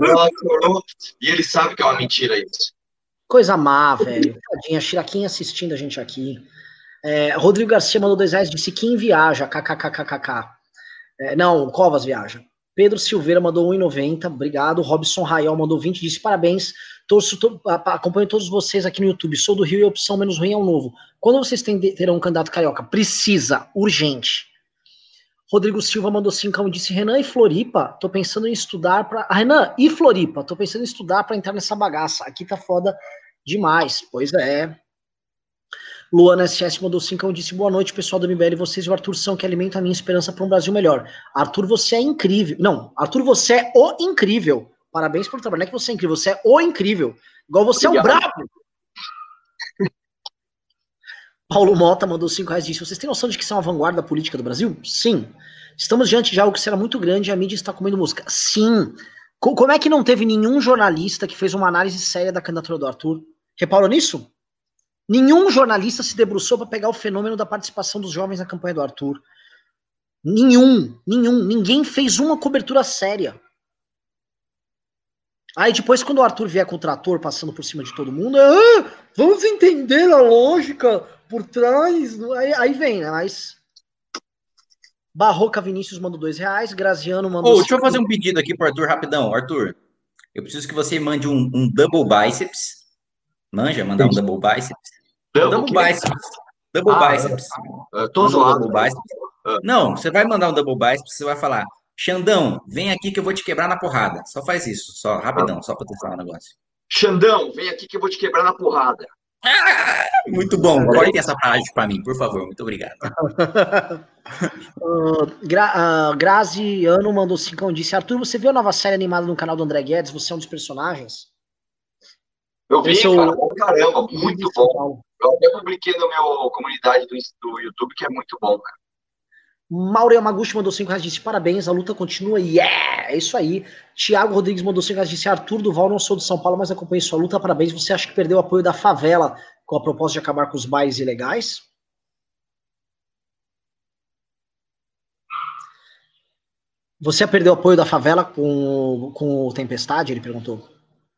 e ele sabe que é uma mentira isso. Coisa má, velho. Tadinha, Shiraquinha assistindo a gente aqui. É, Rodrigo Garcia mandou dois reais, disse quem viaja, kkkkk. É, não, Covas viaja. Pedro Silveira mandou 1,90, obrigado. Robson Raiol mandou 20, disse parabéns. Torço, to, acompanho todos vocês aqui no YouTube. Sou do Rio e a opção menos ruim é o novo. Quando vocês terão um candidato carioca? Precisa, urgente. Rodrigo Silva mandou 5 e disse: Renan e Floripa, tô pensando em estudar para. Ah, Renan e Floripa, tô pensando em estudar para entrar nessa bagaça. Aqui tá foda demais. Pois é. Luana SS mandou 5 e disse: Boa noite, pessoal do MBL. Vocês e o Arthur são que alimentam a minha esperança para um Brasil melhor. Arthur, você é incrível. Não, Arthur, você é o incrível. Parabéns pelo trabalho. Não é que você é incrível, você é o incrível. Igual você Obrigado. é o brabo. Paulo Mota mandou 5 reais e disse: Vocês têm noção de que são a vanguarda política do Brasil? Sim. Estamos diante de algo que será muito grande e a mídia está comendo música. Sim. Como é que não teve nenhum jornalista que fez uma análise séria da candidatura do Arthur? Reparou nisso? Nenhum jornalista se debruçou para pegar o fenômeno da participação dos jovens na campanha do Arthur. Nenhum, nenhum. Ninguém fez uma cobertura séria. Aí depois, quando o Arthur vier com o trator passando por cima de todo mundo, ah, vamos entender a lógica por trás. Aí, aí vem, né? Mas. Barroca Vinícius mandou dois reais, Graziano mandou. Oh, deixa eu fazer um pedido aqui pro Arthur rapidão. Arthur, eu preciso que você mande um, um double biceps. Manja, mandar um double biceps. Double, double biceps. Double ah, biceps. Eu tô zoado. Double biceps. Não, você vai mandar um double biceps, você vai falar, Xandão, vem aqui que eu vou te quebrar na porrada. Só faz isso, só rapidão, só pra testar o negócio. Xandão, vem aqui que eu vou te quebrar na porrada. Ah, muito bom. Corte essa parte para mim, por favor. Muito obrigado. uh, Gra uh, Graziano mandou cinco e disse: Arthur, você viu a nova série animada no canal do André Guedes? Você é um dos personagens? Eu vi, Esse cara, é caramba, muito bom. Eu até publiquei na minha comunidade do, do YouTube, que é muito bom, cara. Mauro Yamaguchi mandou 5 reais disse parabéns, a luta continua. Yeah! É isso aí. Tiago Rodrigues mandou 5 reais disse Arthur Duval, não sou de São Paulo, mas acompanhei sua luta. Parabéns. Você acha que perdeu o apoio da favela com a proposta de acabar com os bailes ilegais? Você perdeu o apoio da favela com, com o Tempestade? Ele perguntou.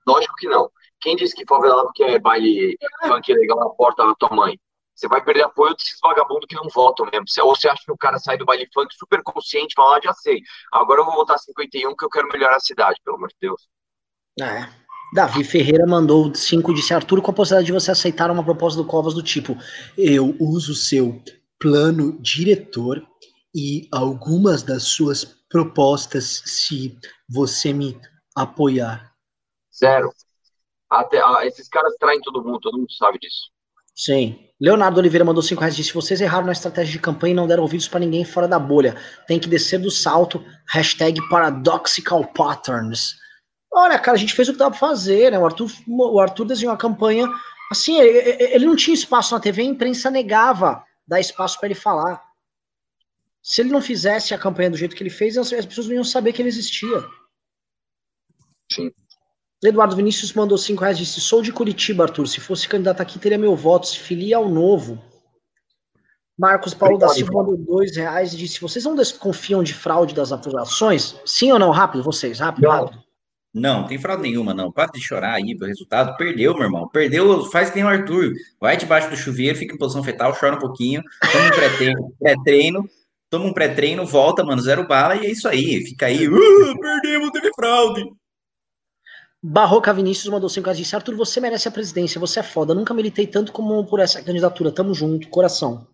Lógico que não. Quem disse que favela porque é baile funk legal na porta da tua mãe? você vai perder apoio desses vagabundos que não votam mesmo. Ou você acha que o cara sai do baile funk super consciente, fala, ah, já sei, agora eu vou votar 51 que eu quero melhorar a cidade, pelo amor de Deus. É. Davi Ferreira mandou 5 disse Arthur com a possibilidade de você aceitar uma proposta do Covas do tipo eu uso seu plano diretor e algumas das suas propostas se você me apoiar. Zero. Até, ah, esses caras traem todo mundo, todo mundo sabe disso. Sim. Leonardo Oliveira mandou 5 reais e disse: vocês erraram na estratégia de campanha e não deram ouvidos para ninguém fora da bolha. Tem que descer do salto. Hashtag paradoxical patterns. Olha, cara, a gente fez o que dava pra fazer, né? O Arthur, o Arthur desenhou a campanha. Assim, ele, ele não tinha espaço na TV, a imprensa negava dar espaço para ele falar. Se ele não fizesse a campanha do jeito que ele fez, as, as pessoas não iam saber que ele existia. Sim. Eduardo Vinícius mandou 5 reais disse: Sou de Curitiba, Arthur. Se fosse candidato aqui, teria meu voto. Se filia ao novo. Marcos Paulo da Silva mandou 2 reais e disse: Vocês não desconfiam de fraude das apurações? Sim ou não? Rápido, vocês, rápido, não. rápido. Não, não tem fraude nenhuma, não. Para de chorar aí pelo resultado. Perdeu, meu irmão. Perdeu, faz que nem o Arthur. Vai debaixo do chuveiro, fica em posição fetal, chora um pouquinho, toma um pré-treino, pré-treino, toma um pré-treino, volta, mano, zero bala, e é isso aí. Fica aí, uh, perdemos, teve fraude. Barroca Vinícius mandou 5 reais disse: Arthur, você merece a presidência, você é foda. Nunca militei tanto como por essa candidatura. Tamo junto, coração.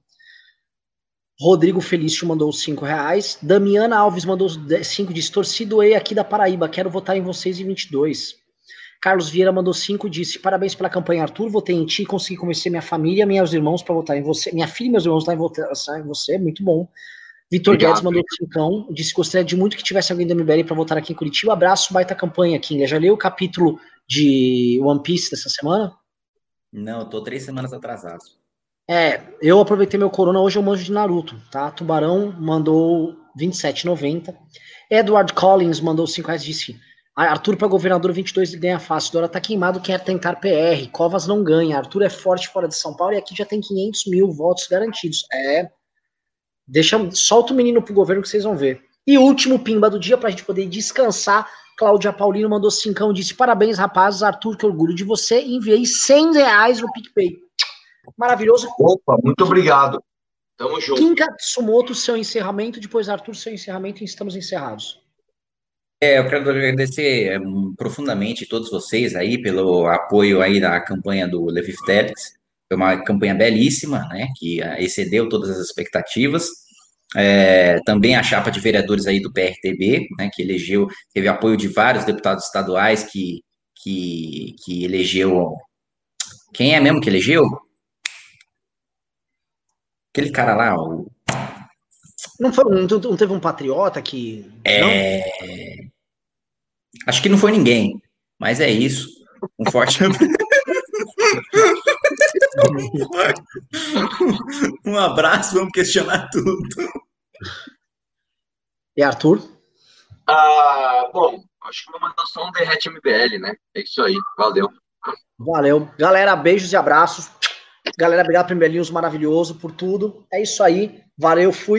Rodrigo Felício mandou 5 reais. Damiana Alves mandou 5 disse: Torcido E aqui da Paraíba, quero votar em vocês em 22. Carlos Vieira mandou 5 disse: Parabéns pela campanha, Arthur. Votei em ti, consegui convencer minha família, meus irmãos para votar em você. Minha filha e meus irmãos para votar em você, muito bom. Vitor Guedes mandou cincão, disse que gostaria de muito que tivesse alguém da MBL para votar aqui em Curitiba. Abraço, baita campanha, Kinga. Já leu o capítulo de One Piece dessa semana? Não, eu tô três semanas atrasado. É, eu aproveitei meu corona, hoje eu manjo de Naruto, tá? Tubarão mandou 27,90. Edward Collins mandou 5 reais, disse Arthur para governador 22 ganha fácil. Dora tá queimado, quer tentar PR. Covas não ganha. Arthur é forte fora de São Paulo e aqui já tem 500 mil votos garantidos. É, Deixa, solta o menino pro governo que vocês vão ver. E último pimba do dia pra gente poder descansar. Cláudia Paulino mandou cincão, disse parabéns rapazes, Arthur, que orgulho de você. Enviei 100 reais no PicPay. Maravilhoso. Opa, muito obrigado. Tamo junto. Kim Katsumoto, seu encerramento, depois Arthur, seu encerramento e estamos encerrados. É, eu quero agradecer é, profundamente todos vocês aí pelo apoio aí da campanha do Levi Fidelix. Foi uma campanha belíssima, né, que ah, excedeu todas as expectativas. É, também a chapa de vereadores aí do PRTB, né, que elegeu, teve apoio de vários deputados estaduais que, que, que elegeu. Quem é mesmo que elegeu? Aquele cara lá, o... Não, foi, não teve um patriota que. É... Acho que não foi ninguém, mas é isso. Um forte. um abraço, vamos questionar tudo. E Arthur? Ah, bom, acho que vou mandar só um derrete MBL, né? É isso aí, valeu. Valeu. Galera, beijos e abraços. Galera, obrigado, Primeirinhos, maravilhoso por tudo. É isso aí. Valeu, fui.